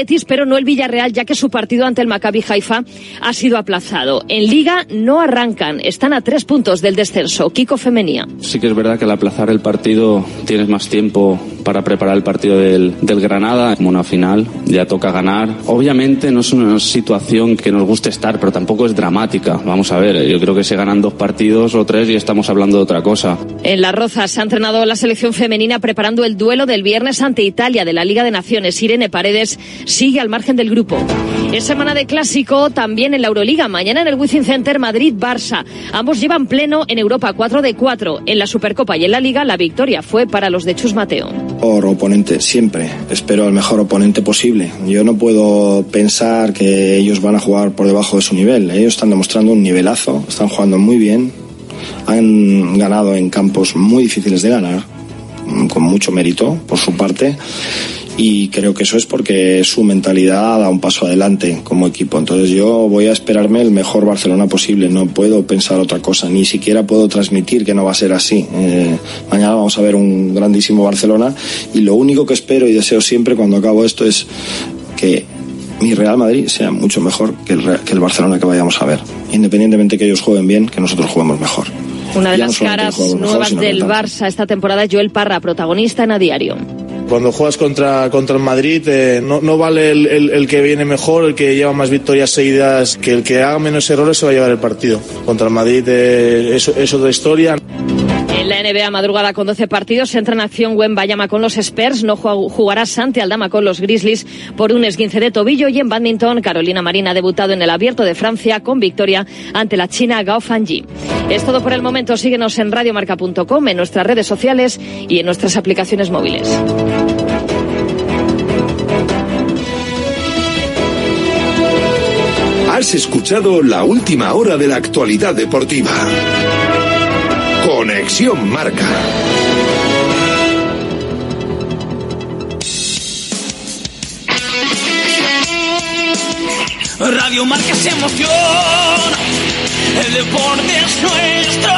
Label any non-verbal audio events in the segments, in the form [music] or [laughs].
Betis, pero no el Villarreal, ya que su partido ante el Maccabi Haifa ha sido aplazado. En Liga no arrancan, están a tres puntos del descenso. Kiko Femenía. Sí que es verdad que al aplazar el partido tienes más tiempo para preparar el partido del, del Granada, como una final, ya toca ganar. Obviamente no es una situación que nos guste estar, pero tampoco es dramática. Vamos a ver, yo creo que se ganan dos partidos o tres y estamos hablando de otra cosa. En Las Rozas se ha entrenado la selección femenina preparando el duelo del viernes ante Italia de la Liga de Naciones. Irene Paredes sigue al margen del grupo. Es semana de clásico también en la Euroliga. Mañana en el Wizzing Center Madrid-Barça. Ambos llevan pleno en Europa 4 de 4. En la Supercopa y en la Liga la victoria fue para los de Chus Mateo. Por oponente, siempre. Espero al mejor oponente posible. Yo no puedo pensar que ellos van a jugar por debajo de su nivel. Ellos están demostrando un nivelazo, están jugando muy bien, han ganado en campos muy difíciles de ganar, con mucho mérito por su parte y creo que eso es porque su mentalidad da un paso adelante como equipo. Entonces yo voy a esperarme el mejor Barcelona posible, no puedo pensar otra cosa, ni siquiera puedo transmitir que no va a ser así. Eh, mañana vamos a ver un grandísimo Barcelona y lo único que espero y deseo siempre cuando acabo esto es que mi Real Madrid sea mucho mejor que el, que el Barcelona que vayamos a ver, independientemente que ellos jueguen bien, que nosotros juguemos mejor. Una de Ya las caras mejor, nuevas del. Barça esta temporada, Joel Parra, protagonista en A Diario. Cuando juegas contra, contra el Madrid, eh, no, no vale el, el- el que viene mejor, el que lleva más victorias seguidas, que el que haga menos errores se va a llevar el partido. Contra el Madrid eh, es, es otra historia. La NBA madrugada con 12 partidos entra en acción Bayama con los Spurs, no ju- jugará Santi Aldama con los Grizzlies por un esguince de tobillo y en badminton Carolina Marín ha debutado en el Abierto de Francia con victoria ante la china Gao Fanji. Es todo por el momento, síguenos en radiomarca.com, en nuestras redes sociales y en nuestras aplicaciones móviles. Has escuchado la última hora de la actualidad deportiva. Conexión Marca. Radio Marca es emoción, el deporte es nuestro.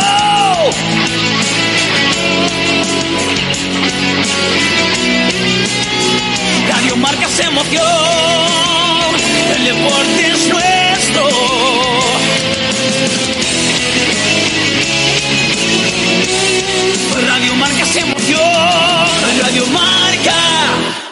Radio Marca es emoción, el deporte es nuestro. Emoción, Radio Marca.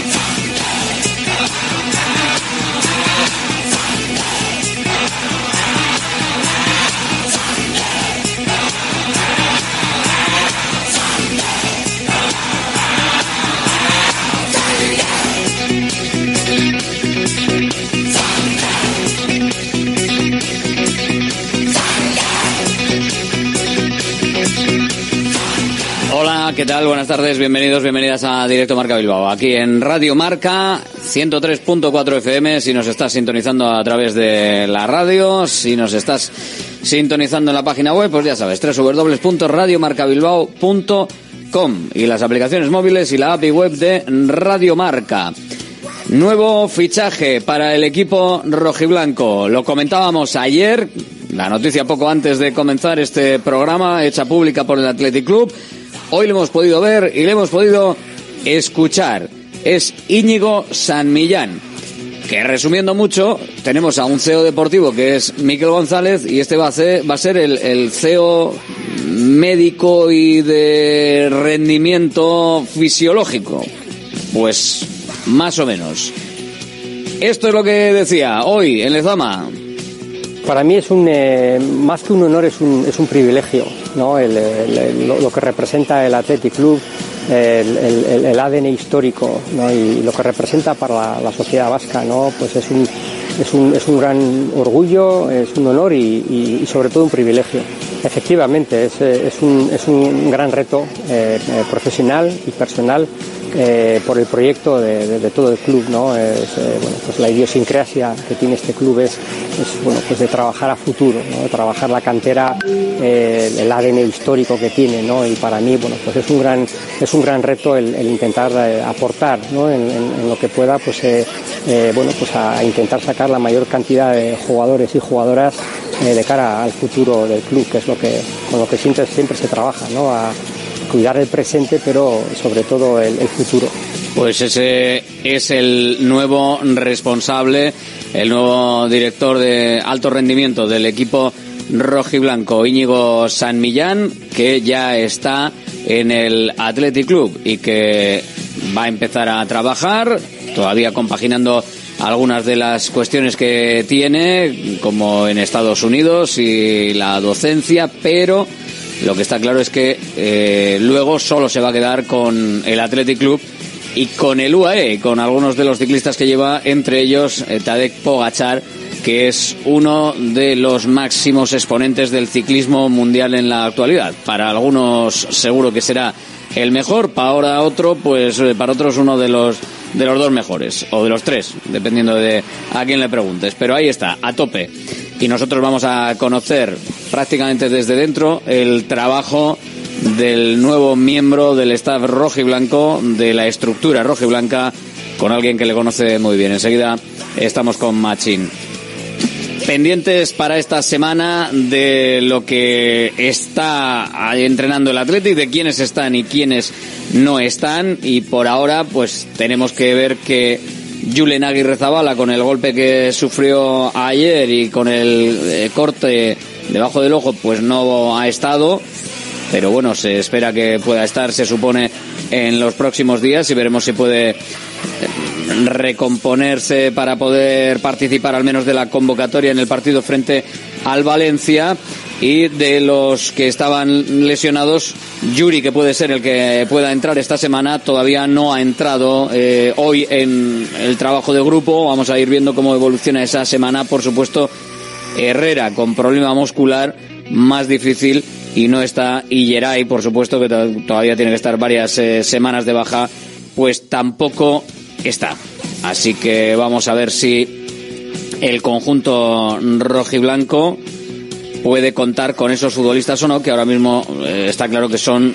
¿Qué tal? Buenas tardes, bienvenidos, bienvenidas a Directo Marca Bilbao. Aquí en Radio Marca 103.4 FM, si nos estás sintonizando a través de la radio, si nos estás sintonizando en la página web, pues ya sabes, www.radiomarcabilbao.com y las aplicaciones móviles y la API web de Radio Marca. Nuevo fichaje para el equipo rojiblanco. Lo comentábamos ayer, la noticia poco antes de comenzar este programa, hecha pública por el Athletic Club. Hoy lo hemos podido ver y lo hemos podido escuchar. Es Íñigo San Millán. Que resumiendo mucho, tenemos a un CEO deportivo que es Miquel González y este va a ser, va a ser el, el CEO médico y de rendimiento fisiológico. Pues más o menos. Esto es lo que decía hoy en Lezama. Para mí es un, eh, más que un honor, es un, es un privilegio, ¿no? El, lo, que representa el Athletic Club, el, ADN histórico, ¿no? Y lo que representa para la, la sociedad vasca, ¿no? Pues es un, es, un, es un gran orgullo, es un honor y, y, sobre todo un privilegio. Efectivamente, es, es, un, es un gran reto eh, eh, profesional y personal eh, por el proyecto de, todo el club, ¿no? Eh, pues la idiosincrasia que tiene este club es, bueno, pues de trabajar a futuro, ¿no? De trabajar la cantera, eh, el ADN histórico que tiene, ¿no? Y para mí, bueno, pues es un gran, es un gran reto el, intentar aportar, ¿no? En, lo que pueda, pues, bueno, pues a intentar sacar la mayor cantidad de jugadores y jugadoras de cara al futuro del club, que es lo que, con lo que siempre, siempre se trabaja, ¿no? Cuidar el presente, pero sobre todo el, futuro. Pues ese es el nuevo responsable, el nuevo director de alto rendimiento del equipo rojiblanco, Íñigo San Millán, que ya está en el Athletic Club y que va a empezar a trabajar, todavía compaginando algunas de las cuestiones que tiene, como en Estados Unidos y la docencia, pero lo que está claro es que eh, luego solo se va a quedar con el Athletic Club y con el UAE, con algunos de los ciclistas que lleva, entre ellos eh, Tadej Pogachar, que es uno de los máximos exponentes del ciclismo mundial en la actualidad. Para algunos seguro que será el mejor, para ahora otro, pues eh, para otros uno de los de los dos mejores o de los tres, dependiendo de a quién le preguntes. Pero ahí está, a tope. Y nosotros vamos a conocer prácticamente desde dentro el trabajo del nuevo miembro del staff rojo y blanco, de la estructura roja y blanca, con alguien que le conoce muy bien. Enseguida estamos con Machín. Pendientes para esta semana de lo que está entrenando el Athletic, de quiénes están y quiénes no están. Y por ahora, pues tenemos que ver que Julen Aguirre Zabala, con el golpe que sufrió ayer y con el eh, corte debajo del ojo, pues no ha estado. Pero bueno, se espera que pueda estar, se supone, en los próximos días y veremos si puede recomponerse para poder participar al menos de la convocatoria en el partido frente al Valencia y de los que estaban lesionados, Yuri, que puede ser el que pueda entrar esta semana, todavía no ha entrado eh, hoy en el trabajo de grupo. Vamos a ir viendo cómo evoluciona esa semana. Por supuesto, Herrera con problema muscular más difícil y no está. Y Geray, por supuesto, que todavía tiene que estar varias eh, semanas de baja, pues tampoco está. Así que vamos a ver si el conjunto rojiblanco puede contar con esos futbolistas o no, que ahora mismo eh, está claro que son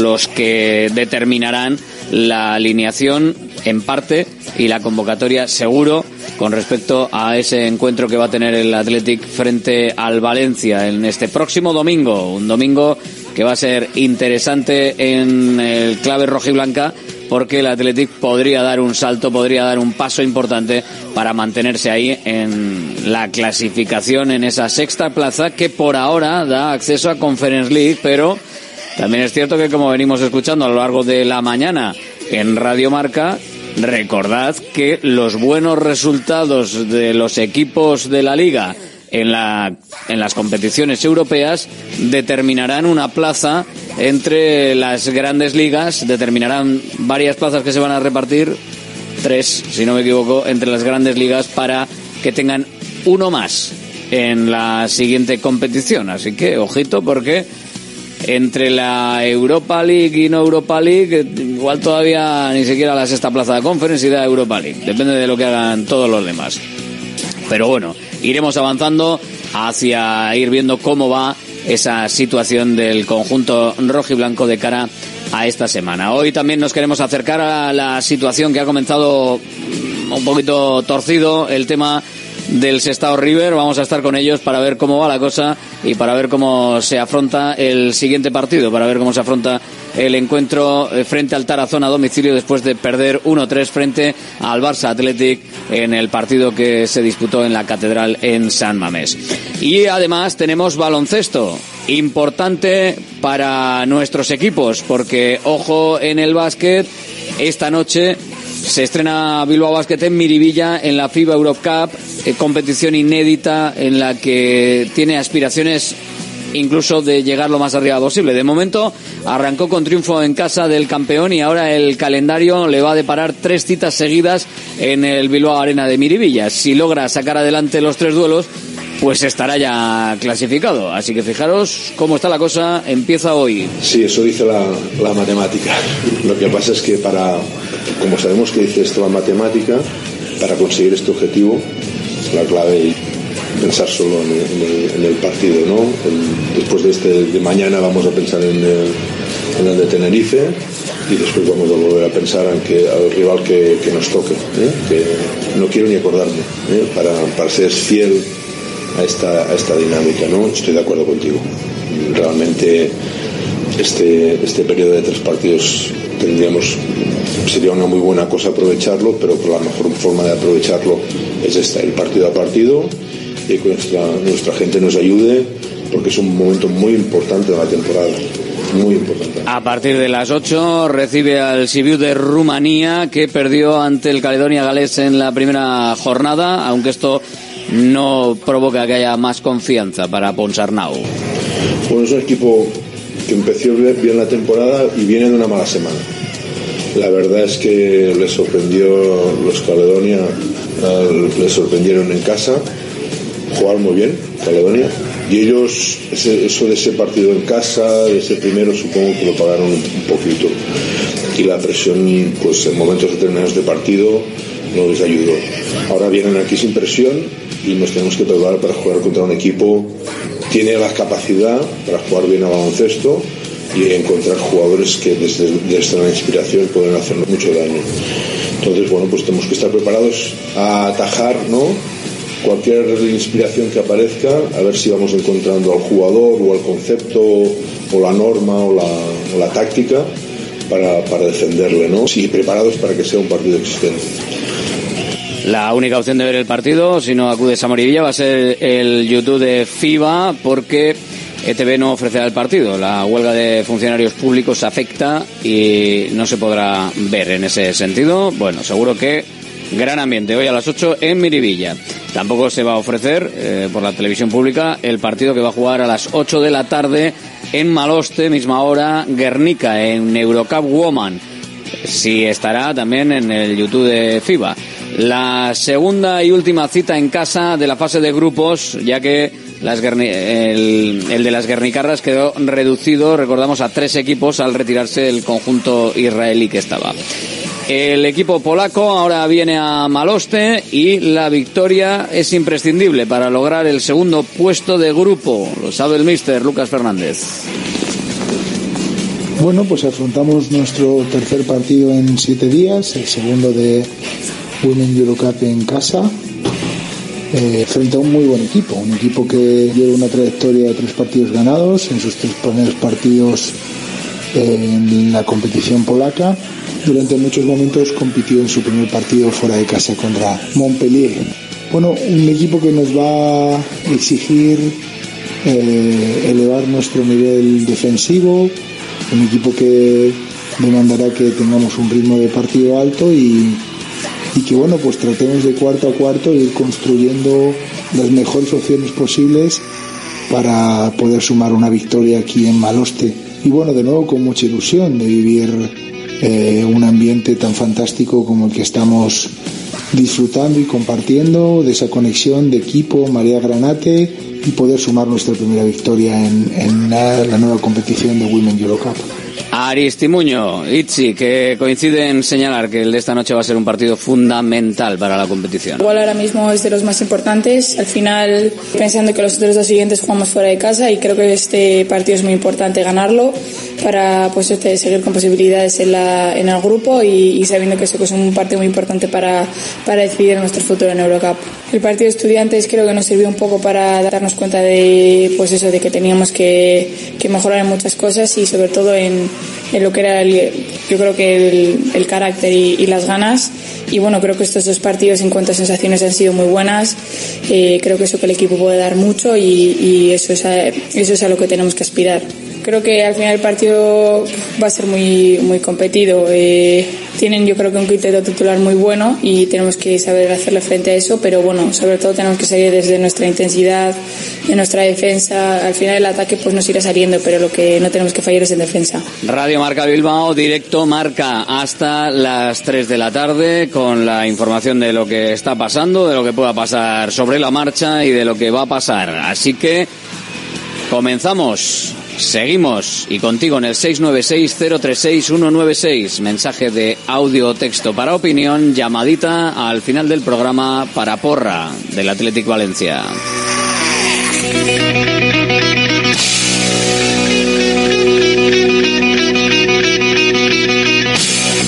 los que determinarán la alineación en parte y la convocatoria seguro con respecto a ese encuentro que va a tener el Athletic frente al Valencia en este próximo domingo, un domingo que va a ser interesante en el clave rojiblanca porque el Athletic podría dar un salto, podría dar un paso importante para mantenerse ahí en la clasificación en esa sexta plaza que por ahora da acceso a Conference League, pero también es cierto que como venimos escuchando a lo largo de la mañana en Radio Marca, recordad que los buenos resultados de los equipos de la liga en, la, en las competiciones europeas determinarán una plaza entre las grandes ligas, determinarán varias plazas que se van a repartir, tres, si no me equivoco, entre las grandes ligas para que tengan uno más en la siguiente competición. Así que, ojito, porque entre la Europa League y no Europa League, igual todavía ni siquiera la sexta plaza de conference y da Europa League. Depende de lo que hagan todos los demás. Pero bueno, iremos avanzando hacia ir viendo cómo va esa situación del conjunto rojo y blanco de cara a esta semana. Hoy también nos queremos acercar a la situación que ha comenzado un poquito torcido el tema del Sestao River. Vamos a estar con ellos para ver cómo va la cosa y para ver cómo se afronta el siguiente partido, para ver cómo se afronta el encuentro eh, frente al Tarazona a domicilio después de perder 1-3 frente al Barça Athletic en el partido que se disputó en la Catedral en San Mamés. Y además tenemos baloncesto importante para nuestros equipos porque ojo en el básquet esta noche se estrena Bilbao Basket en Miribilla en la FIBA Europe Cup, eh, competición inédita en la que tiene aspiraciones incluso de llegar lo más arriba posible. De momento arrancó con triunfo en casa del campeón y ahora el calendario le va a deparar tres citas seguidas en el Bilbao Arena de Miribilla. Si logra sacar adelante los tres duelos, pues estará ya clasificado. Así que fijaros cómo está la cosa, empieza hoy. Sí, eso dice la, la matemática. Lo que pasa es que para, como sabemos que dice esto la matemática, para conseguir este objetivo, la clave es pensar solo en el, en el partido, ¿no? Después de este de mañana vamos a pensar en el, de Tenerife y después vamos a volver a pensar en que, al rival que, nos toque, ¿eh? no quiero ni acordarme, ¿eh? para, para ser fiel a esta, a esta dinámica, ¿no? Estoy de acuerdo contigo. Realmente este, este periodo de tres partidos tendríamos sería una muy buena cosa aprovecharlo, pero la mejor forma de aprovecharlo es esta, ir partido a partido y que nuestra, nuestra gente nos ayude, porque es un momento muy importante de la temporada, muy importante. A partir de las 8 recibe al Sibiu de Rumanía que perdió ante el Caledonia Galés en la primera jornada, aunque esto no provoca que haya más confianza para Ponsarnau. Bueno, es un equipo que empezó bien la temporada y viene de una mala semana. La verdad es que les sorprendió los Caledonia, les sorprendieron en casa, jugaron muy bien, Caledonia, y ellos, eso de ese partido en casa, de ese primero, supongo que lo pagaron un poquito. Y la presión, pues en momentos determinados de partido, no les ayudó. Ahora vienen aquí sin presión y nos tenemos que preparar para jugar contra un equipo que tiene la capacidad para jugar bien a baloncesto y encontrar jugadores que desde, la inspiración pueden hacernos mucho daño. Entonces, bueno, pues tenemos que estar preparados a atajar, ¿no? Cualquier inspiración que aparezca, a ver si vamos encontrando al jugador o al concepto o la norma o la, o la táctica para, para defenderle, ¿no? Sí, preparados para que sea un partido existente. La única opción de ver el partido, si no acudes a Morivilla, va a ser el YouTube de FIBA porque ETV no ofrecerá el partido. La huelga de funcionarios públicos afecta y no se podrá ver en ese sentido. Bueno, seguro que gran ambiente hoy a las 8 en Miribilla. Tampoco se va a ofrecer eh, por la televisión pública el partido que va a jugar a las 8 de la tarde en Maloste, misma hora, Guernica, en Eurocup Woman sí estará también en el YouTube de FIBA. La segunda y última cita en casa de la fase de grupos, ya que el de las Guernicarras quedó reducido, recordamos, a tres equipos al retirarse el conjunto israelí que estaba. El equipo polaco ahora viene a Maloste y la victoria es imprescindible para lograr el segundo puesto de grupo. Lo sabe el mister Lucas Fernández. Bueno, pues afrontamos nuestro tercer partido en siete días, el segundo de Women Eurocup en casa, eh, frente a un muy buen equipo, un equipo que lleva una trayectoria de tres partidos ganados en sus tres primeros partidos eh, en la competición polaca. Durante muchos momentos compitió en su primer partido fuera de casa contra Montpellier. Bueno, un equipo que nos va a exigir eh, elevar nuestro nivel defensivo, un equipo que demandará que tengamos un ritmo de partido alto y, y que bueno pues tratemos de cuarto a cuarto ir construyendo las mejores opciones posibles para poder sumar una victoria aquí en Maloste y bueno de nuevo con mucha ilusión de vivir eh, un ambiente tan fantástico como el que estamos disfrutando y compartiendo de esa conexión de equipo María Granate y poder sumar nuestra primera victoria en, la, la nueva competición de Women Eurocup. Aristimuño, Itzi, que coincide en señalar que el de esta noche va a ser un partido fundamental para la competición. Igual ahora mismo es de los más importantes. Al final, pensando que los otros dos siguientes jugamos fuera de casa y creo que este partido es muy importante ganarlo para pues este, seguir con posibilidades en, la, en el grupo y, y sabiendo que esto es un partido muy importante para, para decidir nuestro futuro en Eurocup. El partido de estudiantes creo que nos sirvió un poco para darnos cuenta de pues eso de que teníamos que, que mejorar en muchas cosas y sobre todo en, en lo que era el, yo creo que el, carácter y, y, las ganas. Y bueno creo que estos dos partidos en cuanto a sensaciones han sido muy buenas. Eh, creo que eso que el equipo puede dar mucho y, y eso, es a, eso es a lo que tenemos que aspirar Creo que al final el partido va a ser muy, muy competido. Eh, tienen yo creo que un quinteto titular muy bueno y tenemos que saber hacerle frente a eso, pero bueno, sobre todo tenemos que salir desde nuestra intensidad, de nuestra defensa. Al final el ataque pues nos irá saliendo, pero lo que no tenemos que fallar es en defensa. Radio Marca Bilbao, directo Marca hasta las 3 de la tarde con la información de lo que está pasando, de lo que pueda pasar sobre la marcha y de lo que va a pasar. Así que comenzamos. Seguimos y contigo en el 696-036-196. Mensaje de audio o texto para opinión, llamadita al final del programa para porra del Athletic Valencia.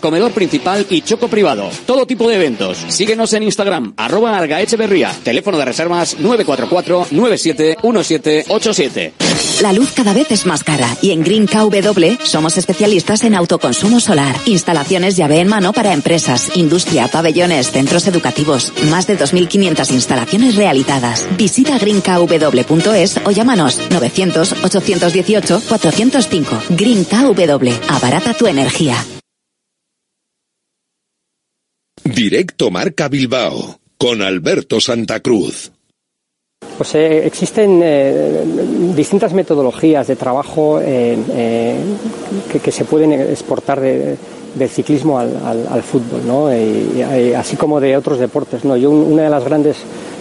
comedor principal y choco privado. Todo tipo de eventos. Síguenos en Instagram, arroba Argaecheverría. Teléfono de reservas 944-971787. La luz cada vez es más cara y en Green KW somos especialistas en autoconsumo solar. Instalaciones llave en mano para empresas, industria, pabellones, centros educativos. Más de 2.500 instalaciones realizadas. Visita greenkw.es o llámanos 900-818-405. Green KW. Abarata tu energía. Directo Marca Bilbao con Alberto Santa Cruz. Pues eh, existen eh, distintas metodologías de trabajo eh, eh, que, que, se pueden exportar de, del ciclismo al, al, fútbol, ¿no? Y, así como de otros deportes. ¿no? Yo una de las grandes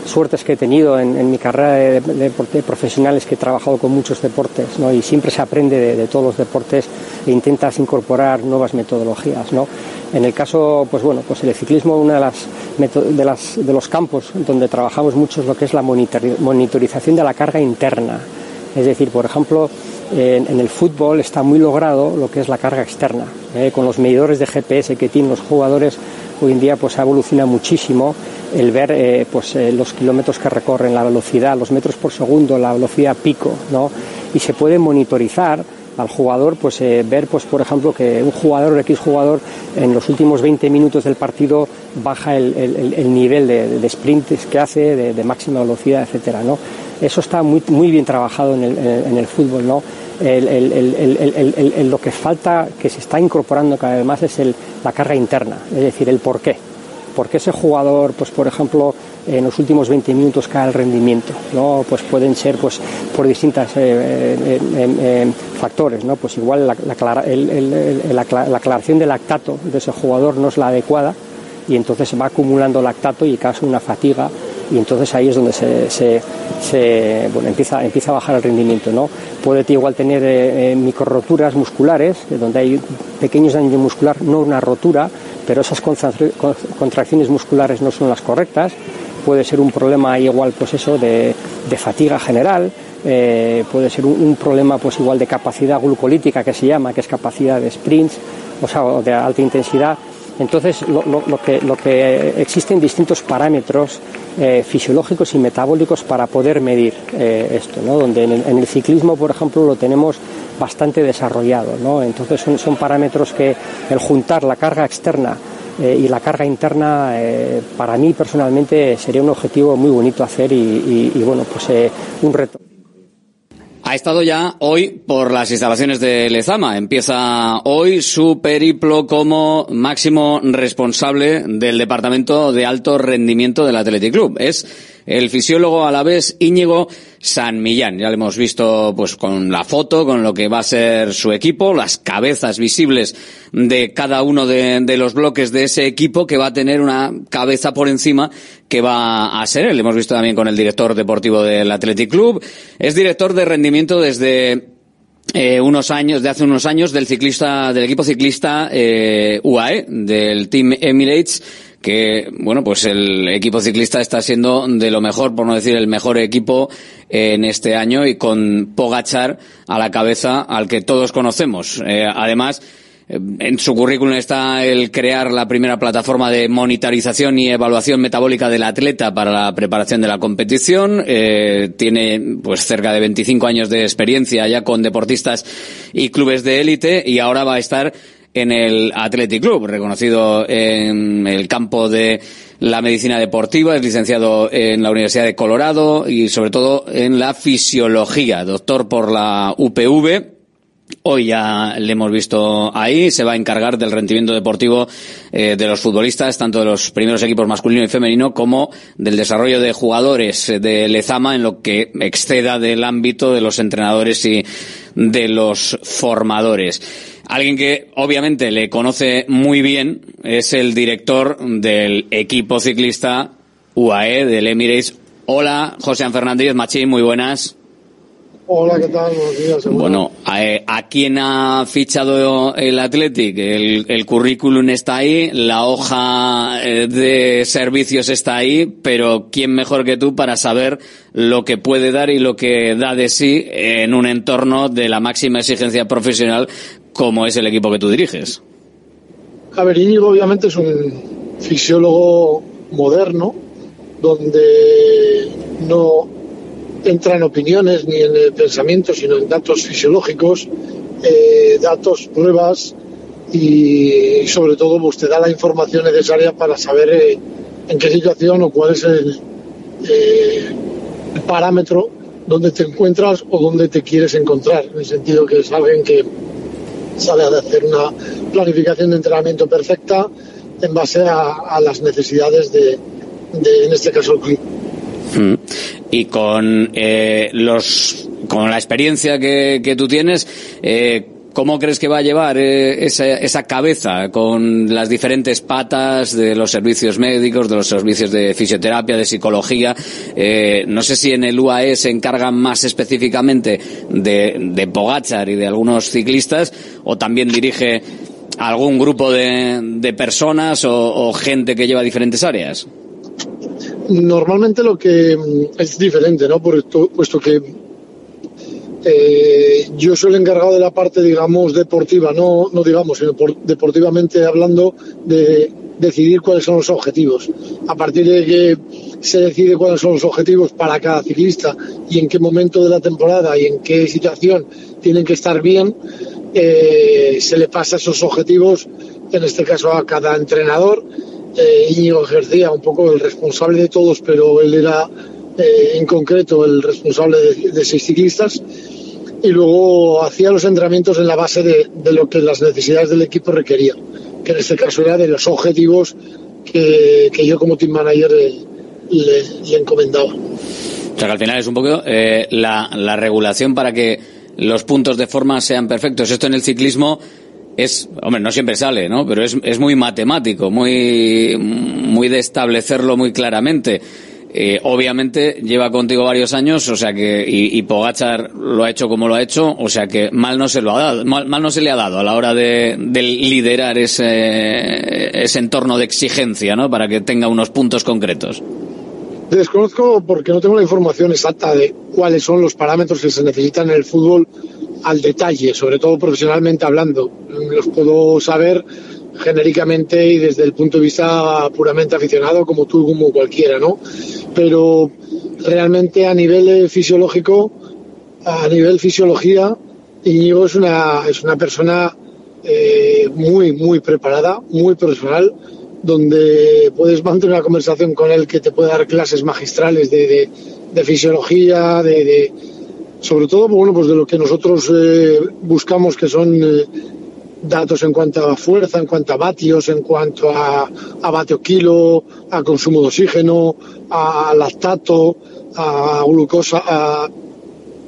suertes que he tenido en, mi carrera de, de, profesional es que he trabajado con muchos deportes ¿no? y siempre se aprende de, todos los deportes e intentas incorporar nuevas metodologías. ¿no? En el caso, pues bueno, pues el ciclismo, una de las, de, las, de los campos donde trabajamos mucho es lo que es la monitorización de la carga interna. Es decir, por ejemplo, en, en, el fútbol está muy logrado lo que es la carga externa. ¿eh? Con los medidores de GPS que tienen los jugadores, hoy en día pues evoluciona muchísimo el ver eh, pues, eh, los kilómetros que recorren, la velocidad, los metros por segundo, la velocidad pico, ¿no? Y se puede monitorizar al jugador, pues eh, ver, pues por ejemplo, que un jugador, X jugador, en los últimos 20 minutos del partido baja el, el, el nivel de, de, sprints que hace, de, de, máxima velocidad, etcétera, ¿no? Eso está muy, muy bien trabajado en el, en el fútbol, ¿no? lo que falta, que se está incorporando cada vez más, es la carga interna, es decir, el por qué. ¿Por qué ese jugador, pues por ejemplo, en los últimos 20 minutos cae el rendimiento? ¿no? Pues pueden ser pues, por distintos eh, eh, eh, factores. ¿no? Pues igual la, la, el, el, la, la aclaración del lactato de ese jugador no es la adecuada y entonces va acumulando lactato y causa una fatiga y entonces ahí es donde se, se, bueno, empieza, empieza a bajar el rendimiento. ¿no? Puede igual tener eh, microroturas musculares, donde hay pequeños daños muscular, no una rotura, pero esas contracciones musculares no son las correctas puede ser un problema igual, pues eso, de, de fatiga general, eh, puede ser un, un, problema pues igual de capacidad glucolítica que se llama, que es capacidad de sprints, o sea, de alta intensidad. Entonces, lo, lo, lo, que, lo que existen distintos parámetros eh, fisiológicos y metabólicos para poder medir eh, esto, ¿no? Donde en el, en el, ciclismo, por ejemplo, lo tenemos bastante desarrollado, ¿no? Entonces, son, parámetros que el juntar la carga externa eh, y la carga interna eh, para mí personalmente sería un objetivo muy bonito hacer y, y, y bueno pues eh, un reto ha estado ya hoy por las instalaciones de Lezama. Empieza hoy su periplo como máximo responsable del Departamento de Alto Rendimiento del Athletic Club. Es el fisiólogo a la vez Íñigo San Millán. Ya lo hemos visto pues con la foto, con lo que va a ser su equipo, las cabezas visibles de cada uno de, los bloques de ese equipo que va a tener una cabeza por encima que va a ser él. Hemos visto también con el director deportivo del Athletic Club. Es director de rendimiento desde eh, unos años, de hace unos años, del ciclista, del equipo ciclista eh, UAE, del Team Emirates, que, bueno, pues el equipo ciclista está siendo de lo mejor, por no decir el mejor equipo en este año y con Pogachar a la cabeza al que todos conocemos. Eh, además, en su currículum está el crear la primera plataforma de monitorización y evaluación metabólica del atleta para la preparación de la competición. Eh, tiene pues cerca de 25 años de experiencia ya con deportistas y clubes de élite y ahora va a estar en el Athletic Club, reconocido en el campo de la medicina deportiva, es licenciado en la Universidad de Colorado y sobre todo en la fisiología, doctor por la UPV. Hoy ya le hemos visto ahí, se va a encargar del rendimiento deportivo eh, de los futbolistas, tanto de los primeros equipos masculino y femenino, como del desarrollo de jugadores de Lezama en lo que exceda del ámbito de los entrenadores y de los formadores. Alguien que obviamente le conoce muy bien es el director del equipo ciclista UAE del Emirates. Hola, José Fernández Machín, muy buenas. Hola, ¿qué tal? Buenos días. Bueno, ¿a, ¿a, quién ha fichado el Athletic? El, el, currículum está ahí, la hoja eh, de servicios está ahí, pero ¿quién mejor que tú para saber lo que puede dar y lo que da de sí en un entorno de la máxima exigencia profesional como es el equipo que tú diriges? A ver, Íñigo obviamente es un fisiólogo moderno, donde no entra en opiniones ni en el pensamiento, sino en datos fisiológicos, eh, datos, pruebas y, sobre todo pues te da la información necesaria para saber eh, en qué situación o cuál es el, eh, el, parámetro donde te encuentras o donde te quieres encontrar, en el sentido que es alguien que sabe hacer una planificación de entrenamiento perfecta en base a, a las necesidades de, de, en este caso, el club. Mm. Y con eh, los con la experiencia que, que tú tienes, eh, ¿cómo crees que va a llevar eh, esa, esa, cabeza con las diferentes patas de los servicios médicos, de los servicios de fisioterapia, de psicología? Eh, no sé si en el UAE se encargan más específicamente de, de Pogachar y de algunos ciclistas, o también dirige algún grupo de, personas o, gente que lleva diferentes áreas. Normalmente lo que es diferente, ¿no? Por esto, puesto que eh, yo soy el encargado de la parte, digamos, deportiva, no, no digamos, sino por, deportivamente hablando de decidir cuáles son los objetivos. A partir de que se decide cuáles son los objetivos para cada ciclista y en qué momento de la temporada y en qué situación tienen que estar bien, eh, se le pasa esos objetivos, en este caso a cada entrenador eh, Íñigo ejercía un poco el responsable de todos, pero él era eh, en concreto el responsable de, seis ciclistas y luego hacía los entrenamientos en la base de, lo que las necesidades del equipo requerían, que en este caso era de los objetivos que, yo como team manager le, encomendaba. O sea que al final es un poco eh, la, la regulación para que los puntos de forma sean perfectos. Esto en el ciclismo es, hombre, no siempre sale, ¿no? Pero es, es muy matemático, muy, muy de establecerlo muy claramente. Eh, obviamente lleva contigo varios años, o sea que, y, y, Pogachar lo ha hecho como lo ha hecho, o sea que mal no se lo ha dado, mal, no se le ha dado a la hora de, de, liderar ese, ese entorno de exigencia, ¿no? Para que tenga unos puntos concretos. Desconozco porque no tengo la información exacta de cuáles son los parámetros que se necesitan en el fútbol al detalle, sobre todo profesionalmente hablando. Los puedo saber genéricamente y desde el punto de vista puramente aficionado, como tú, como cualquiera, ¿no? Pero realmente a nivel fisiológico, a nivel fisiología, Íñigo es una, es una persona eh, muy, muy preparada, muy profesional, donde puedes mantener una conversación con él que te puede dar clases magistrales de, de, fisiología, de, de, sobre todo, bueno, pues de lo que nosotros eh, buscamos, que son eh, datos en cuanto a fuerza, en cuanto a vatios, en cuanto a, a vatio kilo, a consumo de oxígeno, a lactato, a glucosa, a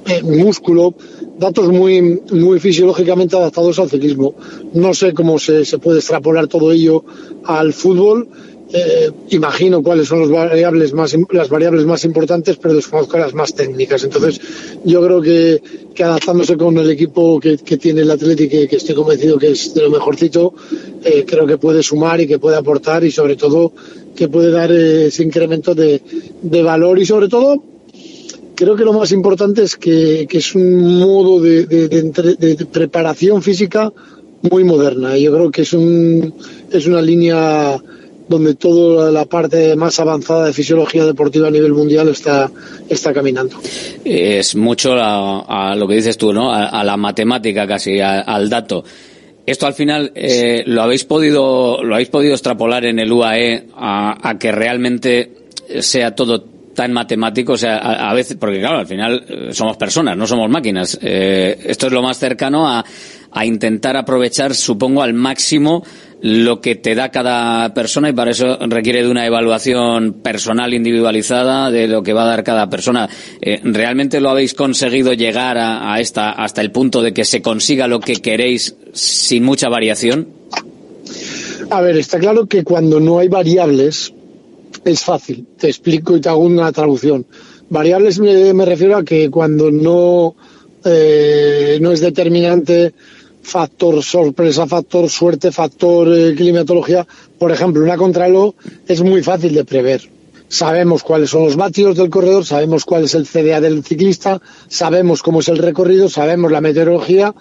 eh, músculo, datos muy, muy fisiológicamente adaptados al ciclismo. No sé cómo se, se puede extrapolar todo ello al fútbol. Eh, imagino cuáles son los variables más, las variables más importantes, pero desconozco las más técnicas. Entonces, yo creo que, adaptándose con el equipo que, tiene el Atlético, que, que, estoy convencido que es de lo mejorcito, eh, creo que puede sumar y que puede aportar y sobre todo que puede dar eh, ese incremento de, valor y sobre todo creo que lo más importante es que, es un modo de, de, de, de, preparación física muy moderna. Yo creo que es, un, es una línea donde toda la parte más avanzada de fisiología deportiva a nivel mundial está, está caminando. Es mucho a, a lo que dices tú, ¿no? A, a la matemática casi, a, al dato. Esto al final eh, lo habéis podido lo habéis podido extrapolar en el UAE a, a que realmente sea todo tan matemático, o sea, a, a, veces, porque claro, al final somos personas, no somos máquinas. Eh, esto es lo más cercano a, a intentar aprovechar, supongo, al máximo lo que te da cada persona y para eso requiere de una evaluación personal individualizada de lo que va a dar cada persona. Eh, ¿Realmente lo habéis conseguido llegar a, a, esta, hasta el punto de que se consiga lo que queréis sin mucha variación? A ver, está claro que cuando no hay variables es fácil. Te explico y te hago una traducción. Variables me, refiero a que cuando no, eh, no es determinante factor sorpresa, factor suerte, factor eh, climatología. Por ejemplo, una contralo es muy fácil de prever. Sabemos cuáles son los vatios del corredor, sabemos cuál es el CDA del ciclista, sabemos cómo es el recorrido, sabemos la meteorología,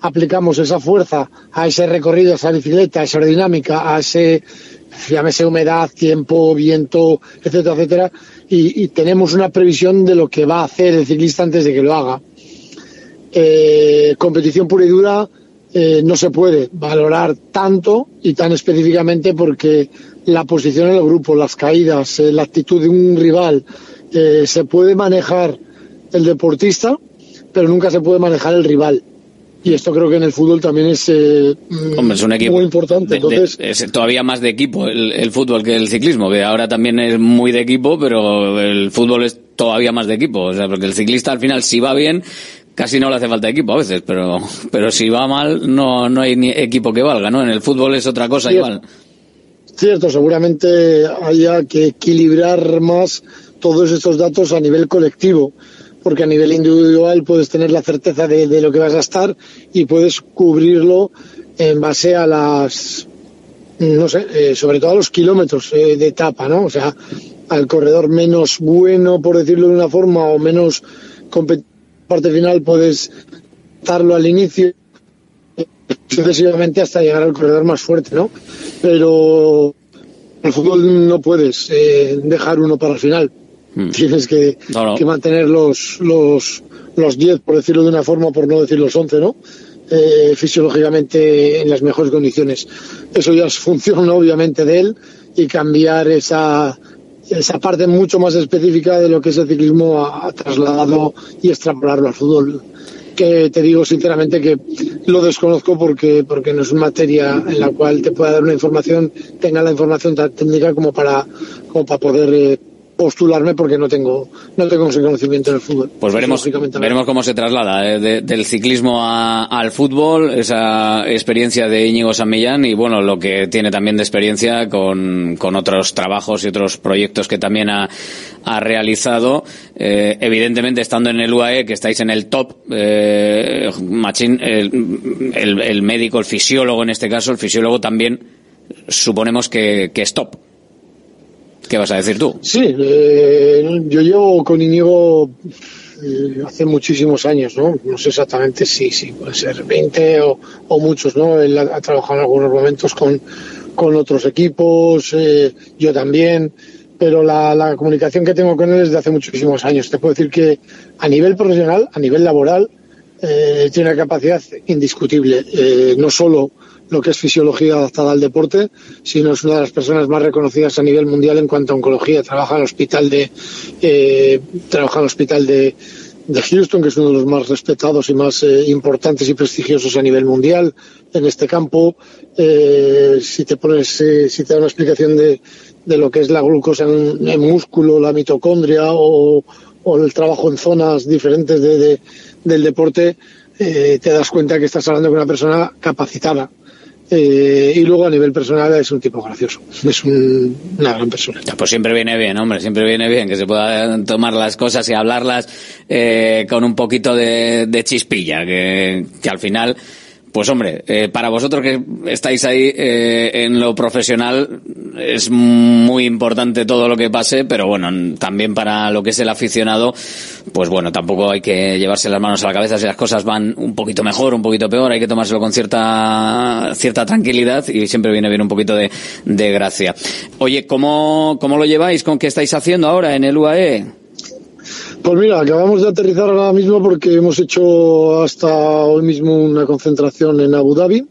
aplicamos esa fuerza a ese recorrido, a esa bicicleta, a esa aerodinámica, a ese, llámese humedad, tiempo, viento, etcétera, etcétera, y, y tenemos una previsión de lo que va a hacer el ciclista antes de que lo haga. Eh, competición pura y dura, eh, no se puede valorar tanto y tan específicamente porque la posición en el grupo, las caídas, eh, la actitud de un rival, eh, se puede manejar el deportista, pero nunca se puede manejar el rival. Y esto creo que en el fútbol también es, eh, Hombre, es un equipo muy importante. Entonces, de, de, es todavía más de equipo el, el, fútbol que el ciclismo, que ahora también es muy de equipo, pero el fútbol es todavía más de equipo. O sea, porque el ciclista al final, si va bien, casi no le hace falta equipo a veces, pero, pero si va mal, no, no hay ni equipo que valga, ¿no? En el fútbol es otra cosa igual. Cierto, seguramente haya que equilibrar más todos estos datos a nivel colectivo, porque a nivel individual puedes tener la certeza de, de lo que vas a estar y puedes cubrirlo en base a las, no sé, eh, sobre todo a los kilómetros eh, de etapa, ¿no? O sea, al corredor menos bueno, por decirlo de una forma, o menos competitivo parte final puedes darlo al inicio sucesivamente hasta llegar al corredor más fuerte, ¿no? Pero el fútbol no puedes eh, dejar uno para el final. Mm. Tienes que, no, no. que, mantener los, los, los 10, por decirlo de una forma, por no decir los 11, ¿no? Eh, fisiológicamente en las mejores condiciones. Eso ya es [laughs] función, obviamente, de él y cambiar esa, esa parte mucho más específica de lo que es el ciclismo ha, trasladado y extrapolarlo al fútbol que te digo sinceramente que lo desconozco porque porque no es una materia en la cual te pueda dar una información tenga la información tan técnica como para como para poder eh, postularme porque no tengo no tengo ese conocimiento en el fútbol. Pues veremos veremos cómo se traslada eh, de, del ciclismo a, al fútbol esa experiencia de Íñigo San Millán y bueno lo que tiene también de experiencia con, con otros trabajos y otros proyectos que también ha, ha realizado. Eh, evidentemente estando en el UAE que estáis en el top eh, Machín el, el, el médico el fisiólogo en este caso el fisiólogo también suponemos que, que es top ¿Qué vas a decir tú? Sí, eh, yo llevo con Íñigo eh, hace muchísimos años, ¿no? No sé exactamente si, si puede ser 20 o, o muchos, ¿no? Él ha, trabajado en algunos momentos con, con otros equipos, eh, yo también, pero la, la comunicación que tengo con él es de hace muchísimos años. Te puedo decir que a nivel profesional, a nivel laboral, eh, tiene una capacidad indiscutible, eh, no solo lo que es fisiología adaptada al deporte, sino es una de las personas más reconocidas a nivel mundial en cuanto a oncología. Trabaja en el hospital de, eh, trabaja en el hospital de, de Houston, que es uno de los más respetados y más eh, importantes y prestigiosos a nivel mundial en este campo. Eh, si te pones, eh, si te da una explicación de, de lo que es la glucosa en, músculo, la mitocondria o, el trabajo en zonas diferentes de, de, del deporte, eh, te das cuenta que estás hablando con una persona capacitada. Eh, y luego a nivel personal es un tipo gracioso, es un, una gran persona. Pues siempre viene bien, hombre, siempre viene bien que se puedan tomar las cosas y hablarlas eh, con un poquito de, de chispilla, que al final pues hombre, eh, para vosotros que estáis ahí eh, en lo profesional es muy importante todo lo que pase, pero bueno, también para lo que es el aficionado, pues bueno, tampoco hay que llevarse las manos a la cabeza si las cosas van un poquito mejor, un poquito peor, hay que tomárselo con cierta cierta tranquilidad y siempre viene bien un poquito de, de gracia. Oye, ¿cómo, ¿cómo lo lleváis? ¿Con qué estáis haciendo ahora en el UAE? Pues mira, acabamos de aterrizar ahora mismo porque hemos hecho hasta hoy mismo una concentración en Abu Dhabi.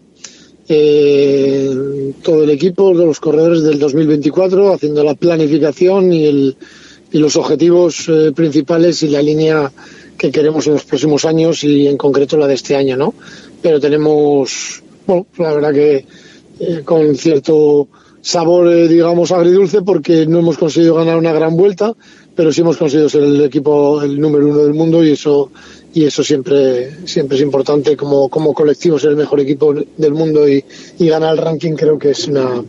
Eh, todo el equipo de los corredores del 2024 haciendo la planificación y, el, y los objetivos eh, principales y la línea que queremos en los próximos años y en concreto la de este año, ¿no? Pero tenemos, bueno, la verdad que eh, con cierto sabor, digamos, agridulce porque no hemos conseguido ganar una gran vuelta, pero sí hemos conseguido ser el equipo el número uno del mundo y eso y eso siempre siempre es importante. Como como colectivo ser el mejor equipo del mundo y, ganar el ranking creo que es una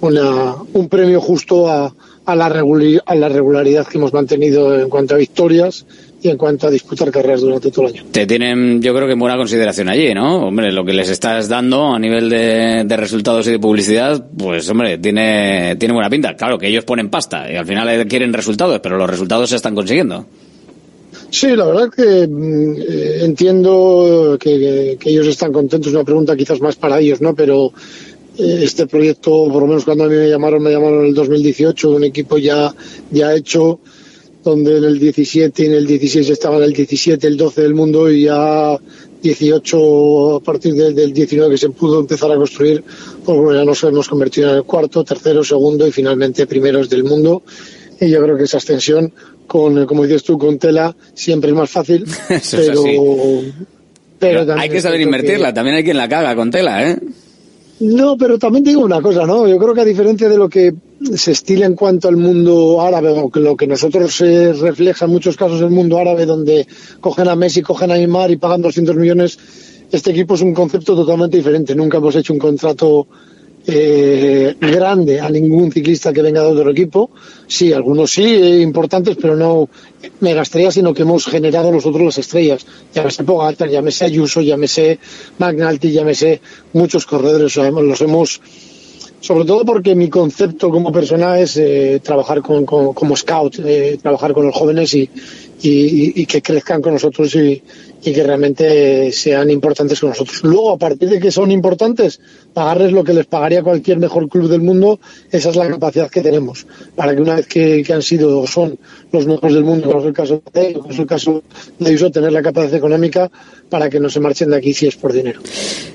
una un premio justo a la regularidad que hemos mantenido en cuanto a victorias y en cuanto a disputar carreras durante todo el año. Te tienen, yo creo que en buena consideración allí, ¿no? Hombre, lo que les estás dando a nivel de, de resultados y de publicidad, pues hombre, tiene, tiene buena pinta. Claro que ellos ponen pasta y al final quieren resultados, pero los resultados se están consiguiendo. Sí, la verdad que eh, entiendo que, que, ellos están contentos. Una pregunta quizás más para ellos, ¿no? Pero eh, este proyecto, por lo menos cuando a mí me llamaron, me llamaron en el 2018, un equipo ya, ya hecho, donde en el 17 y en el 16 estaba en el 17, el 12 del mundo y ya 18 a partir del, del 19 que se pudo empezar a construir, pues bueno, ya nos hemos convertido en el cuarto, tercero, segundo y finalmente primeros del mundo. Y yo creo que esa extensión, con, como dices tú, con tela, siempre es más fácil, [laughs] pero, pero, pero hay que saber invertirla, que... también hay quien la caga con tela, ¿eh? No, pero también digo una cosa, ¿no? Yo creo que a diferencia de lo que se estila en cuanto al mundo árabe, o lo que nosotros se refleja en muchos casos el mundo árabe, donde cogen a Messi, cogen a Neymar y pagan 200 millones, este equipo es un concepto totalmente diferente. Nunca hemos hecho un contrato eh, grande a ningún ciclista que venga de otro equipo. Sí, algunos sí, eh, importantes, pero no megaestrellas, sino que hemos generado nosotros las estrellas. Llámese Pogacar, llámese Ayuso, llámese McNulty, llámese muchos corredores, los hemos sobre todo porque mi concepto como persona es eh, trabajar con, como scout, eh, trabajar con los jóvenes y, y, y, que crezcan con nosotros y, y, que realmente sean importantes con nosotros. Luego, a partir de que son importantes, pagarles lo que les pagaría cualquier mejor club del mundo, esa es la capacidad que tenemos. Para que una vez que, que han sido o son los mejores del mundo, como es el caso de como es el caso de Ayuso, tener la capacidad económica para que no se marchen de aquí si es por dinero.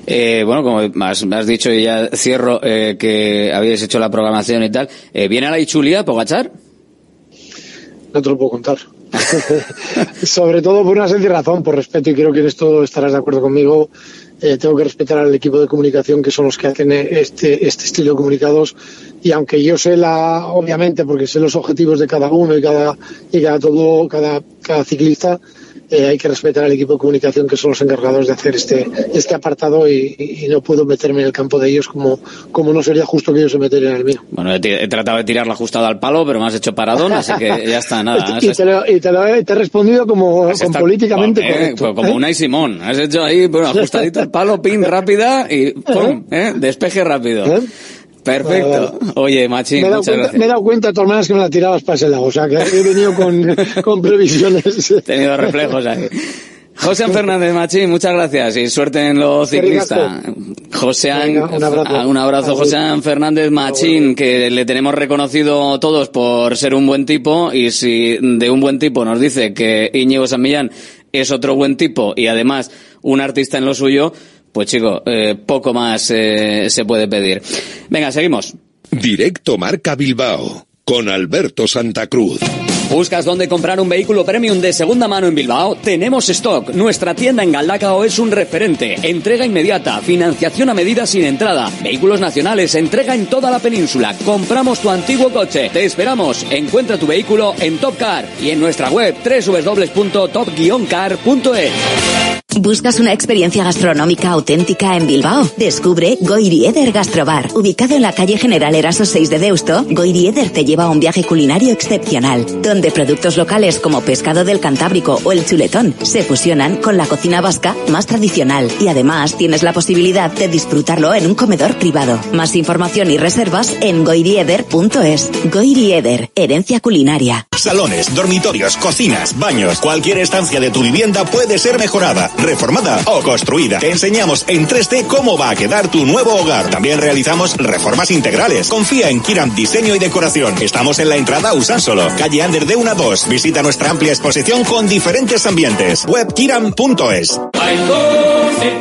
Eh, bueno, como has, has, dicho y ya cierro, eh, que habéis hecho la programación y tal, eh, ¿viene a la Ichulia, Pogachar? No te lo puedo contar. [laughs] Sobre todo por una sencilla razón, por respeto, y creo que en esto estarás de acuerdo conmigo. Eh, tengo que respetar al equipo de comunicación que son los que hacen este, este estilo de comunicados y aunque yo sé la, obviamente, porque sé los objetivos de cada uno y cada, y cada todo, cada, cada ciclista, eh, hay que respetar al equipo de comunicación que son los encargados de hacer este, este apartado y, y, no puedo meterme en el campo de ellos como, como no sería justo que ellos se metieran en el mío. Bueno, he, he tratado de tirarla ajustada al palo, pero me has hecho paradón, así que ya está, nada. [laughs] y, te lo, y te, lo, he, te he respondido como políticamente eh, correcto. Pues como ¿eh? Unai Simón. Has hecho ahí, bueno, ajustadito el palo, pin rápida y [laughs] pum, ¿eh? despeje rápido. Perfecto. Oye, Machín, me he, muchas cuenta, gracias. me he dado cuenta que me la tirabas para ese lado, o sea que he venido con, [laughs] con previsiones. He tenido reflejos ahí. José Fernández Machín, muchas gracias y suerte en lo Qué ciclista. José Venga, un abrazo. un abrazo José Fernández Machín, que le tenemos reconocido todos por ser un buen tipo y si de un buen tipo nos dice que Íñigo San Millán es otro buen tipo y además un artista en lo suyo, pues chico, eh, poco más eh, se puede pedir. Venga, seguimos. Directo Marca Bilbao con Alberto Santa Cruz. ¿Buscas dónde comprar un vehículo premium de segunda mano en Bilbao? Tenemos stock. Nuestra tienda en Galdacao es un referente. Entrega inmediata, financiación a medida sin entrada, vehículos nacionales, entrega en toda la península. Compramos tu antiguo coche. Te esperamos. Encuentra tu vehículo en Top Car y en nuestra web www.top-car.es. ¿Buscas una experiencia gastronómica auténtica en Bilbao? Descubre Goirieder Gastrobar. Ubicado en la calle General Eraso 6 de Deusto, Goirieder te lleva a un viaje culinario excepcional, productos locales como pescado del Cantábrico o el chuletón se fusionan con la cocina vasca más tradicional y además tienes la posibilidad de disfrutarlo en un comedor privado. Más información y reservas en goirieder.es. Goirieder, herencia culinaria. Salones, dormitorios, cocinas, baños, cualquier estancia de tu vivienda puede ser mejorada, reformada o construida. Te enseñamos en 3D cómo va a quedar tu nuevo hogar. También realizamos reformas integrales. Confía en Kiram Diseño y Decoración. Estamos en la entrada Usánsolo, calle Ander de 1 a 2. Visita nuestra amplia exposición con diferentes ambientes. Webkiram.es.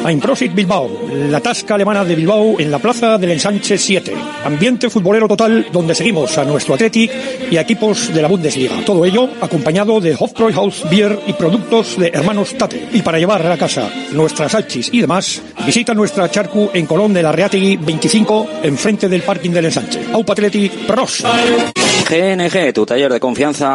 Einprosit Bilbao, la tasca alemana de Bilbao en la plaza del Ensanche 7. Ambiente futbolero total donde seguimos a nuestro Athletic y a equipos de la Bundesliga. Todo ello acompañado de Hofbräuhaus Beer y productos de hermanos Tate. Y para llevar a la casa nuestras salchis y demás, visita nuestra charcu en Colón de la Reategui 25 enfrente del parking del Ensanche. Aupa Athletic Pros. GNG, tu taller de confianza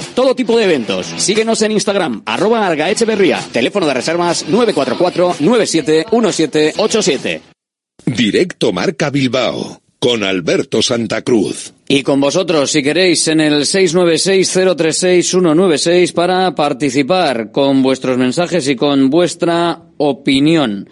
Todo tipo de eventos. Síguenos en Instagram, arroba Argaecheverría. Teléfono de reservas 944-971787. Directo Marca Bilbao con Alberto Santa Cruz. Y con vosotros, si queréis, en el 696-036-196 para participar con vuestros mensajes y con vuestra opinión.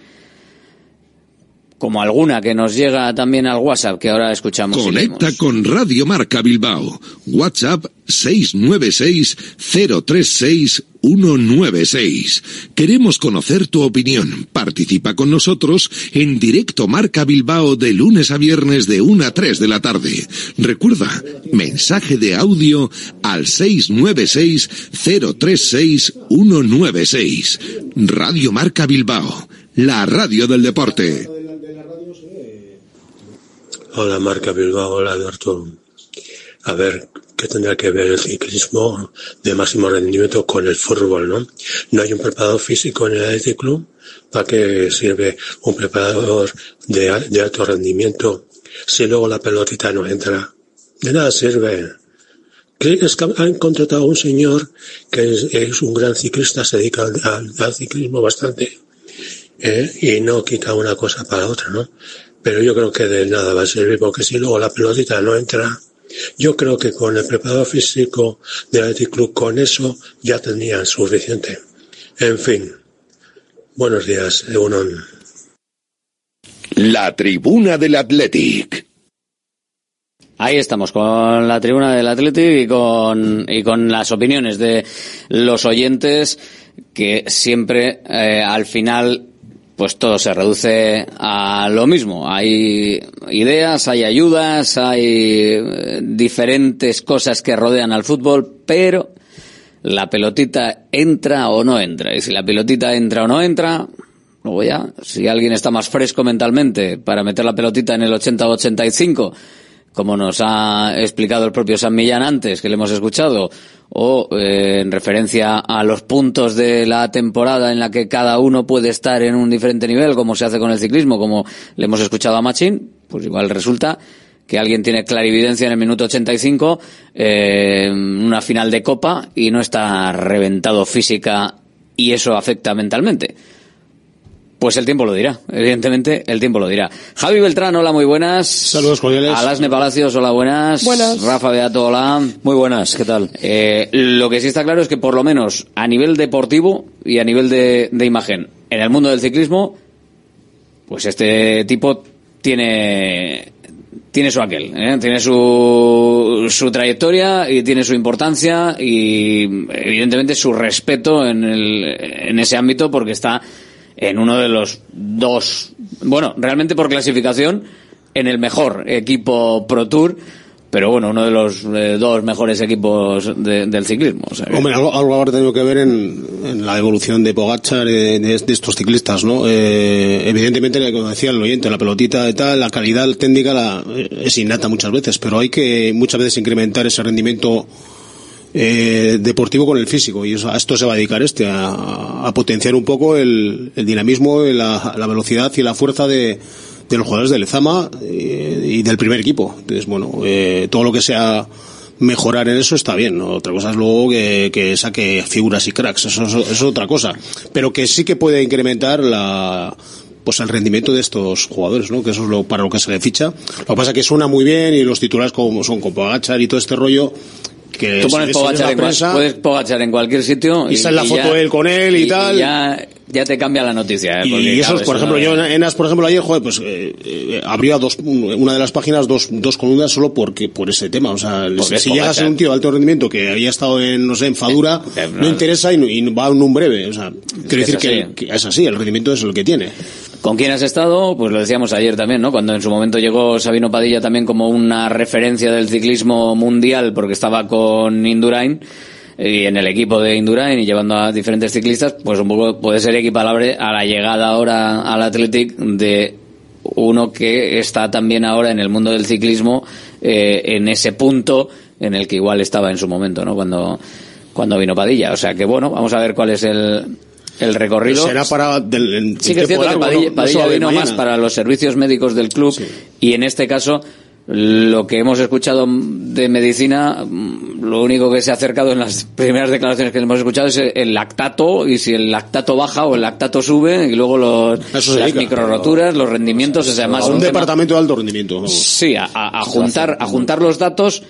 Como alguna que nos llega también al WhatsApp, que ahora escuchamos. Conecta con Radio Marca Bilbao. WhatsApp 696-036-196. Queremos conocer tu opinión. Participa con nosotros en directo Marca Bilbao de lunes a viernes de 1 a 3 de la tarde. Recuerda, mensaje de audio al 696-036-196. Radio Marca Bilbao. La radio del deporte. Hola, Marca Bilbao, hola, Alberto. A ver, ¿qué tendrá que ver el ciclismo de máximo rendimiento con el fútbol, no? No hay un preparador físico en el Athletic Club. ¿Para qué sirve un preparador de, alto rendimiento si luego la pelotita no entra? De nada sirve. Que es que han contratado a un señor que es, un gran ciclista, se dedica al ciclismo bastante, ¿eh? y no quita una cosa para otra, ¿no? Pero yo creo que de nada va a servir, porque si luego la pelotita no entra, yo creo que con el preparador físico del Athletic Club, con eso ya tendrían suficiente. En fin, buenos días, Egunon. La tribuna del Athletic. Ahí estamos, con la tribuna del Athletic y con, y con las opiniones de los oyentes, que siempre, eh, al final, pues todo se reduce a lo mismo. Hay ideas, hay ayudas, hay eh, diferentes cosas que rodean al fútbol, pero la pelotita entra o no entra. Y si la pelotita entra o no entra, luego ya, si alguien está más fresco mentalmente para meter la pelotita en el 80 o 85, como nos ha explicado el propio San Millán antes, que le hemos escuchado, o eh, en referencia a los puntos de la temporada en la que cada uno puede estar en un diferente nivel, como se hace con el ciclismo, como le hemos escuchado a Machín, pues igual resulta que alguien tiene clarividencia en el minuto 85, eh, una final de Copa y no está reventado física y eso afecta mentalmente. Pues el tiempo lo dirá, evidentemente el tiempo lo dirá. Javi Beltrán, hola, muy buenas. Saludos cordiales. Alasne Palacios, hola, buenas. Buenas. Rafa Beato, hola. Muy buenas, ¿qué tal? Eh, lo que sí está claro es que por lo menos a nivel deportivo y a nivel de, de imagen en el mundo del ciclismo, pues este tipo tiene tiene su aquel, ¿eh? tiene su, su trayectoria y tiene su importancia y evidentemente su respeto en, el, en ese ámbito porque está en uno de los dos, bueno, realmente por clasificación, en el mejor equipo Pro Tour, pero bueno, uno de los eh, dos mejores equipos de- del ciclismo. Hombre, algo, algo habrá tenido que ver en, en la evolución de Pogachar, eh, de, de estos ciclistas, ¿no? Eh, evidentemente, como decía el oyente, la pelotita y tal, la calidad técnica la, eh, es innata muchas veces, pero hay que muchas veces incrementar ese rendimiento eh, deportivo con el físico y a esto se va a dedicar este, a, a potenciar un poco el, el dinamismo, la, velocidad y la fuerza de, de los jugadores del Lezama eh, y del primer equipo. Entonces, bueno, eh, todo lo que sea mejorar en eso está bien, ¿no? Otra cosa es luego que, que saque figuras y cracks, eso, es- eso es otra cosa. Pero que sí que puede incrementar la pues el rendimiento de estos jugadores, ¿no? Que eso es lo para lo que se le ficha. Lo que pasa es que suena muy bien y los titulares como son con Pogachar y todo este rollo que Tú pones la en, prensa, puedes Pogachar en cualquier sitio Y sale la foto ya- él con él y tal. ya, ya te cambia la noticia. ¿eh? Y eso, claro, por ejemplo, no- yo en Enas, por ejemplo, ayer, joder, pues eh, eh, abrió dos, un- una de las páginas dos, dos columnas solo porque por ese tema. O sea, Porque si llega a un tío de alto rendimiento que había estado en, no sé, en Fadura, Eh, no interesa y, y va en un breve. O sea, quiero que decir que, que es así, el rendimiento es el que tiene. ¿Con quién has estado? Pues lo decíamos ayer también, ¿no? Cuando en su momento llegó Sabino Padilla también como una referencia del ciclismo mundial porque estaba con Indurain y en el equipo de Indurain y llevando a diferentes ciclistas, pues un poco puede ser equiparable a la llegada ahora al Athletic de uno que está también ahora en el mundo del ciclismo eh, en ese punto en el que igual estaba en su momento, ¿no? Cuando, cuando vino Padilla. O sea que bueno, vamos a ver cuál es el, el recorrido. Será para del, el Sí que es cierto que largo, Padilla, ¿no? No Padilla de vino más para los servicios médicos del club y en este caso lo que hemos escuchado de medicina, lo único que se ha acercado en las [laughs] primeras declaraciones que hemos escuchado es el lactato y si el lactato baja o el lactato sube y luego los, se las dedica. microroturas, los rendimientos, o sea, más a un un tema- departamento de alto rendimiento. vamos. Sí, a, a- a juntar, a juntar los datos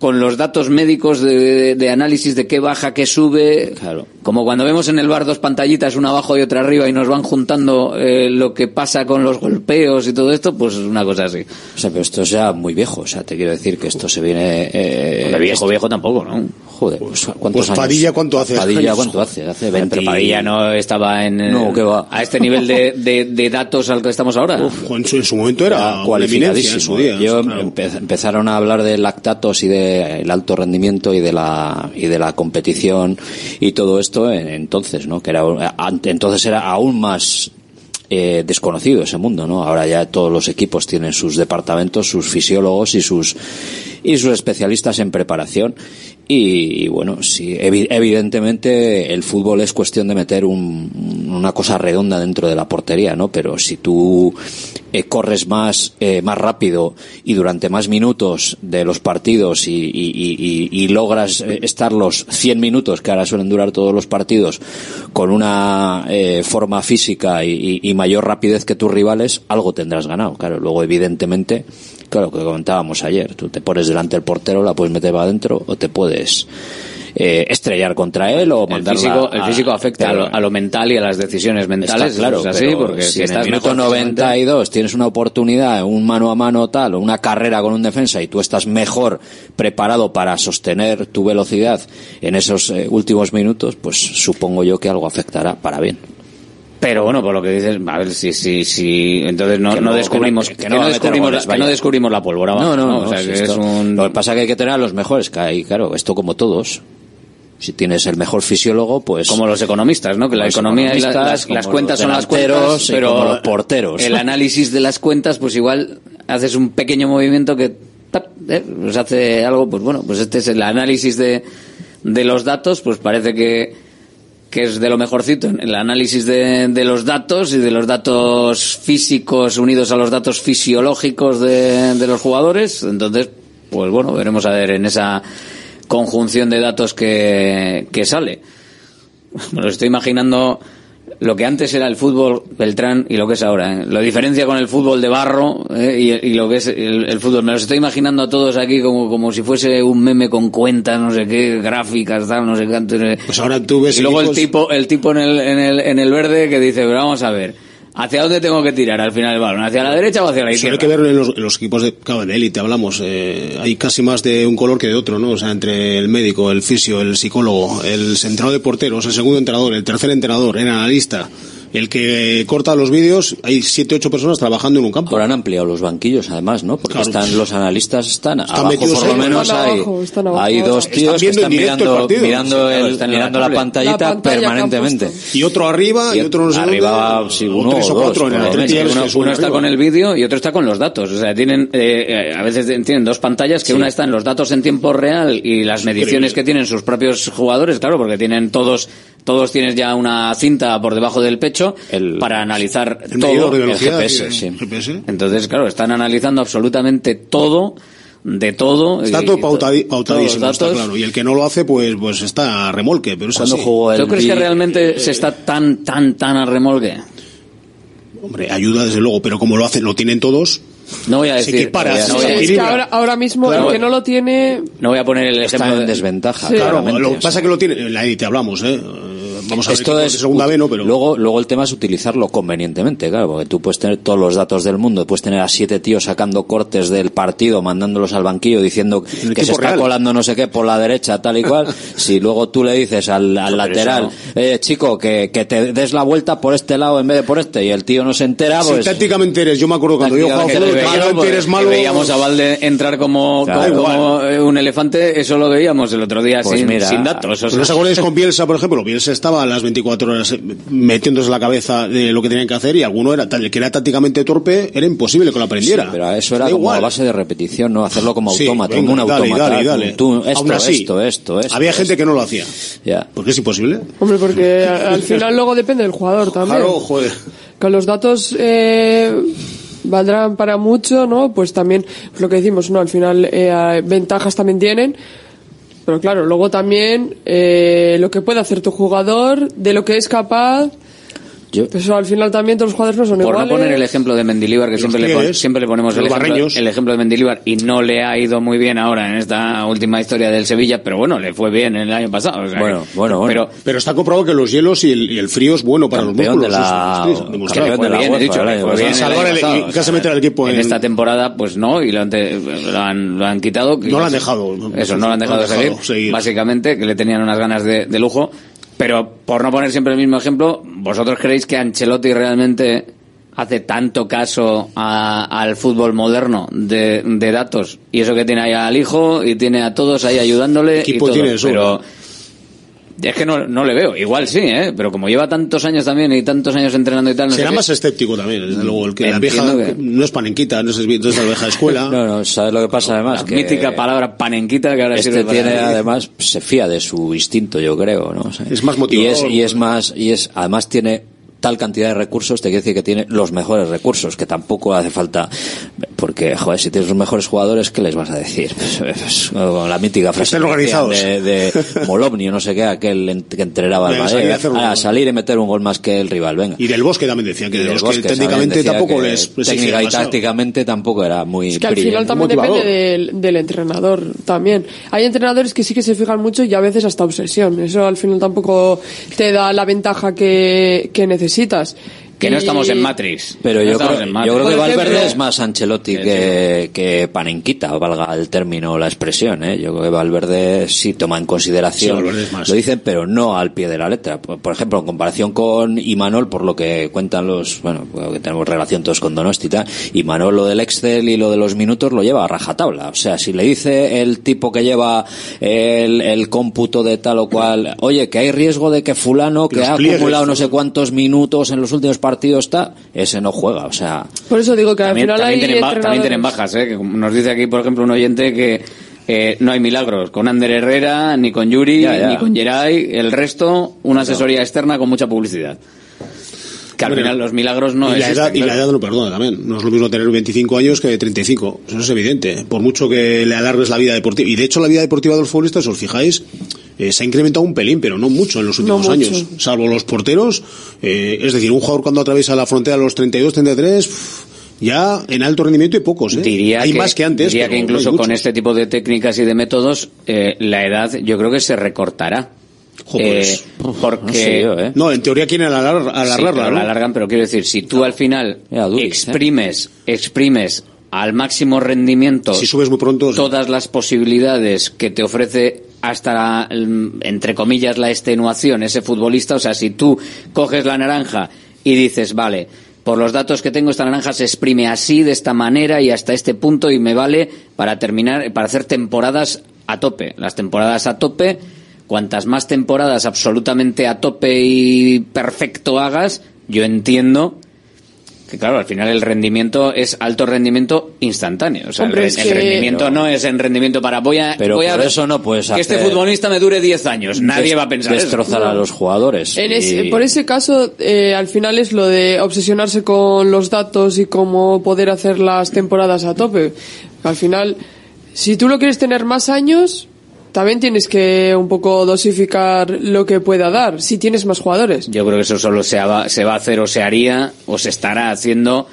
con los datos médicos de, de análisis de qué baja, qué sube. Claro. Como cuando vemos en el bar dos pantallitas, una abajo y otra arriba, y nos van juntando eh, lo que pasa con los golpeos y todo esto, pues una cosa así. O sea, pero esto es ya muy viejo. O sea, te quiero decir que esto se viene... Eh, viejo, viejo tampoco, ¿no? Joder, pues, ¿cuántos Pues años? Padilla, ¿cuánto hace? Padilla, años? ¿cuánto hace? Hace 20... Pero Padilla no estaba en, No, ¿qué va? [laughs] a este nivel de, de, de datos al que estamos ahora. Uf, en, su, en su momento era eminencia en su cualificadísimo. día. Yo claro. empe- empezaron a hablar de lactatos y de el alto rendimiento y de la y de la competición y todo esto en- entonces, ¿no? Que era entonces era aún más eh, desconocido ese mundo, ¿no? Ahora ya todos los equipos tienen sus departamentos, sus fisiólogos y sus y sus especialistas en preparación y, bueno, sí, evi- evidentemente el fútbol es cuestión de meter un- una cosa redonda dentro de la portería, ¿no? Pero si tú eh, corres más, eh, más rápido y durante más minutos de los partidos y, y- y- logras eh, estar los 100 minutos que ahora suelen durar todos los partidos con una eh, forma física y mayor rapidez que tus rivales, algo tendrás ganado. Claro, luego evidentemente, claro, que comentábamos ayer, tú te pones delante del portero, la puedes meter para adentro o te puedes eh, estrellar contra él o El mandarla físico, el a- físico afecta a lo, a lo mental y a las decisiones mentales. Está claro, es así, porque si si en estás el minuto mejor físicamente- 92 tienes una oportunidad, un mano a mano tal, o una carrera con un defensa y tú estás mejor preparado para sostener tu velocidad en esos eh, últimos minutos, pues supongo yo que algo afectará para bien. Pero bueno, por lo que dices, a ver si, si, si, entonces no, no no- descubrimos, que que, no descubrimos, la, que no descubrimos la pólvora. No, no, no. o sea, si que esto- es un, Lo que pasa es que hay que tener a los mejores, que hay, claro, esto como todos. Si tienes el mejor fisiólogo, pues... como los economistas, ¿no? Que la economía y la- las, cuentas son las cuentas, pero como los porteros. el análisis de las cuentas, pues igual haces un pequeño movimiento que tap, eh, pues hace algo, pues bueno, pues este es el análisis de, de los datos, pues parece que que es de lo mejorcito en el análisis de, de los datos y de los datos físicos unidos a los datos fisiológicos de, de los jugadores. Entonces, pues bueno, veremos a ver en esa conjunción de datos que, que sale. [laughs] Me lo estoy imaginando lo que antes era el fútbol Beltrán y lo que es ahora. ¿eh? Lo diferencia con el fútbol de barro ¿eh? y, y lo que es el, el fútbol. Me los estoy imaginando a todos aquí como, como si fuese un meme con cuentas, no sé qué, gráficas, tal, no sé qué. Pues ahora tú ves Y luego el tipo, el tipo en el, en el, en el verde que dice, pero vamos a ver, ¿hacia dónde tengo que tirar al final del balón? ¿Hacia la derecha o hacia la izquierda? hay que verlo en los, equipos de, claro, de élite, hablamos. eh, hay casi más de un color que de otro, ¿no? O sea, entre el médico, el fisio, el psicólogo, el central de porteros, el segundo entrenador, el tercer entrenador, el analista, el que corta los vídeos, hay siete, ocho personas trabajando en un campo. Ahora han ampliado los banquillos, además, ¿no? Porque Claro. están los analistas están, abajo, metidos por lo menos Están hay, abajo, están abajo. hay dos Están tíos que están el mirando, mirando, Sí, claro, el- están la mirando la, pantallita La pantalla permanentemente. Y otro arriba y, otro no sé Arriba, dónde, sí, o uno tres o o dos, cuatro en el ya uno, uno está con el vídeo y otro está con los datos. O sea, tienen, eh, a veces tienen dos pantallas que una está en los datos en tiempo real y las mediciones que tienen sus propios jugadores, claro, porque tienen todos, todos tienes ya una cinta por debajo del pecho para analizar El todo. el sí, GPS, el GPS. Entonces, claro, están analizando absolutamente todo, de todo. Está y- todo pautadi- pautadísimo, está datos. claro. Y el que no lo hace, pues, pues está a remolque. Pero es ¿Cuándo así. jugó el ¿Tú crees que realmente se está tan, tan, tan a remolque? Hombre, ayuda desde luego, pero como lo hacen, lo tienen todos. No voy a decir. a- se no voy a- Es que ahora, ahora mismo Claro. el que no lo tiene... No voy a poner el Está ejemplo en de- desventaja, Sí. Claro, claramente. lo que pasa es que lo tiene, en la élite hablamos, ¿eh? Vamos a Esto es segunda B, ¿no? Pero luego, luego el tema es utilizarlo convenientemente, claro, porque tú puedes tener todos los datos del mundo, puedes tener a siete tíos sacando cortes del partido, mandándolos al banquillo, diciendo que se está real. colando no sé qué por la derecha, tal y cual. [laughs] si luego tú le dices al, al lateral, eh, chico, que, que te des la vuelta por este lado en vez de por este, y el tío no se entera, si pues. tácticamente eres, yo me acuerdo cuando yo jugaba fútbol, veíamos, que a Valde entrar como, Claro. como, como, eh, un elefante, eso lo veíamos el otro día Pues sin, mira, sin datos. o ¿No sea. os acordáis con Bielsa, por ejemplo? Bielsa estaba a las 24 horas eh, metiéndose en la cabeza de lo que tenían que hacer y alguno era tal, el que era tácticamente torpe, era imposible que lo aprendiera. Sí, pero eso era Da como igual. a base de repetición, ¿no? Hacerlo como Sí, autómata, venga, como un dale, autómata. dale, dale. Tú, esto, Aún así, esto, esto, esto. Había gente esto. que no lo hacía. Ya. Porque es imposible. Hombre, porque al final luego depende del jugador [laughs] también. Claro, joder. Con los datos eh, valdrán para mucho, ¿no? Pues también, pues lo que decimos, ¿no? Al final eh, ventajas también tienen. Pero claro, luego también eh, lo que puede hacer tu jugador, de lo que es capaz. Yo- Pues eso al final también todos los jugadores no son Por iguales. no poner el ejemplo de Mendilibar, que siempre le, pon- siempre le ponemos el ejemplo, el ejemplo de Mendilibar y no le ha ido muy bien ahora en esta última historia del Sevilla, pero bueno, le fue bien el año pasado. o sea Bueno, bueno, bueno. Pero, Pero está comprobado que los hielos y el, y el frío es bueno para los de músculos. la- eso está demostrado. de la bien, he UEFA dicho, el le año fue pasado. bien el Salvar pasado, o sea, equipo en en- esta temporada, pues no, y lo han, te- lo han, lo han quitado. No lo han dejado. Eso, no lo han dejado, seguir, seguir. Básicamente, que le tenían unas ganas de, de lujo. Pero por no poner siempre el mismo ejemplo, ¿vosotros creéis que Ancelotti realmente hace tanto caso a- al fútbol moderno de, de datos? Y eso que tiene ahí al hijo y tiene a todos ahí ayudándole. Equipo y todo. tiene eso, pero es que no, no le veo. Igual sí, ¿eh? Pero como lleva tantos años también y tantos años entrenando y tal. no sé Será qué, más escéptico también, desde luego. El que la vieja que- no es panenquita, no es, no es la vieja escuela. [laughs] No, no, ¿sabes lo que pasa además? la Que mítica palabra panenquita que ahora este sirve para- tiene además se fía de su instinto yo creo no O sea, Es más y motivador, es, y es más y es además tiene tal cantidad de recursos te quiere decir que tiene los mejores recursos que tampoco hace falta porque joder si tienes los mejores jugadores qué les vas a decir [laughs] Pues, la mítica frase decían de, de [laughs] Molovni o no sé qué aquel que entrenaba al Madrid salir a salir y meter un gol más que el rival venga Y del bosque también decía que del bosque, Bosque también técnicamente decía tampoco que les técnica y tácticamente tampoco era muy Es que al final también motivador. depende del, del entrenador también. Hay entrenadores que sí que se fijan mucho y a veces hasta obsesión. Eso al final tampoco te da la ventaja que, que necesitas necesitas que no estamos en Matrix. Pero No yo creo, en Matrix. yo creo que Valverde es más Ancelotti que, que Panenquita, valga el término o la expresión. ¿eh? Yo creo que Valverde sí toma en consideración, lo dicen, pero no al pie de la letra. Por, por ejemplo, en comparación con Imanol, por lo que cuentan los, bueno, que tenemos relación todos con Donosti y tal, Imanol lo del Excel y lo de los minutos lo lleva a rajatabla. O sea, si le dice el tipo que lleva el, el cómputo de tal o cual, oye, que hay riesgo de que fulano que Los ha pliegues, acumulado no ¿no? sé cuántos minutos en los últimos partidos está, ese no juega. O sea, Por eso digo que También, al final también hay tienen, ba- también tienen bajas, ¿eh? Que nos dice aquí, por ejemplo, un oyente que eh, no hay milagros con Ander Herrera, ni con Yuri, Ya, ya. ni con Geray. El resto, una asesoría externa con mucha publicidad. Que al Bueno, final los milagros no y, la existen, edad, y la edad no perdona también. No es lo mismo tener 25 años que 35. Eso es evidente. Por mucho que le alargues la vida deportiva. Y de hecho, la vida deportiva de los futbolistas, si os fijáis, eh, se ha incrementado un pelín, pero no mucho en los últimos años. Salvo los porteros. eh, es decir, un jugador cuando atraviesa la frontera a los 32, 33. pff, Ya en alto rendimiento hay pocos, ¿eh? Diría hay que, más que antes. diría pero que incluso con este tipo de técnicas y de métodos, eh, la edad yo creo que se recortará. Pues, Eh, porque no sé yo, ¿eh? No, en teoría quieren alar- alargarla, la alargan, pero quiero decir, si tú al final exprimes, exprimes al máximo rendimiento Si subes muy pronto, todas las posibilidades que te ofrece hasta, mm, entre comillas, la extenuación ese futbolista, o sea, si tú coges la naranja y dices, vale, por los datos que tengo, esta naranja se exprime así, de esta manera y hasta este punto y me vale para terminar, para hacer temporadas a tope. Las temporadas a tope, cuantas más temporadas absolutamente a tope y perfecto hagas, yo entiendo que claro, al final el rendimiento es alto rendimiento instantáneo. O sea, Hombre, el, es el que- rendimiento no es en rendimiento para voy a, Pero voy a por eso no puedes que este futbolista me dure 10 años. Nadie Des- va a pensar eso. Destrozar a los jugadores. En ese- Y- por ese caso, eh, al final es lo de obsesionarse con los datos y cómo poder hacer las temporadas a tope. Al final, si tú lo quieres tener más años, también tienes que un poco dosificar lo que pueda dar, si tienes más jugadores. Yo creo que eso solo se va, a hacer o se haría o se estará haciendo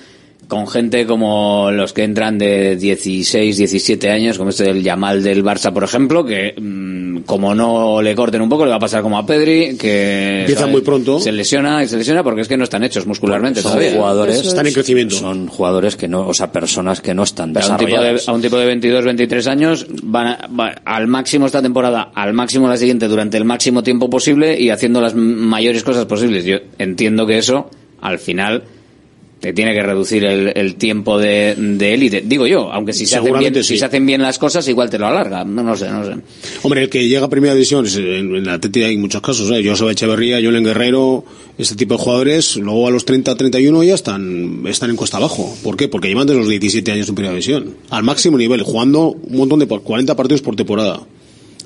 con gente como los que entran de 16, 17 años, como este del Yamal del Barça, por ejemplo, que mm, como no le corten un poco, le va a pasar como a Pedri, que Empieza ¿sabes? muy pronto. se lesiona y se lesiona porque es que no están hechos muscularmente son todavía. jugadores Están en crecimiento. son jugadores que no o sea personas que no están Pero a un, tipo de, desarrolladas a un tipo de 22, 23 años van, a- va al máximo esta temporada, al máximo la siguiente, durante el máximo tiempo posible y haciendo las mayores cosas posibles. Yo entiendo que eso, al final, te tiene que reducir el, el tiempo de de élite. Digo yo, aunque si se, hacen bien, si se hacen bien las cosas, igual te lo alarga. No, no sé, no sé. Hombre, el que llega a primera división, en, en la Atlético hay muchos casos, ¿eh? Joseba Echeverría, Julen Guerrero, este tipo de jugadores, luego a los 30, 31 ya están, están en cuesta abajo. ¿Por qué? Porque llevan desde los 17 años en primera división, al máximo nivel, jugando un montón de, por- 40 partidos por temporada.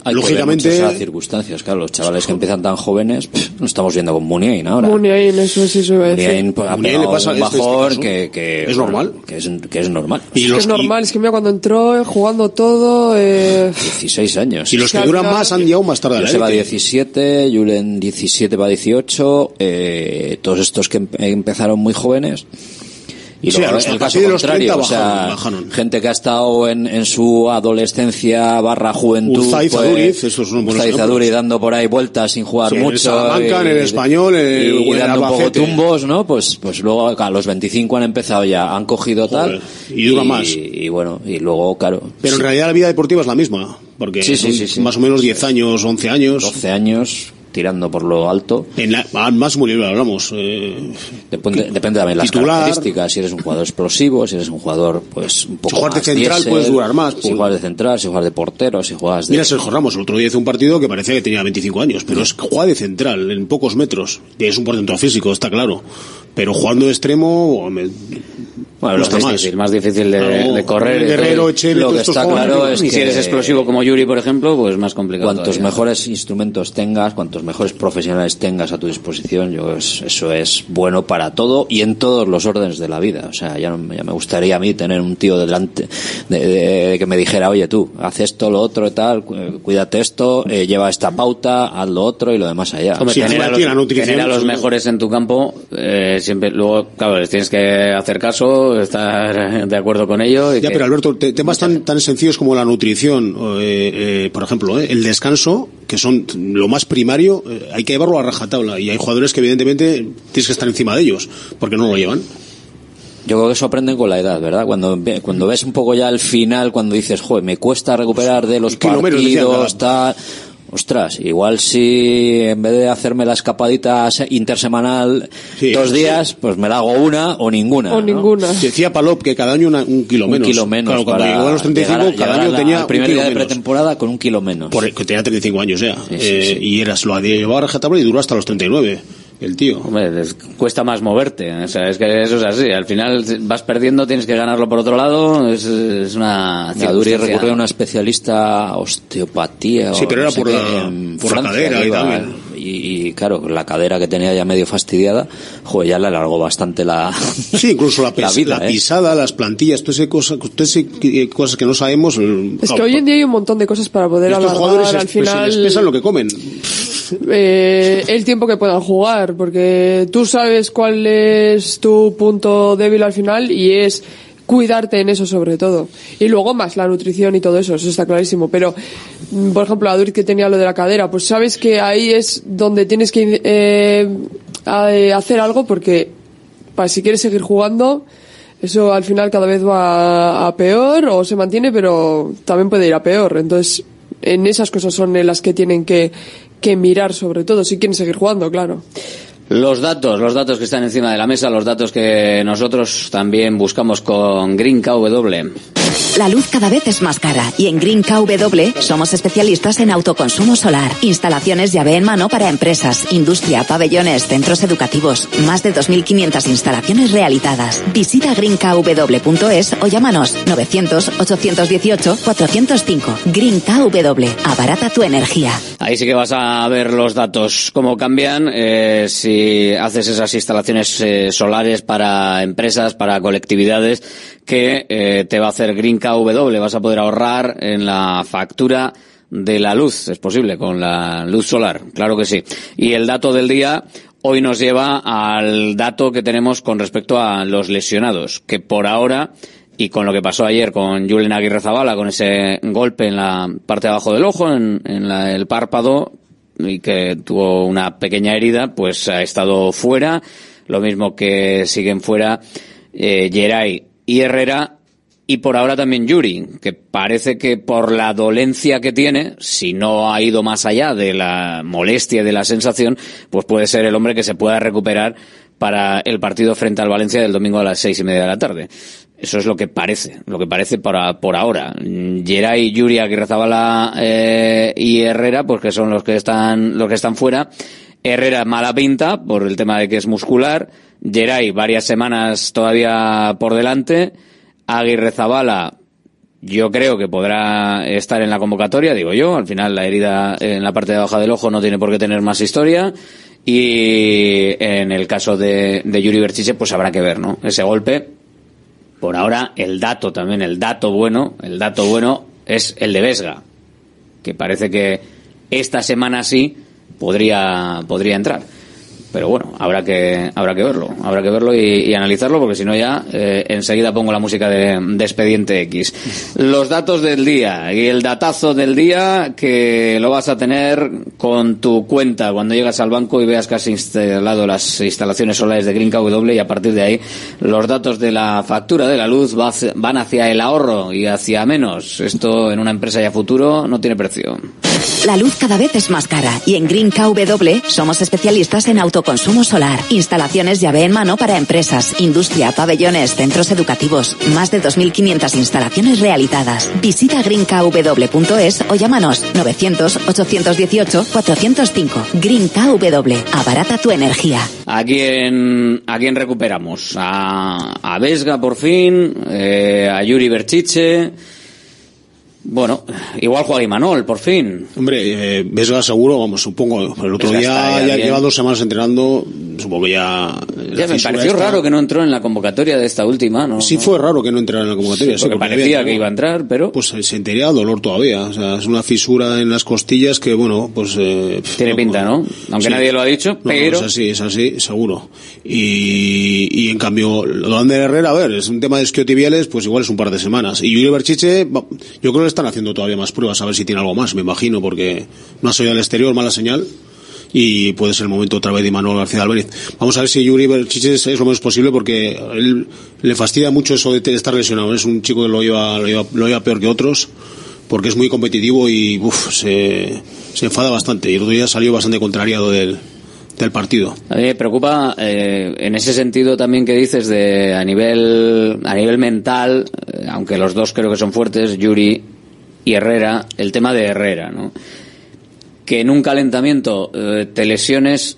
Hay que ver Lógicamente, muchas esas circunstancias claro los chavales que empiezan tan jóvenes pff, no estamos viendo con Muniain ahora Muniain, eso sí se iba a decir. Muniain pues, Muniain le pasa un este- este bajón caso. que, que Es normal. que es, que es normal y Es los, que es normal, es que mira cuando entró, eh, jugando todo, eh, 16 años y, y los que duran final- más han llegado más tarde a la Joseba élite. 17, Julen 17 va 18, eh, todos estos que empe- empezaron muy jóvenes. Y Sí, los- el caso contrario, 30 o sea, bajaron, bajaron. gente que ha estado en, en su adolescencia barra juventud. Urzaiz pues, Aduriz, esos son buenos ejemplos. Aduriz dando por ahí vueltas sin jugar Sí, en mucho. Salamanca, en el Español, en el- y, en el dando un poco tumbos, ¿no? Pues, pues luego a los 25 han empezado ya, han cogido Joder, tal. y dura más. Y bueno, y luego, claro. Pero en sí, realidad la vida deportiva es la misma, porque son sí. más o menos 10 años, 11 años. 12 años tirando por lo alto. En la, al máximo nivel hablamos. eh, Depende, depende también de las características. Si eres un jugador explosivo, si eres un jugador, pues, un poco Si juegas de más central, diésel, puedes durar más, Si juegas de central, si juegas de portero, si juegas de... Mira Sergio Ramos, el otro día hizo un partido que parecía que tenía 25 años, pero es que juega de central, en pocos metros. Es un porcentaje físico, está claro. Pero jugando de extremo, me- Bueno, lo más más. difícil, más difícil de, Claro, de correr. Guerrero, Echeve, lo que está claro es y si que- eres explosivo como Yuri, por ejemplo, pues más complicado. Cuantos todavía. mejores instrumentos tengas, cuantos mejores profesionales tengas a tu disposición, yo es- eso es bueno para todo y en todos los órdenes de la vida. O sea, ya, no- ya me gustaría a mí tener un tío delante de, de- de que me dijera, oye tú, haz esto, lo otro y tal, cu- cuídate esto, eh, lleva esta pauta, haz lo otro y lo demás allá. Hombre, Sí, tener, a los, tener a mejores en tu campo, eh, siempre, luego, claro, les tienes que hacer caso, estar de acuerdo con ello. y Ya, que- pero Alberto, te- temas tan, tan sencillos como la nutrición, eh, eh, por ejemplo, eh, el descanso, que son lo más primario, eh, hay que llevarlo a rajatabla. Y hay jugadores que evidentemente tienes que estar encima de ellos, porque no lo llevan. Yo creo que eso aprenden con la edad, ¿verdad? Cuando, cuando ves un poco ya el final, cuando dices, joder, me cuesta recuperar de los partidos, tal. Ostras, igual si en vez de hacerme la escapadita se- intersemanal Sí, dos sí. días, pues me la hago una o ninguna. o ¿no? ninguna. Decía Palop que cada año una- un kilo Un menos. kilo menos. Claro, cuando llegó a los 35, llegar a- cada llegar año tenía un primer día de pretemporada con un kilo menos. Por, que tenía 35 años ya. Sí, sí, Eh, sí. Y eras, lo llevaba a rajatabla y duró hasta los 39. El tío. Hombre, les cuesta más moverte. O sea, es que eso es así. Al final vas perdiendo, tienes que ganarlo por otro lado. Es, es una. Ya, Duri circunstancia- recurrió a una especialista osteopatía. Sí, o pero no era por qué, la- por la Francia, cadera y iba, tal. y, y, claro, la cadera que tenía ya medio fastidiada, joder, ya le alargó bastante la. [laughs] Sí, incluso [laughs] la, pis- vida, la ¿eh? pisada, las plantillas, todas esas cosas, todas esas cosas que no sabemos. Es que hoy en día hay un montón de cosas para poder estos jugadores al es- pues, final les pesan lo que comen. Eh, el tiempo que puedan jugar, porque tú sabes cuál es tu punto débil al final y es cuidarte en eso sobre todo. Y luego más la nutrición y todo eso, eso está clarísimo. Pero, mm, por ejemplo, Adur que tenía lo de la cadera, pues sabes que ahí es donde tienes que eh, eh, hacer algo porque para si quieres seguir jugando, eso al final cada vez va a peor o se mantiene, pero también puede ir a peor. Entonces, en esas cosas son en las que tienen que, que mirar sobre todo, si quieren seguir jugando, claro. Los datos, los datos que están encima de la mesa, los datos que nosotros también buscamos con Green KW. La luz cada vez es más cara y en Green KW somos especialistas en autoconsumo solar, instalaciones llave en mano para empresas, industria, pabellones, centros educativos, más de 2.500 instalaciones realizadas. Visita greenkw.es o llámanos 900-818-405. Green KW, abarata tu energía. Ahí sí que vas a ver los datos, cómo cambian eh, si haces esas instalaciones eh, solares para empresas, para colectividades, que eh, te va a hacer Green KW. Vas a poder ahorrar en la factura de la luz, es posible, con la luz solar, claro que sí. Y el dato del día hoy nos lleva al dato que tenemos con respecto a los lesionados, que por ahora y con lo que pasó ayer con Julen Aguirre Zabala, con ese golpe en la parte de abajo del ojo, en, en la- el párpado, y que tuvo una pequeña herida, pues ha estado fuera. Lo mismo que siguen fuera eh, Geray y Herrera, y por ahora también Yuri, que parece que por la dolencia que tiene, si no ha ido más allá de la molestia y de la sensación, pues puede ser el hombre que se pueda recuperar para el partido frente al Valencia del domingo a las seis y media de la tarde. Eso es lo que parece, lo que parece para, por ahora. Geray, Yuri, Aguirrezabala eh, y Herrera, pues que son los que están, los que están fuera. Herrera mala pinta por el tema de que es muscular. Geray varias semanas todavía por delante. Aguirre Zabala, yo creo que podrá estar en la convocatoria, digo yo. Al final la herida en la parte de abajo del ojo no tiene por qué tener más historia. Y en el caso de, de Yuri Berchiche, pues habrá que ver, ¿no? Ese golpe. Por ahora, el dato también, el dato bueno, el dato bueno es el de Vesga. Que parece que esta semana sí podría, podría entrar. Pero bueno, habrá que, habrá que verlo, habrá que verlo y, analizarlo porque si no ya eh, enseguida pongo la música de, Expediente X. Los datos del día y el datazo del día que lo vas a tener con tu cuenta cuando llegas al banco y veas que has instalado las instalaciones solares de Green KW y a partir de ahí los datos de la factura de la luz va van hacia el ahorro y hacia menos. Esto en una empresa ya futuro no tiene precio. La luz cada vez es más cara y en Green KW somos especialistas en autoconsumo solar, instalaciones llave en mano para empresas, industria, pabellones, centros educativos, más de 2.500 instalaciones realizadas. Visita greenkw.es o llámanos 900-818-405. Green KW, abarata tu energía. ¿A quién, a quién recuperamos? A, a Vesga por fin, eh, a Yuri Berchiche. Bueno, igual Juan Imanol, por fin. Hombre, eh, Vesga seguro, vamos, supongo. El otro Vesga día ya bien. lleva dos semanas entrenando, supongo que ya... Ya me pareció raro que no entró en la convocatoria de esta última, ¿no? Sí fue raro que no entrara en la convocatoria. Sí, porque parecía que iba a entrar, pero... Pues se sentía dolor todavía. O sea, es una fisura en las costillas que, bueno, pues... eh, Tiene pinta, ¿no? Aunque nadie lo ha dicho, No, pero- es así, es así, seguro. Y, y en cambio, lo de Herrera, a ver, es un tema de isquiotibiales, pues igual es un par de semanas. Y Yuri Berchiche, yo creo que están haciendo todavía más pruebas a ver si tiene algo más, me imagino, porque no ha salido al exterior, mala señal. Y puede ser el momento otra vez de Manuel García Álvarez. Vamos a ver si Yuri Berchiche es, lo menos posible porque él le fastidia mucho eso de estar lesionado. Es un chico que lo lleva, lo lleva, lo lleva peor que otros porque es muy competitivo y uf, se, se enfada bastante. Y el otro día salió bastante contrariado del, del partido. A mí me preocupa eh, en ese sentido también que dices de a nivel a nivel mental, eh, aunque los dos creo que son fuertes, Yuri y Herrera, el tema de Herrera, ¿no? Que en un calentamiento eh, te lesiones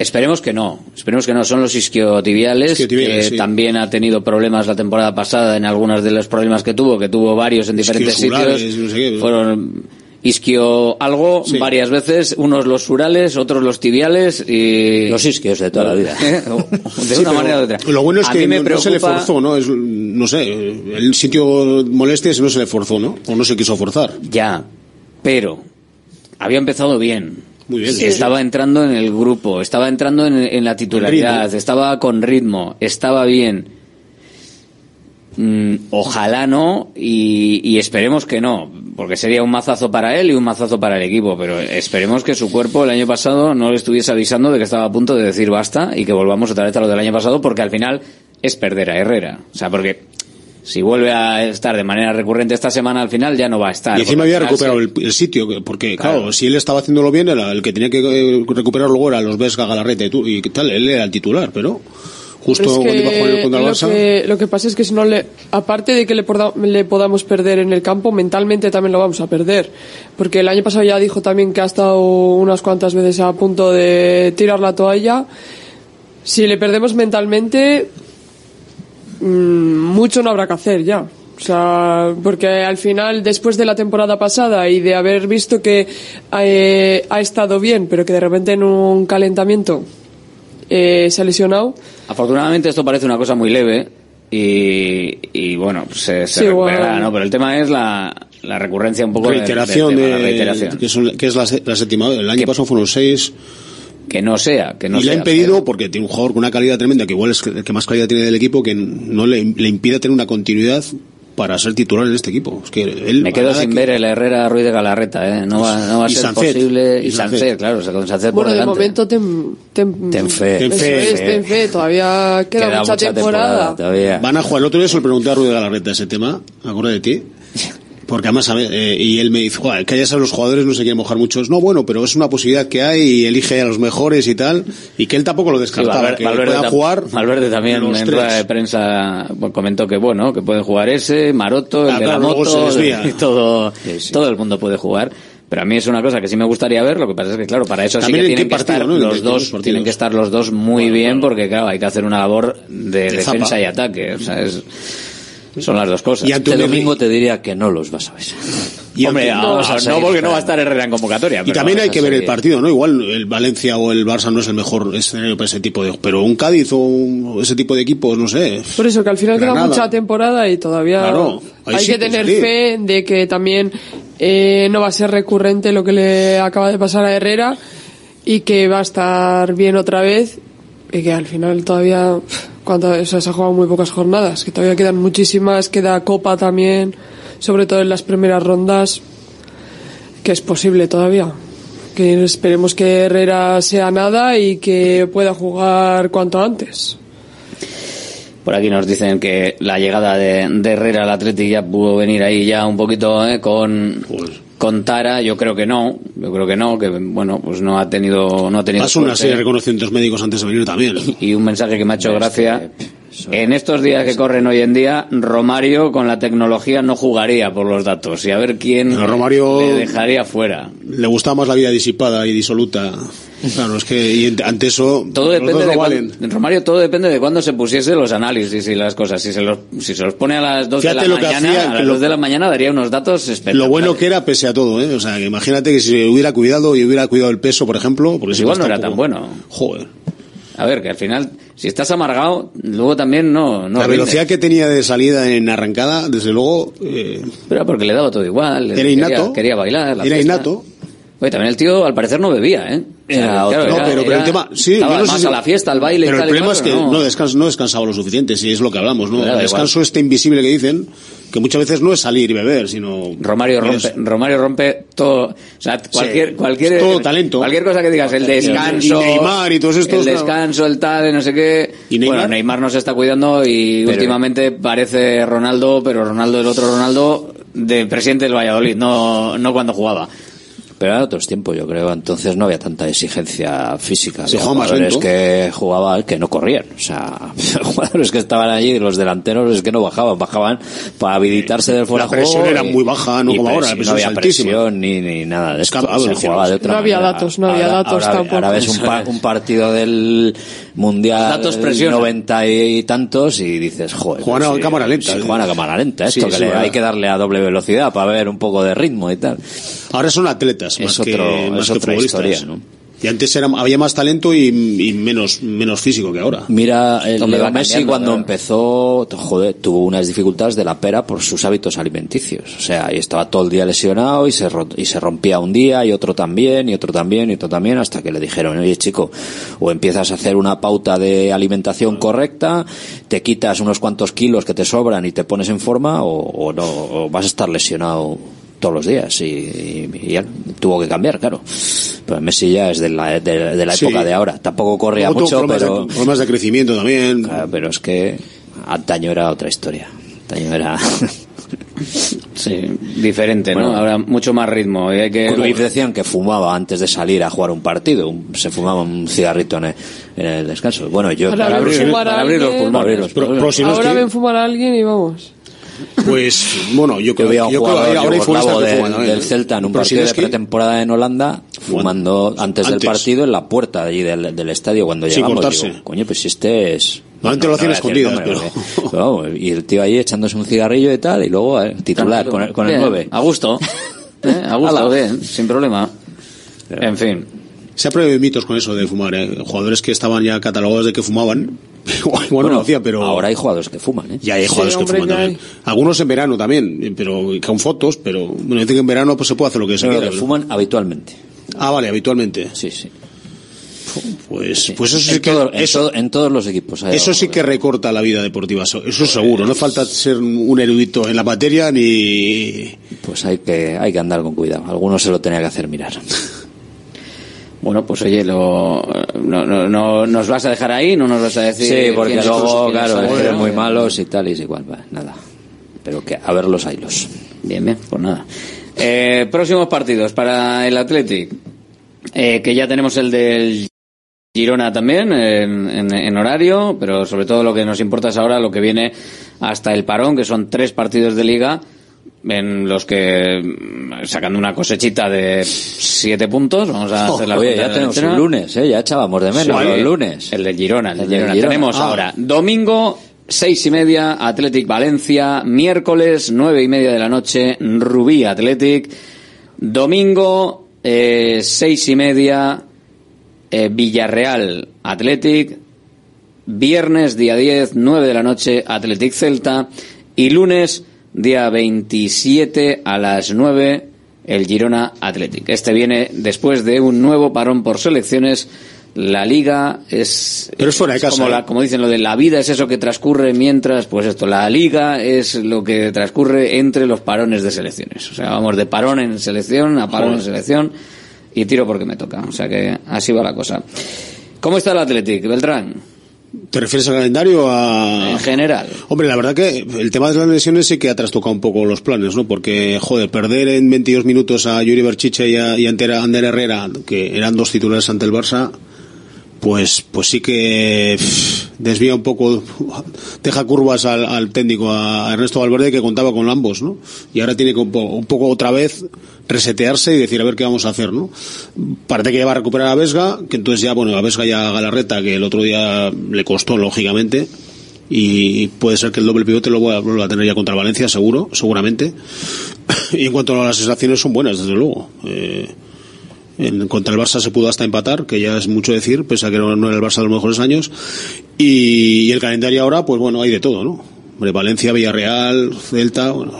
Esperemos que no, esperemos que no. Son los isquiotibiales, Isquiotibiales, que sí. también ha tenido problemas la temporada pasada en algunos de los problemas que tuvo, que tuvo varios en diferentes sitios. no sé qué. Fueron isquio algo varias veces, unos los surales, otros los tibiales y... Los isquios de toda la vida. [laughs] de Sí, una manera u otra. Lo bueno es A que no, no se le forzó, ¿no? Es, no sé, el sitio molestia si no se le forzó, ¿no? O no se quiso forzar. Ya, pero había empezado bien. Muy bien. Estaba entrando en el grupo, estaba entrando en, en la titularidad, estaba con ritmo, estaba bien. Mm, ojalá no y, y esperemos que no, porque sería un mazazo para él y un mazazo para el equipo, pero esperemos que su cuerpo el año pasado no le estuviese avisando de que estaba a punto de decir basta y que volvamos otra vez a lo del año pasado, porque al final es perder a Herrera. O sea, porque si vuelve a estar de manera recurrente esta semana, al final ya no va a estar. Y encima había recuperado el, el sitio, porque Claro. claro. si él estaba haciéndolo bien, el que tenía que eh, recuperar luego era los Vesga, Galarreta y, tú- y tal, él era el titular, pero justo Pero es cuando iba a jugar que contra el lo, que, lo que pasa es que si no le, aparte de que le, porda- le podamos perder en el campo, mentalmente también lo vamos a perder. Porque el año pasado ya dijo también que ha estado unas cuantas veces a punto de tirar la toalla. Si le perdemos mentalmente, mm, mucho no habrá que hacer ya. O sea, porque al final, después de la temporada pasada y de haber visto que eh, ha estado bien, pero que de repente en un calentamiento eh, se ha lesionado, Afortunadamente esto parece una cosa muy leve y, y bueno, pues se, se Sí, recuperará, bueno. ¿no? Pero el tema es la, la recurrencia un poco reiteración, del tema, de, la reiteración. Que, son- que es la, la séptima. El año pasado fueron seis. Que no sea, que no y le ha impedido, porque tiene un jugador con una calidad tremenda, que igual es el que más calidad tiene del equipo, que no le, le impide tener una continuidad para ser titular en este equipo. Es que él, Me quedo sin que- ver el Herrera Ruiz de Galarreta, ¿eh? No va, no va a Y ser Sancet, posible. y Y claro, o sea, con Sancet Bueno, por de momento ten, ten, Ten fe. Ten fe, es, ten fe, todavía queda, Queda mucha, mucha temporada. temporada todavía. Van a jugar. El otro día se lo pregunté a Ruiz de Galarreta ese tema, me acuerdo de ti. Porque además, a ver, eh, y él me dice, "Joder, que ya sabes, los jugadores no se quieren mojar muchos. No, bueno, pero es una posibilidad que hay y elige a los mejores y tal. Y que él tampoco lo descartaba, Valverde, que Valverde pueda jugar. Valverde también en rueda de prensa comentó que bueno, que pueden jugar ese, Maroto, el Ah, de la claro, [laughs] todo, todo el mundo puede jugar. Pero a mí es una cosa que sí me gustaría ver, lo que pasa es que claro, para eso También sí que tienen que partido, estar los dos, tienen que estar los dos muy bien porque claro, hay que hacer una labor de, De defensa y ataque, o sea, es, son las dos cosas. Y este domingo te diría que no los vas a ver. Y Hombre, no, vas a no, porque no va a estar Herrera en convocatoria. Y también hay a que ver el partido, ¿no? Igual el Valencia o el Barça no es el mejor escenario para ese tipo de... Pero un Cádiz o un- ese tipo de equipos, no sé. Por eso que al final queda mucha temporada y todavía Claro, hay sí, que tener fe de que también eh, no va a ser recurrente lo que le acaba de pasar a Herrera y que va a estar bien otra vez y que al final todavía cuando se ha jugado muy pocas jornadas, que todavía quedan muchísimas, queda Copa también, sobre todo en las primeras rondas, que es posible todavía. Que esperemos que Herrera sea nada y que pueda jugar cuanto antes. Por aquí nos dicen que la llegada de, de Herrera al Atleti ya pudo venir ahí ya un poquito eh, con, con Tara. Yo creo que no, yo creo que no, que bueno, pues no ha tenido, no ha tenido Pasó una serie de reconocimientos médicos antes de venir también. Y un mensaje que me ha hecho gracia. En estos días que corren hoy en día, Romario con la tecnología no jugaría por los datos. Y a ver quién Romario- le dejaría fuera. Le gustaba más la vida disipada y disoluta. Claro, es que y ante eso Todo depende de Romario todo depende de cuándo se pusiese los análisis y las cosas. Si se los, si se los pone a las 2 de Fíjate la lo que mañana, hacía, a las lo- 2 de la mañana daría unos datos espectaculares. Lo bueno que era pese a todo, ¿eh? O sea, que imagínate que si hubiera cuidado y hubiera cuidado el peso, por ejemplo, porque Pues igual no era tan bueno. Joder. A ver, que al final, si estás amargado, luego también no, no la velocidad que tenía de salida en arrancada, desde luego, eh, Pero porque le daba todo igual. Era quería- innato. Quería, bailar. la Era fiesta. innato. Oye, también el tío al parecer no bebía, ¿eh? Era claro. No, era- pero, pero era- el tema, sí, estaba yo no sé si- a la fiesta, al baile Pero y el y problema cual, es que no, descans- no descansaba lo suficiente, si es lo que hablamos, ¿no? El igual. descanso este invisible que dicen, que muchas veces no es salir y beber, sino... Romario es- rompe, Romario rompe todo, o sea, cualquier, cualquier, todo talento. cualquier cosa que digas, el descanso, Y Neymar y todos estos, el descanso, el tal, no sé qué. ¿Y Neymar? Bueno, Neymar no se está cuidando y Pero- últimamente parece Ronaldo, pero Ronaldo el otro Ronaldo de presidente del Valladolid, no, no cuando jugaba. Pero eran otros tiempos, yo creo. Entonces no había tanta exigencia física. Se Había jugadores que jugaban, que no corrían. O sea, [laughs] jugadores que estaban allí, los delanteros, es que no bajaban. Bajaban para habilitarse del fuera La presión juego era y- muy baja, no como ahora, presión- la presión no había presión ni, ni nada de esto. Se jugaba de otra No había manera. datos, no había Ahora- datos ahora, tampoco. Ahora ves un, pa- un partido del Mundial Datos. 90 y tantos y dices, joder. Juegan a pues sí, cámara lenta, sí, ¿eh? juegan a cámara lenta. Esto Sí, que le- hay que darle a doble velocidad para ver un poco de ritmo y tal. Ahora son atletas más Es que, otro- más es que otra futbolistas. historia, ¿no? Y antes era, había más talento y, y menos, menos físico que ahora. Mira, el Leo Messi cuando claro. empezó, joder, tuvo unas dificultades de la pera por sus hábitos alimenticios. O sea, y estaba todo el día lesionado y se, ro- y se rompía un día y otro también y otro también y otro también hasta que le dijeron, oye chico, o empiezas a hacer una pauta de alimentación correcta, te quitas unos cuantos kilos que te sobran y te pones en forma o, o no, o vas a estar lesionado todos los días y, y- y ya tuvo que cambiar, claro. Pero Messi ya es de la, de, de la Sí. época de ahora. Tampoco corría mucho, problemas, pero... de, problemas de crecimiento también. Claro, pero es que antaño era otra historia. Antaño era... [laughs] Sí, diferente, ¿no? Bueno. Ahora mucho más ritmo. Y hay que... Cruyff decían que fumaba antes de salir a jugar un partido. Se fumaba un cigarrito en el, en el descanso. Bueno, yo... Ahora abrir, para abrir los pulmones. Pro- Ahora ven fumar a alguien y vamos. Pues, bueno, yo creo, Yo un yo creo jugador que ahora hay futbolistas yugoslavo que del, fuman también, del ¿eh? Celta en un Pero partido de Sineski, pretemporada en Holanda, fumando antes, del Antes. partido en la puerta de allí del, del estadio cuando Sin llegamos. cortarse. Digo, coño, pues si este es... Lo a decir el escondidas, nombre, pero- porque- pero vamos, y el tío ahí echándose un cigarrillo y tal, y luego eh, titular con el, con el Bien, 9. A gusto. [laughs] ¿Eh? A gusto, bien, sin problema. En fin. Se ha prohibido mitos con eso de fumar, ¿eh? Jugadores que estaban ya catalogados de que fumaban. [laughs] Igual, igual no lo hacía, pero. Ahora hay jugadores que fuman, ¿eh? Ya hay Sí, jugadores que fuman también. Algunos en verano también, pero con fotos, pero bueno, dicen que en verano pues se puede hacer lo que se quiera. que pero- fuman habitualmente. Ah, vale, habitualmente. Sí, sí. Pues, pues eso sí en, que todo- en eso, todo- en todos los equipos. hay eso sí que recorta la vida deportiva, eso eso seguro. No falta ser un erudito en la materia ni. Pues hay que, hay que andar con cuidado. Algunos se lo tenía que hacer mirar. [laughs] Bueno, pues oye, lo, no, no, no- nos vas a dejar ahí, no nos vas a decir. Sí, porque luego, claro, son, es que eran ¿no? muy malos y tal, y es igual, va, nada. Pero que a ver los haylos. Bien, bien, pues nada. Eh, próximos partidos para el Athletic. Eh, que ya tenemos el del Girona también en, en- en horario, pero sobre todo lo que nos importa es ahora lo que viene hasta el parón, que son tres partidos de liga en los que mm, sacando una cosechita de siete puntos, vamos a [laughs] hacer la Oye, ya tenemos un lunes, ¿eh? Ya echábamos de menos Sí. los lunes. El de Girona, el de El del Girona. Girona. Tenemos Ah. ahora domingo, seis y media, Athletic Valencia. Miércoles, nueve y media de la noche, Rubí Athletic. Domingo, eh, seis y media, eh, Villarreal Athletic. Viernes, día 10, 9 de la noche, Athletic Celta. Y lunes, día 27 a las 9, el Girona Athletic. Este viene después de un nuevo parón por selecciones. La liga es, Pero es fuera de casa, como, ¿eh? la- como dicen lo de la vida es eso que transcurre mientras, pues esto, la liga es lo que transcurre entre los parones de selecciones. O sea, vamos de parón en selección a parón en selección y tiro porque me toca. O sea que así va la cosa. ¿Cómo está el Athletic, Beltrán? ¿Te refieres al calendario o a.? En general. Hombre, la verdad que el tema de las lesiones sí que ha trastocado un poco los planes, ¿no? Porque, joder, perder en 22 minutos a Yuri Berchiche y a, y a Ander Herrera, que eran dos titulares ante el Barça, pues, pues sí que pff, desvía un poco, deja curvas al, al técnico, a Ernesto Valverde, que contaba con ambos, ¿no? Y ahora tiene que un poco otra vez resetearse y decir a ver qué vamos a hacer, ¿no? Parece que ya va a recuperar a Vesga, que entonces ya, bueno, a Vesga ya a Galarreta, que el otro día le costó, lógicamente, y puede ser que el doble pivote lo vuelva a tener ya contra Valencia, seguro, seguramente. [laughs] Y en cuanto a las sensaciones son buenas, desde luego. Eh, en, contra el Barça se pudo hasta empatar, que ya es mucho decir, pese a que no, no era el Barça de los mejores años. Y, y el calendario ahora, pues bueno, hay de todo, ¿no? Valencia, Villarreal, Celta, bueno,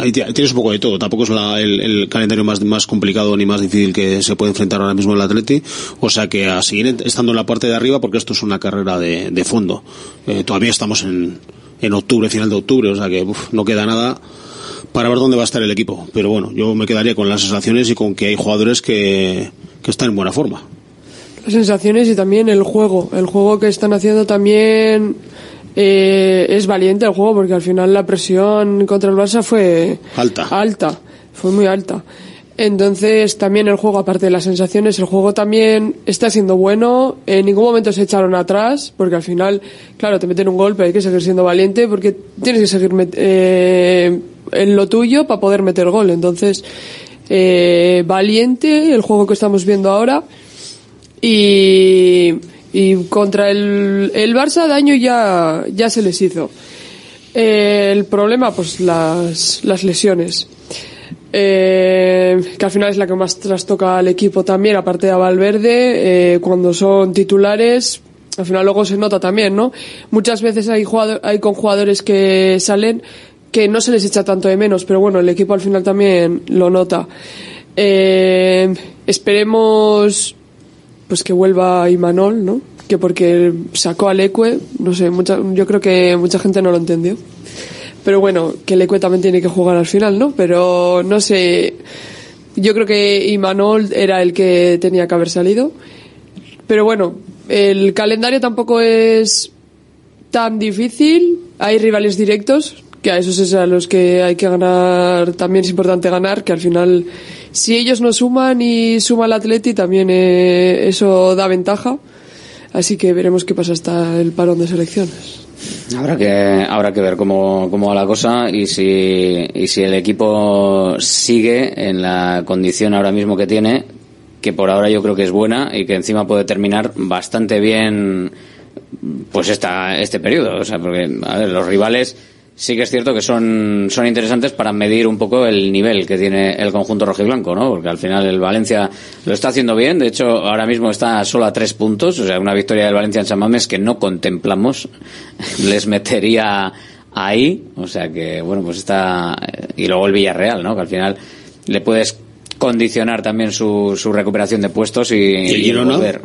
ahí ti- tienes un poco de todo. Tampoco es la- el, calendario más, más complicado ni más difícil que se puede enfrentar ahora mismo el Atleti. O sea que a seguir estando en la parte de arriba, porque esto es una carrera de, de fondo. Eh, todavía estamos en, en octubre, final de octubre, o sea que no queda nada para ver dónde va a estar el equipo. Pero bueno, yo me quedaría con las sensaciones y con que hay jugadores que, que están en buena forma. Las sensaciones y también el juego. El juego que están haciendo también eh, es valiente el juego porque al final la presión contra el Barça fue Alta. alta, fue muy alta. Entonces, también el juego, aparte de las sensaciones, el juego también está siendo bueno. En ningún momento se echaron atrás, porque al final, claro, te meten un golpe, hay que seguir siendo valiente, porque tienes que seguir eh, en lo tuyo para poder meter gol. Entonces, eh, valiente el juego que estamos viendo ahora. Y, y contra el, el Barça daño ya, ya se les hizo. Eh, el problema, pues las, las lesiones. Eh, que al final es la que más trastoca al equipo también, aparte de a Valverde, eh, cuando son titulares, al final luego se nota también, ¿no? Muchas veces hay, jugador- hay con jugadores que salen que no se les echa tanto de menos, pero bueno, el equipo al final también lo nota. Eh, esperemos pues que vuelva Imanol, ¿no? Que porque sacó al Ecue, no sé, mucha, yo creo que mucha gente no lo entendió. Pero bueno, que el Ecue también tiene que jugar al final, ¿no? Pero no sé, yo creo que Imanol era el que tenía que haber salido. Pero bueno, el calendario tampoco es tan difícil. Hay rivales directos, que a esos es a los que hay que ganar, también es importante ganar, que al final, si ellos no suman y suma el Atleti, también eh, eso da ventaja. Así que veremos qué pasa hasta el parón de selecciones. Habrá que, habrá que ver cómo, cómo va la cosa y si, y si el equipo sigue en la condición ahora mismo que tiene, que por ahora yo creo que es buena y que encima puede terminar bastante bien pues esta, este periodo. O sea, porque, a ver, los rivales sí que es cierto que son, son interesantes para medir un poco el nivel que tiene el conjunto rojiblanco, ¿no? Porque al final el Valencia lo está haciendo bien. De hecho, ahora mismo está solo a tres puntos. O sea, una victoria del Valencia en San Mamés que no contemplamos [laughs] les metería ahí. O sea que, bueno, pues está. Y luego el Villarreal, ¿no? Que al final le puedes condicionar también su, su recuperación de puestos y, ¿Y volver.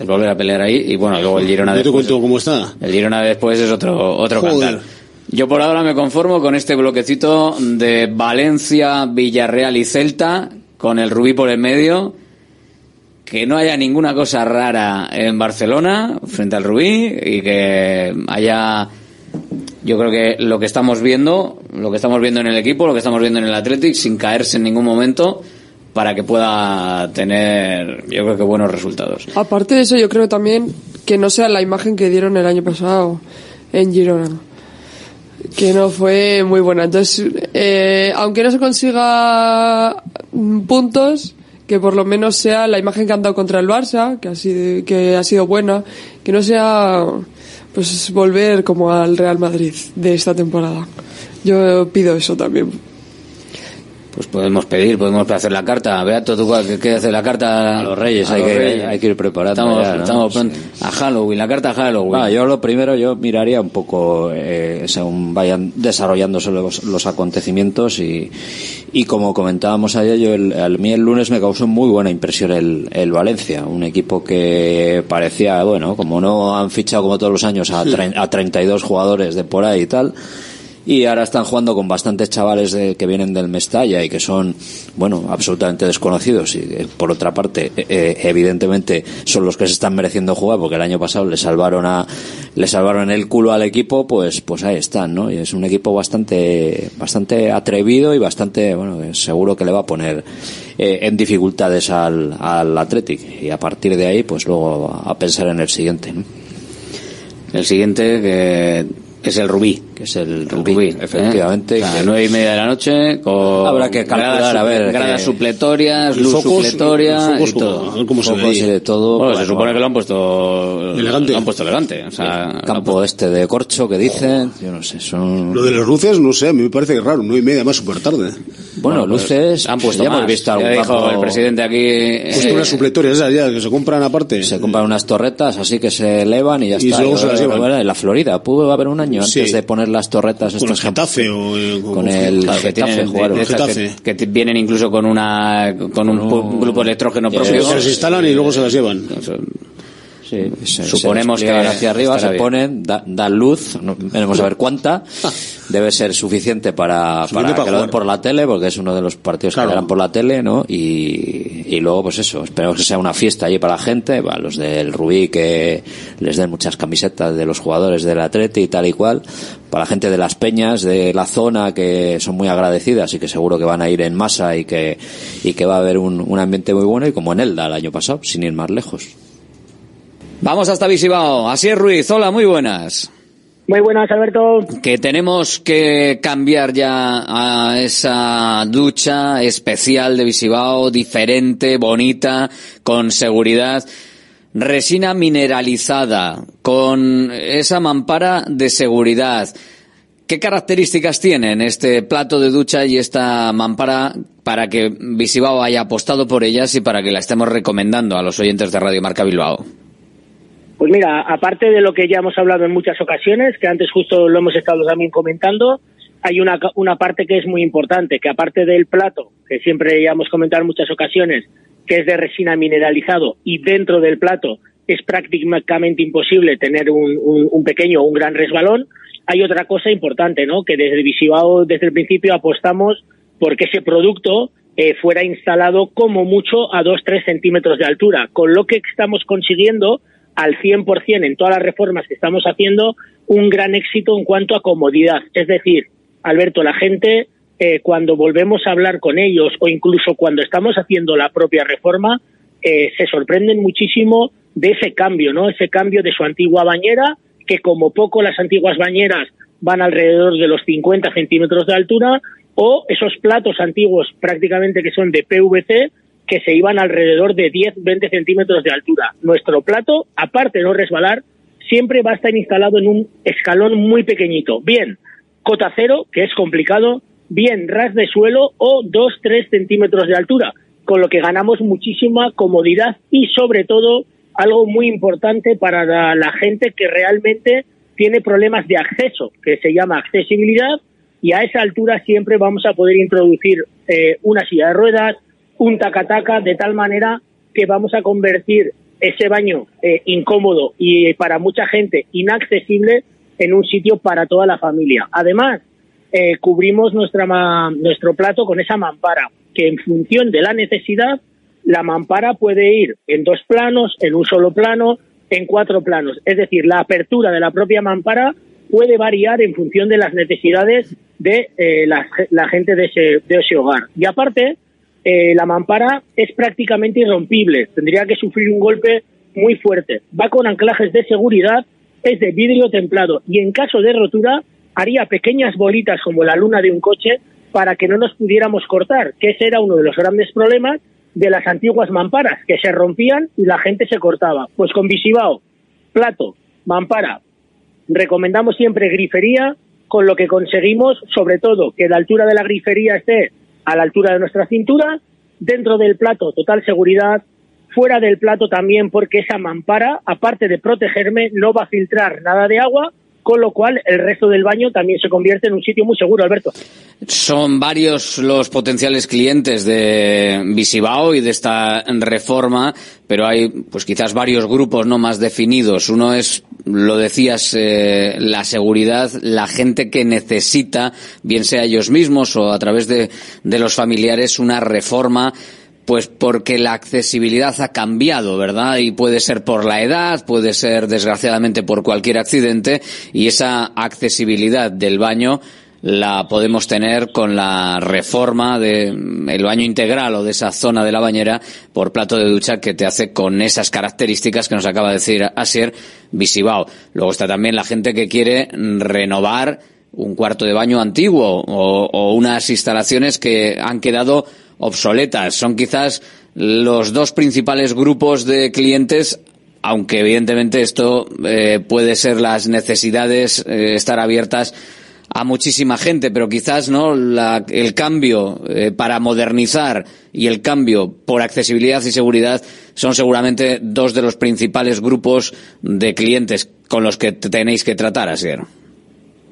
El volver a pelear ahí y bueno, luego el Girona No te después- cuento cómo está. el Girona después es otro, otro Joder. cantar. Yo por ahora me conformo con este bloquecito de Valencia, Villarreal y Celta, con el Rubí por el medio. Que no haya ninguna cosa rara en Barcelona frente al Rubí y que haya. Yo creo que lo que estamos viendo, lo que estamos viendo en el equipo, lo que estamos viendo en el Athletic, sin caerse en ningún momento, para que pueda tener, yo creo que buenos resultados. Aparte de eso, yo creo también que no sea la imagen que dieron el año pasado en Girona. Que no fue muy buena. Entonces, eh, aunque no se consiga mm, puntos, que por lo menos sea la imagen que han dado contra el Barça, que ha sido, que ha sido buena, que no sea pues volver como al Real Madrid de esta temporada. Yo pido eso también. Pues podemos pedir, podemos hacer la carta. Beato, ¿tú qué quieres hacer la carta? A los Reyes, hay los que- Reyes. hay que ir preparando Estamos, ya, ¿no? estamos pronto. A Halloween, la carta a Halloween. Yo lo primero, yo miraría un poco eh, según vayan desarrollándose los, los acontecimientos y, y como comentábamos ayer, yo el, a mí el lunes me causó muy buena impresión el, el Valencia, un equipo que parecía, bueno, como no han fichado como todos los años a, tre- a 32 jugadores de por ahí y tal, y ahora están jugando con bastantes chavales de- que vienen del Mestalla y que son, bueno, absolutamente desconocidos. Y eh, por otra parte, eh, eh, evidentemente son los que se están mereciendo jugar porque el año pasado le salvaron a, le salvaron el culo al equipo, pues, pues ahí están, ¿no? Y es un equipo bastante, bastante atrevido y bastante, bueno, seguro que le va a poner eh, en dificultades al, al Athletic. Y a partir de ahí, pues luego a pensar en el siguiente, ¿no? El siguiente que es el Rubí. Que es el Rubí, ¿eh? efectivamente. A las nueve y media de la noche con Habrá que calcular, gradas, a ver, gradas que- supletorias, y luz focos, supletoria y y todo. a ver cómo se y de todo, Bueno, se bueno, supone que lo han puesto Elegante. Lo han puesto elegante. O sea, campo este de corcho que dicen, yo no sé, son... Lo de las luces, no sé, a mí me parece raro, nueve y media más súper tarde. Bueno, luces, han puesto ya más. hemos visto algún Ya dijo campo- el presidente aquí. Pues eh, unas supletorias esas ya, que se compran aparte. Se compran unas torretas así que se elevan y ya Y está. luego se las llevan. Bueno, En la Florida pudo haber un año antes de poner las torretas Con el estas Getafe o eh, con el Claro, Getafe tienen- jugaron. de estas Getafe. Que, vienen incluso con una con un, pu- grupo electrógeno propio. Se las instalan y luego se las llevan. Sí, se- Suponemos se que despliegan hacia arriba, se ponen, da- dan luz, no, veremos a ver cuánta, [laughs] debe ser suficiente para, Suficiente para para que lo den jugar. por la tele, porque es uno de los partidos Claro. que darán por la tele, ¿no? Y, y luego, pues eso, esperemos que sea una fiesta allí para la gente, para los del Rubí que les den muchas camisetas de los jugadores del Atleti y tal y cual, para la gente de las peñas, de la zona que son muy agradecidas y que seguro que van a ir en masa y que, y que va a haber un, un ambiente muy bueno y como en Elda el año pasado, sin ir más lejos. Vamos hasta Visibao. Así es, Ruiz. Hola, muy buenas. Muy buenas, Alberto. Que tenemos que cambiar ya a esa ducha especial de Visibao, diferente, bonita, con seguridad. Resina mineralizada, con esa mampara de seguridad. ¿Qué características tienen este plato de ducha y esta mampara para que Visibao haya apostado por ellas y para que la estemos recomendando a los oyentes de Radio Marca Bilbao? Pues mira, aparte de lo que ya hemos hablado en muchas ocasiones, que antes justo lo hemos estado también comentando, hay una, una parte que es muy importante, que aparte del plato, que siempre ya hemos comentado en muchas ocasiones, que es de resina mineralizado y dentro del plato es prácticamente imposible tener un, un- pequeño o un gran resbalón, hay otra cosa importante, ¿no? Que desde Visibao, desde el principio apostamos porque ese producto eh, fuera instalado como mucho a 2-3 centímetros de altura, con lo que estamos consiguiendo al 100% en todas las reformas que estamos haciendo un gran éxito en cuanto a comodidad. Es decir, Alberto, la gente eh, cuando volvemos a hablar con ellos o incluso cuando estamos haciendo la propia reforma, eh, se sorprenden muchísimo de ese cambio, ¿no? Ese cambio de su antigua bañera, que como poco las antiguas bañeras van alrededor de los 50 centímetros de altura, o esos platos antiguos prácticamente que son de PVC, que se iban alrededor de 10-20 centímetros de altura. Nuestro plato, aparte de no resbalar, siempre va a estar instalado en un escalón muy pequeñito. Bien, cota cero, que es complicado, bien ras de suelo o 2-3 centímetros de altura, con lo que ganamos muchísima comodidad y sobre todo algo muy importante para la, la gente que realmente tiene problemas de acceso, que se llama accesibilidad, y a esa altura siempre vamos a poder introducir eh, una silla de ruedas, un taca-taca, de tal manera que vamos a convertir ese baño eh, incómodo y eh, para mucha gente inaccesible en un sitio para toda la familia. Además, eh, cubrimos nuestra ma- nuestro plato con esa mampara, que en función de la necesidad, la mampara puede ir en dos planos, en un solo plano, en cuatro planos. Es decir, la apertura de la propia mampara puede variar en función de las necesidades de eh, la, la gente de ese, de ese hogar. Y aparte, eh, la mampara es prácticamente irrompible, tendría que sufrir un golpe muy fuerte. Va con anclajes de seguridad, es de vidrio templado y en caso de rotura haría pequeñas bolitas como la luna de un coche para que no nos pudiéramos cortar, que ese era uno de los grandes problemas de las antiguas mamparas, que se rompían y la gente se cortaba. Pues con Visibao, plato, mampara, recomendamos siempre grifería, con lo que conseguimos, sobre todo, que la altura de la grifería esté a la altura de nuestra cintura, dentro del plato total seguridad, fuera del plato también porque esa mampara, aparte de protegerme, no va a filtrar nada de agua, con lo cual el resto del baño también se convierte en un sitio muy seguro, Alberto. Son varios los potenciales clientes de Visibao y de esta reforma, pero hay pues quizás varios grupos no más definidos. Uno es, lo decías, eh, la seguridad, la gente que necesita, bien sea ellos mismos o a través de, de los familiares, una reforma pues porque la accesibilidad ha cambiado, ¿verdad? Y puede ser por la edad, puede ser desgraciadamente por cualquier accidente, y esa accesibilidad del baño la podemos tener con la reforma del baño integral o de esa zona de la bañera por plato de ducha que te hace con esas características que nos acaba de decir Asier Visibao. Luego está también la gente que quiere renovar un cuarto de baño antiguo o, o unas instalaciones que han quedado obsoletas. Son quizás los dos principales grupos de clientes, aunque evidentemente esto eh, puede ser las necesidades eh, estar abiertas a muchísima gente, pero quizás no la, el cambio eh, para modernizar y el cambio por accesibilidad y seguridad son seguramente dos de los principales grupos de clientes con los que tenéis que tratar, Asier.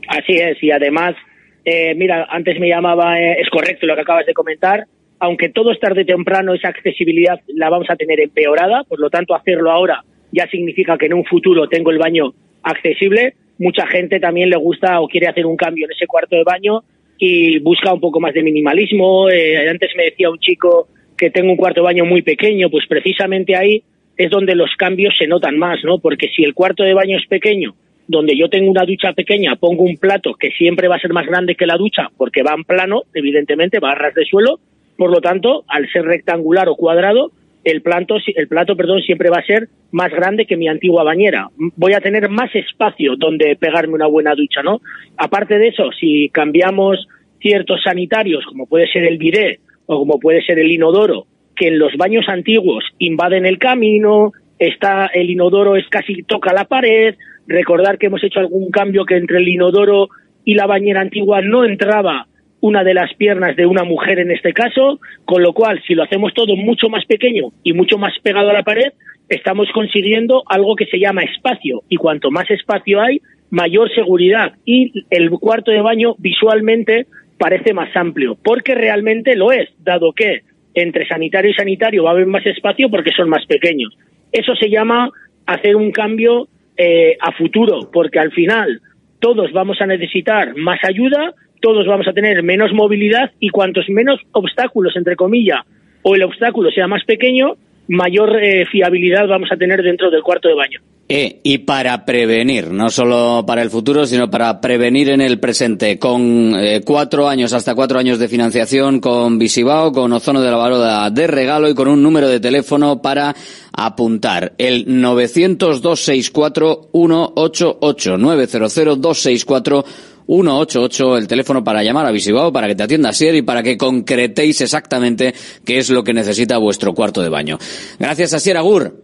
Así es, y además, eh, mira, antes me llamaba, es correcto lo que acabas de comentar, aunque todo es tarde o temprano, esa accesibilidad la vamos a tener empeorada, por lo tanto, hacerlo ahora ya significa que en un futuro tengo el baño accesible. mucha gente también le gusta o quiere hacer un cambio en ese cuarto de baño y busca un poco más de minimalismo. Eh, antes me decía un chico que tengo un cuarto de baño muy pequeño, pues precisamente ahí es donde los cambios se notan más, ¿no? Porque si el cuarto de baño es pequeño, donde yo tengo una ducha pequeña, pongo un plato que siempre va a ser más grande que la ducha, porque va en plano, evidentemente, va a ras de suelo, por lo tanto, al ser rectangular o cuadrado, el plato, el plato perdón, siempre va a ser más grande que mi antigua bañera. Voy a tener más espacio donde pegarme una buena ducha, ¿no? Aparte de eso, si cambiamos ciertos sanitarios, como puede ser el bidet o como puede ser el inodoro, que en los baños antiguos invaden el camino, está el inodoro es casi toca la pared, recordar que hemos hecho algún cambio que entre el inodoro y la bañera antigua no entraba una de las piernas de una mujer en este caso, con lo cual si lo hacemos todo mucho más pequeño y mucho más pegado a la pared, estamos consiguiendo algo que se llama espacio y cuanto más espacio hay, mayor seguridad y el cuarto de baño visualmente parece más amplio, porque realmente lo es, dado que entre sanitario y sanitario va a haber más espacio porque son más pequeños. Eso se llama hacer un cambio eh, a futuro, porque al final todos vamos a necesitar más ayuda, todos vamos a tener menos movilidad y cuantos menos obstáculos, entre comillas, o el obstáculo sea más pequeño, mayor eh, fiabilidad vamos a tener dentro del cuarto de baño. Eh, y para prevenir, no solo para el futuro, sino para prevenir en el presente, con eh, cuatro años, hasta cuatro años de financiación, con Visibao, con Ozono de la Baroda de regalo y con un número de teléfono para apuntar. El 900-264-188, 900-264 188, el teléfono para llamar a Visibao, para que te atienda Sier y para que concretéis exactamente qué es lo que necesita vuestro cuarto de baño. Gracias a Sier Agur.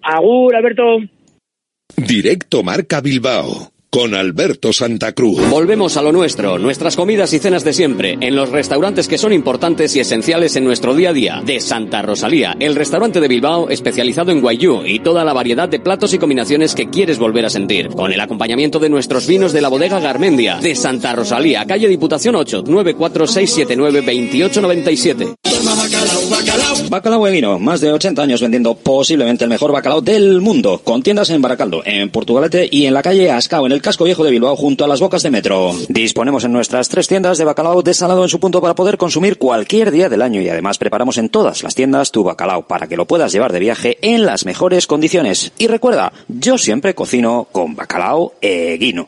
Agur, Alberto. Directo Marca Bilbao con Alberto Santa Cruz. Volvemos a lo nuestro, nuestras comidas y cenas de siempre, en los restaurantes que son importantes y esenciales en nuestro día a día. De Santa Rosalía, el restaurante de Bilbao especializado en guayú y toda la variedad de platos y combinaciones que quieres volver a sentir. Con el acompañamiento de nuestros vinos de la bodega Garmendia. De Santa Rosalía, calle Diputación 8, 94679 2897. Bacalao Eguino, más de 80 años vendiendo posiblemente el mejor bacalao del mundo, con tiendas en Baracaldo, en Portugalete y en la calle Ascao, en el casco viejo de Bilbao, junto a las bocas de metro. Disponemos en nuestras tres tiendas de bacalao desalado en su punto para poder consumir cualquier día del año y además preparamos en todas las tiendas tu bacalao para que lo puedas llevar de viaje en las mejores condiciones. Y recuerda, yo siempre cocino con bacalao Eguino.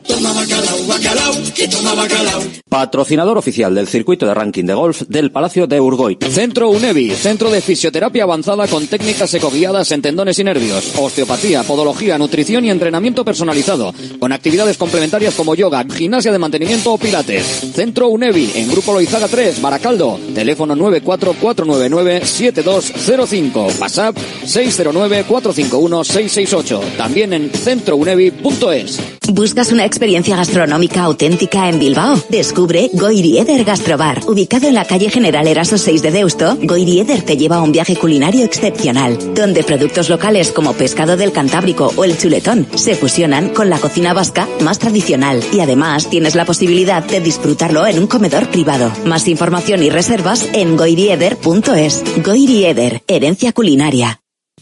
Patrocinador oficial del circuito de ranking de golf del Palacio de Urgoit. Centro UNEVI, centro de fisioterapia avanzada con técnicas ecoguiadas en tendones y nervios, osteopatía, podología, nutrición y entrenamiento personalizado, con actividades complementarias como yoga, gimnasia de mantenimiento o pilates. Centro UNEVI, en Grupo Loizaga 3, Baracaldo, teléfono 944997205, WhatsApp 609451668, también en centrounevi.es. ¿Buscas una experiencia gastronómica auténtica en Bilbao? Descubre Goirieder Gastrobar. Ubicado en la calle General Eraso 6 de Deusto, Goirieder te lleva a un viaje culinario excepcional, donde productos locales como pescado del Cantábrico o el chuletón se fusionan con la cocina vasca más tradicional y además tienes la posibilidad de disfrutarlo en un comedor privado. Más información y reservas en goirieder.es. Goirieder, herencia culinaria.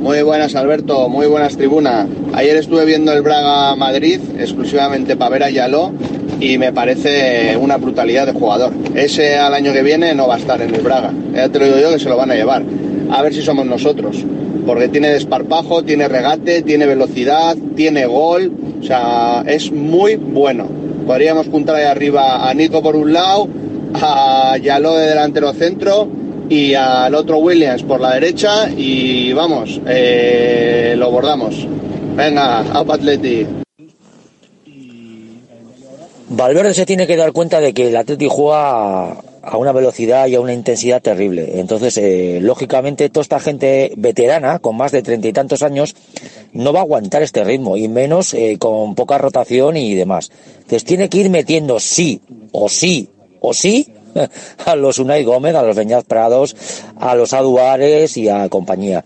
Muy buenas Alberto, muy buenas tribuna. Ayer estuve viendo el Braga Madrid exclusivamente para ver a Yaló y me parece una brutalidad de jugador. Ese al año que viene no va a estar en el Braga. Ya te lo digo yo que se lo van a llevar. A ver si somos nosotros. Porque tiene desparpajo, tiene regate, tiene velocidad, tiene gol. O sea, es muy bueno. Podríamos juntar ahí arriba a Nico por un lado, a Yaló de delantero centro y al otro Williams por la derecha y vamos, eh, lo bordamos. Venga, Up Atleti. Valverde se tiene que dar cuenta de que el Atleti juega a una velocidad y a una intensidad terrible. Entonces, eh, lógicamente, toda esta gente veterana, con más de treinta y tantos años, no va a aguantar este ritmo, y menos eh, con poca rotación y demás. Entonces, tiene que ir metiendo sí, o sí, o sí, [laughs] a los Unai Gómez, a los Beñaz Prados, a los Aduares y a compañía.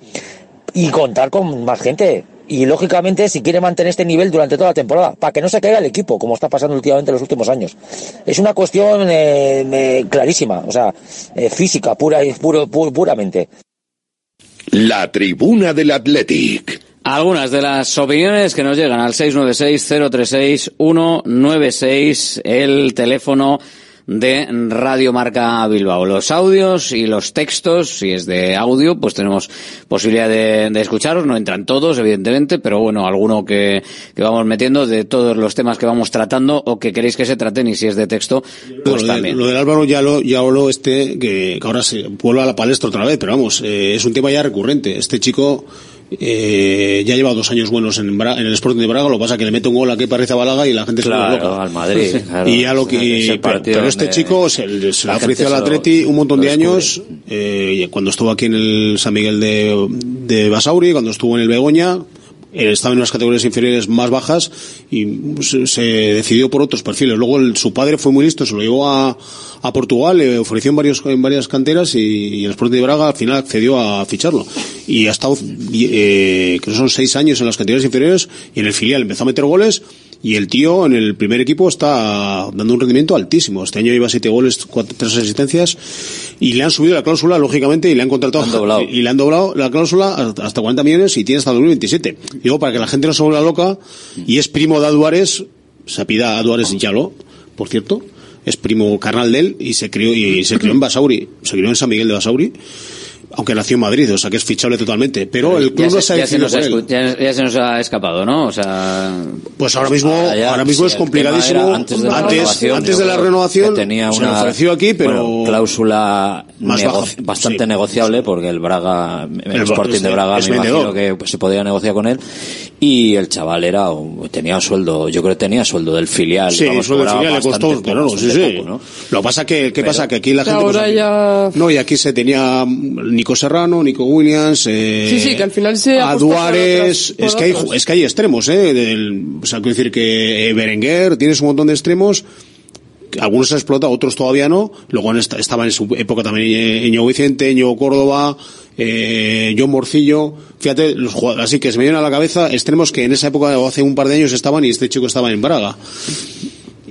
Y contar con más gente. Y lógicamente, si quiere mantener este nivel durante toda la temporada, para que no se caiga el equipo, como está pasando últimamente en los últimos años. Es una cuestión eh, eh, clarísima, o sea, eh, física, pura y puro, pu- puramente. La tribuna del Athletic. Algunas de las opiniones que nos llegan al 696-036-196, el teléfono de Radio Marca Bilbao. Los audios y los textos, si es de audio, pues tenemos posibilidad de, de escucharos. No entran todos, evidentemente, pero bueno, alguno que, que vamos metiendo de todos los temas que vamos tratando o que queréis que se traten y si es de texto, pues lo, de- también. lo del Álvaro ya lo, ya habló este, que, que ahora se vuelve a la palestra otra vez, pero vamos, eh, es un tema ya recurrente. Este chico eh, ya lleva dos años buenos en, Bra- en el Sporting de Braga, lo que pasa es que le mete un gol a que parece a Balaga y la gente se Claro, vuelve loca. al Madrid, claro. Y ya lo que, pero, este chico se, le- se la ha ofrecido gente al se Atleti un montón de años, eh, cuando estuvo aquí en el San Miguel de, de Basauri, cuando estuvo en el Begoña, estaba en unas categorías inferiores más bajas y se, se decidió por otros perfiles. Luego el- su padre fue muy listo, se lo llevó a, a Portugal, le ofreció en, varios, varias canteras y, y el Sporting de Braga al final accedió a ficharlo. Y ha estado, eh, que son seis años en las categorías inferiores y en el filial empezó a meter goles y el tío en el primer equipo está dando un rendimiento altísimo. Este año lleva siete goles, cuatro, tres asistencias y le han subido la cláusula, lógicamente, y le han contratado [laughs] y le han doblado la cláusula hasta 40 millones y tiene hasta 2027. Digo, para que la gente no se vuelva loca, y es primo de Aduares, se apida Aduares Yalo, por cierto, es primo carnal de él y se crió, y se crió en Basauri, se crió en San Miguel de Basauri, aunque nació en Madrid, o sea que es fichable totalmente. Pero el club ya no se, se ha ya se decidido nos por él. ya- ya se nos ha escapado, ¿no? O sea... Pues ahora mismo, ahora mismo es complicadísimo. antes de la antes, renovación, antes de la renovación tenía se una ofreció aquí, pero bueno, cláusula Más nego- baja. bastante Sí. negociable porque el Braga, el, El Sporting es- de Braga, es me imagino que pues, se podía negociar con él y el chaval era un- tenía sueldo, yo creo que tenía sueldo del filial. Sí, vamos, sueldo del filial le costó, bastante pero no, poco, sí, sí. poco, ¿no? Lo que pasa que, ¿qué Pero- pasa? Que aquí la gente... pues, ahora aquí- ya... No, y aquí se tenía Nico Serrano, Nico Williams, eh, Sí, sí, que al final se a Duárez, es que hay, es que hay extremos, eh, del, o sea, quiero decir que eh, Berenguer, tienes un montón de extremos, algunos se han explotado, otros todavía no, luego en esta- estaba en su época también eh, Ño Vicente, Ño Córdoba, eh, John Morcillo, fíjate, los jugadores, así que se me vienen a la cabeza extremos que en esa época o hace un par de años estaban y este chico estaba en Braga.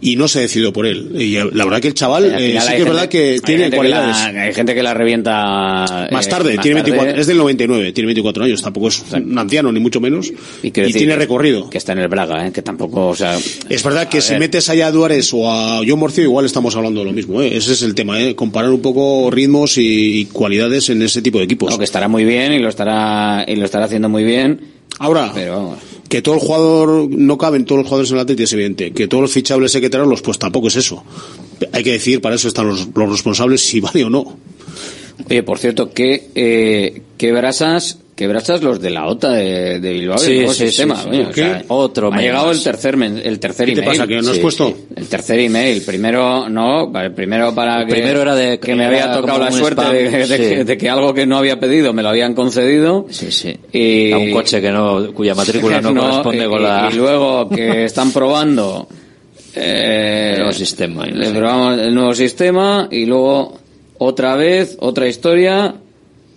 Y no se decidió por él. Y la verdad que el chaval, Al eh, sí que es verdad que tiene cualidades. la- hay gente que la revienta Más eh, tarde, más tiene tarde. 24, es del 99, tiene 24 años, tampoco es un anciano ni mucho menos. Y, tiene recorrido. Que está en el Braga, ¿eh? que tampoco, o sea... Es verdad que si metes allá a Duárez o a John Morcio, igual estamos hablando de lo mismo. ¿eh? Ese es el tema, ¿eh? comparar un poco ritmos y, y cualidades en ese tipo de equipos. No, que estará muy bien y lo estará, y lo estará haciendo muy bien. Ahora, Pero vamos. Que todo el jugador, no caben todos los jugadores en la Atleti, es evidente. Que todos los fichables hay que traerlos, pues tampoco es eso. Hay que decir, para eso están los, los responsables, si vale o no. Oye, por cierto, que, eh, que brasas, que brasas los de la OTA de, de Bilbao, Sí, el sí, sistema. sí, sí. oye, ¿Por o sea, qué? Otro Ha llegado el tercer, el tercer ¿Qué te email. pasa, que no has puesto? El tercer email. Primero, no, el primero para El que, primero era de- que me había tocado la suerte de, de que, de que algo que no había pedido me lo habían concedido. Sí, sí. Y, A un coche que no, cuya matrícula no, [laughs] corresponde y- con la... y luego que están probando [laughs] eh, El nuevo sistema, probamos el nuevo sistema y luego otra vez otra historia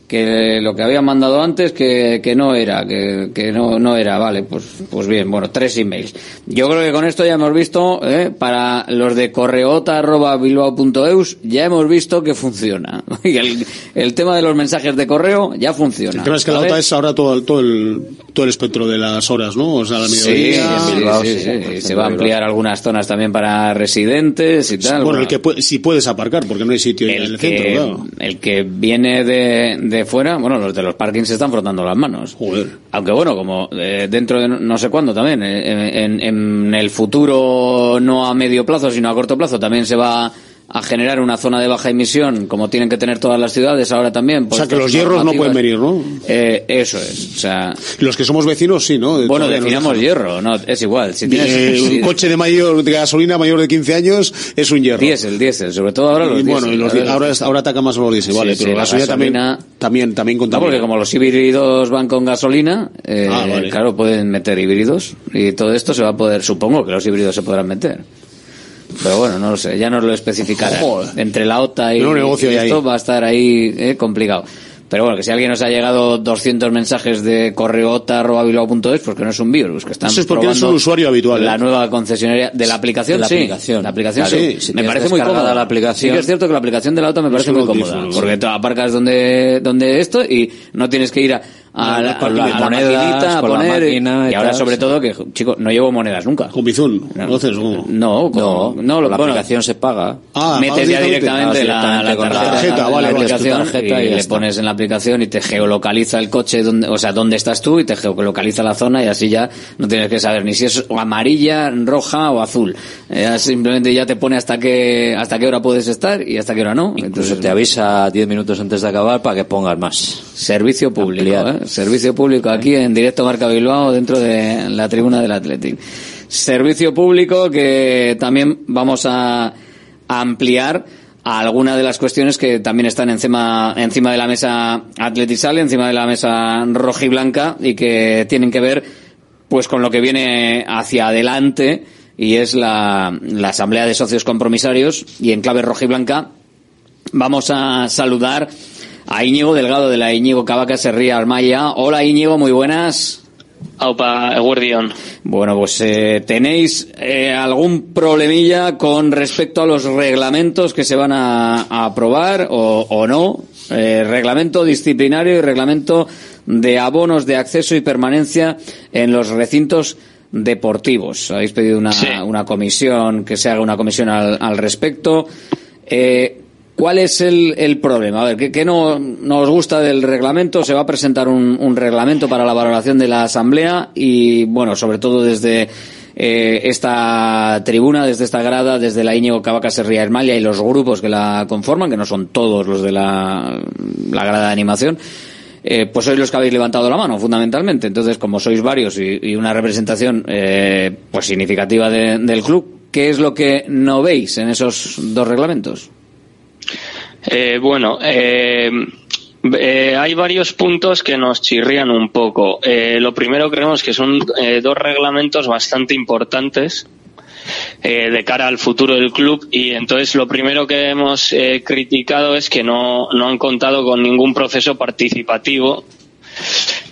que lo que habían mandado antes que, que no era que, que no, no era vale pues pues bien bueno tres emails yo creo que con esto ya hemos visto eh, para los de correota@bilbao.eus ya hemos visto que funciona [laughs] y el, el tema de los mensajes de correo ya funciona El tema es que la. OTA es ahora todo, el- todo, el, todo el espectro de las horas, ¿no? O sea, la mediodía. sí, Bilbao, sí, sí, sí, sí, y sí, se va a ampliar algunas zonas también para residentes y tal. Bueno, el que puede- si puedes aparcar, porque no hay sitio en el el que, centro, claro. el que viene de, de fuera, bueno, los de los parkings se están frotando las manos. Joder. Aunque bueno, como eh, dentro de no- no sé cuándo también, eh, en, en el futuro no a medio plazo, sino a corto plazo, también se va a generar una zona de baja emisión, como tienen que tener todas las ciudades ahora también. O sea, que los hierros no pueden venir, ¿no? Eh, eso es. O sea, Los que somos vecinos, sí, ¿no? bueno, definamos hierro, no, es igual. Si tienes, Eh, si- un coche de mayor de gasolina mayor de 15 años es un hierro. Diésel, diésel, sobre todo ahora los Y bueno, los ahora ahora, ataca más los diésel, Sí, vale, sí, pero la gasolina también, también, también No, contamina. porque como los híbridos van con gasolina, eh, Ah, vale. claro, pueden meter híbridos y todo esto se va a poder, supongo que los híbridos se podrán meter. Pero bueno, no lo sé, ya nos lo especificará. Joder. Entre la OTA y, negocio y esto ahí. va a estar ahí eh, complicado. Pero bueno, que si alguien nos ha llegado 200 mensajes de correota.bilbao.es, porque no es un virus, que están Eso es porque probando un usuario habitual, La ¿eh? nueva concesionaria de la aplicación, De la sí. aplicación. La aplicación, Claro, sí. si me parece muy cómoda. la aplicación- Sí que es cierto que la aplicación de la OTA me parece muy cómoda, porque tú aparcas donde, donde esto y no tienes que ir a, a la, Con a la- las a la con la poner, máquina y y ahora tal, sobre sí. todo que, chicos, no llevo monedas nunca. Con Bizum, entonces, ¿cómo? No, con- No, no, lo- la bueno, aplicación se paga. Ah, metes ya directamente, la, directamente la con la tarjeta, tarjeta, vale, aplicación tarjeta y, le pones en la aplicación y te geolocaliza el coche, donde, o sea, dónde estás tú y te geolocaliza la zona y así ya no tienes que saber ni si es amarilla, roja o azul. Eh, Ya simplemente ya te pone hasta qué, hasta qué hora puedes estar y hasta qué hora no. Incluso te avisa 10 minutos antes de acabar para que pongas más. Servicio público, Ampliar. ¿eh? Servicio público aquí en directo Marca Bilbao dentro de la tribuna del Athletic. Servicio público que también vamos a ampliar a algunas de las cuestiones que también están encima, encima de la mesa atletisal, encima de la mesa rojiblanca y que tienen que ver pues con lo que viene hacia adelante y es la, la asamblea de socios compromisarios y en clave rojiblanca vamos a saludar a Íñigo Delgado de la Íñigo Cavaca Serría Armaya. Hola Íñigo, muy buenas. Aupa, Eguardión. Bueno, pues eh, tenéis eh, algún problemilla con respecto a los reglamentos que se van a, a aprobar o, o no. Eh, reglamento disciplinario y reglamento de abonos de acceso y permanencia en los recintos deportivos. Habéis pedido una, una comisión, que se haga una comisión al, al respecto. Eh, ¿Cuál es el, el problema? A ver, ¿qué, no, no os gusta del reglamento? Se va a presentar un, reglamento para la valoración de la Asamblea y, bueno, sobre todo desde eh, esta tribuna, desde esta grada, desde la Íñigo Cavaca Serría Hermalia y los grupos que la conforman, que no son todos los de la, la grada de animación, eh, pues sois los que habéis levantado la mano, fundamentalmente. Entonces, como sois varios y, y una representación eh, pues significativa de- del club, ¿qué es lo que no veis en esos dos reglamentos? Eh, bueno, eh, eh, hay varios puntos que nos chirrían un poco. Eh, lo primero creemos que son eh, dos reglamentos bastante importantes eh, de cara al futuro del club y entonces lo primero que hemos criticado es que no, no han contado con ningún proceso participativo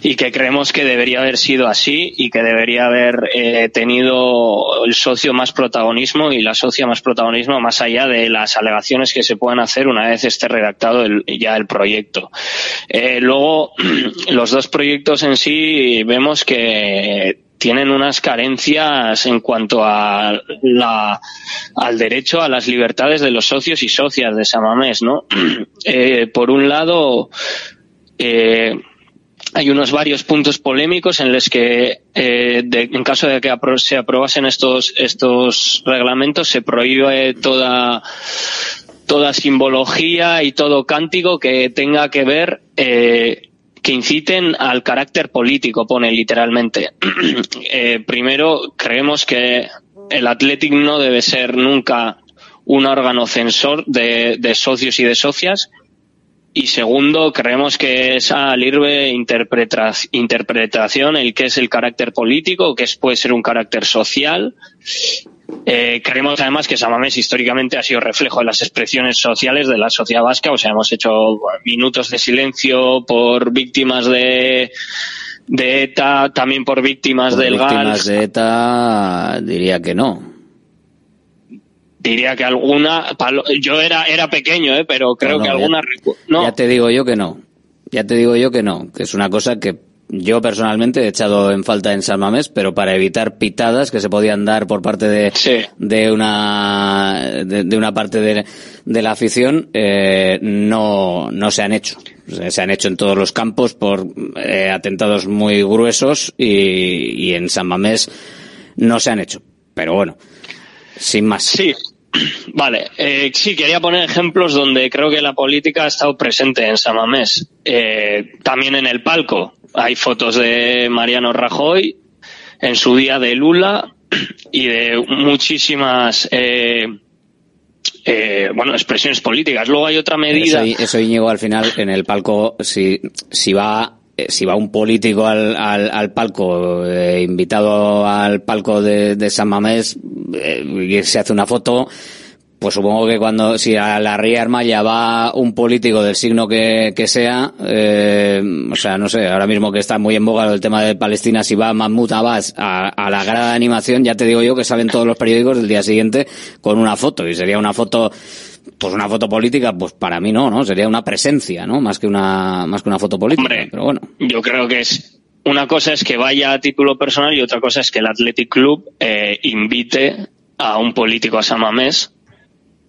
y que creemos que debería haber sido así y que debería haber eh, tenido el socio más protagonismo y la socia más protagonismo más allá de las alegaciones que se puedan hacer una vez esté redactado el- ya el proyecto. Eh, luego, [clears throat] los dos proyectos en sí vemos que tienen unas carencias en cuanto al derecho a las libertades de los socios y socias de Samamés, ¿no? [clears throat] Eh, por un lado, eh, hay unos varios puntos polémicos en los que, eh, en caso de que apro- se aprobasen estos, estos reglamentos, se prohíbe toda, toda simbología y todo cántico que tenga que ver, eh, que inciten al carácter político, pone literalmente. [clears throat] Eh, primero, creemos que el Athletic no debe ser nunca un órgano censor de, de socios y de socias, y segundo, creemos que es al irbe interpreta- interpretación el que es el carácter político, que es, puede ser un carácter social. Eh, creemos además que Samamés históricamente ha sido reflejo de las expresiones sociales de la sociedad vasca, o sea, hemos hecho minutos de silencio por víctimas de, de ETA, también por víctimas Por del víctimas de ETA diría que no. Diría que alguna, yo era, era pequeño, eh, pero creo No, no, que ya- alguna, recu- no, Ya te digo yo que no. Ya te digo yo que no. Que es una cosa que yo personalmente he echado en falta en San Mamés, pero para evitar pitadas que se podían dar por parte de, de una de, de una parte de, de la afición, eh, no, no se han hecho. Se han hecho en todos los campos por eh, atentados muy gruesos y, y en San Mamés no se han hecho. Pero bueno, sin más. Sí, [clears throat] Vale, eh, sí, quería poner ejemplos donde creo que la política ha estado presente en Samamés. Eh, también en el palco. Hay fotos de Mariano Rajoy, en su día de Lula [clears throat] y de muchísimas eh, eh, bueno expresiones políticas. Luego hay otra medida. Eso, eso Íñigo, al final, en el palco, si, si va eh, si va un político al, al, al palco, eh, invitado al palco de, San Mamés, eh, y se hace una foto, pues supongo que cuando, si a la Ría Armaya va un político del signo que, que sea, eh, o sea, no sé, ahora mismo que está muy en boga el tema de Palestina, si va Mahmoud Abbas a, a la grada de animación, ya te digo yo que salen todos los periódicos del día siguiente con una foto, y sería una foto, pues una foto política, pues para mí no, ¿no? Sería una presencia, ¿no? Más que una, más que una foto política. Hombre, pero bueno. Yo creo que es una cosa es que vaya a título personal y otra cosa es que el Athletic Club eh, invite a un político a Samamés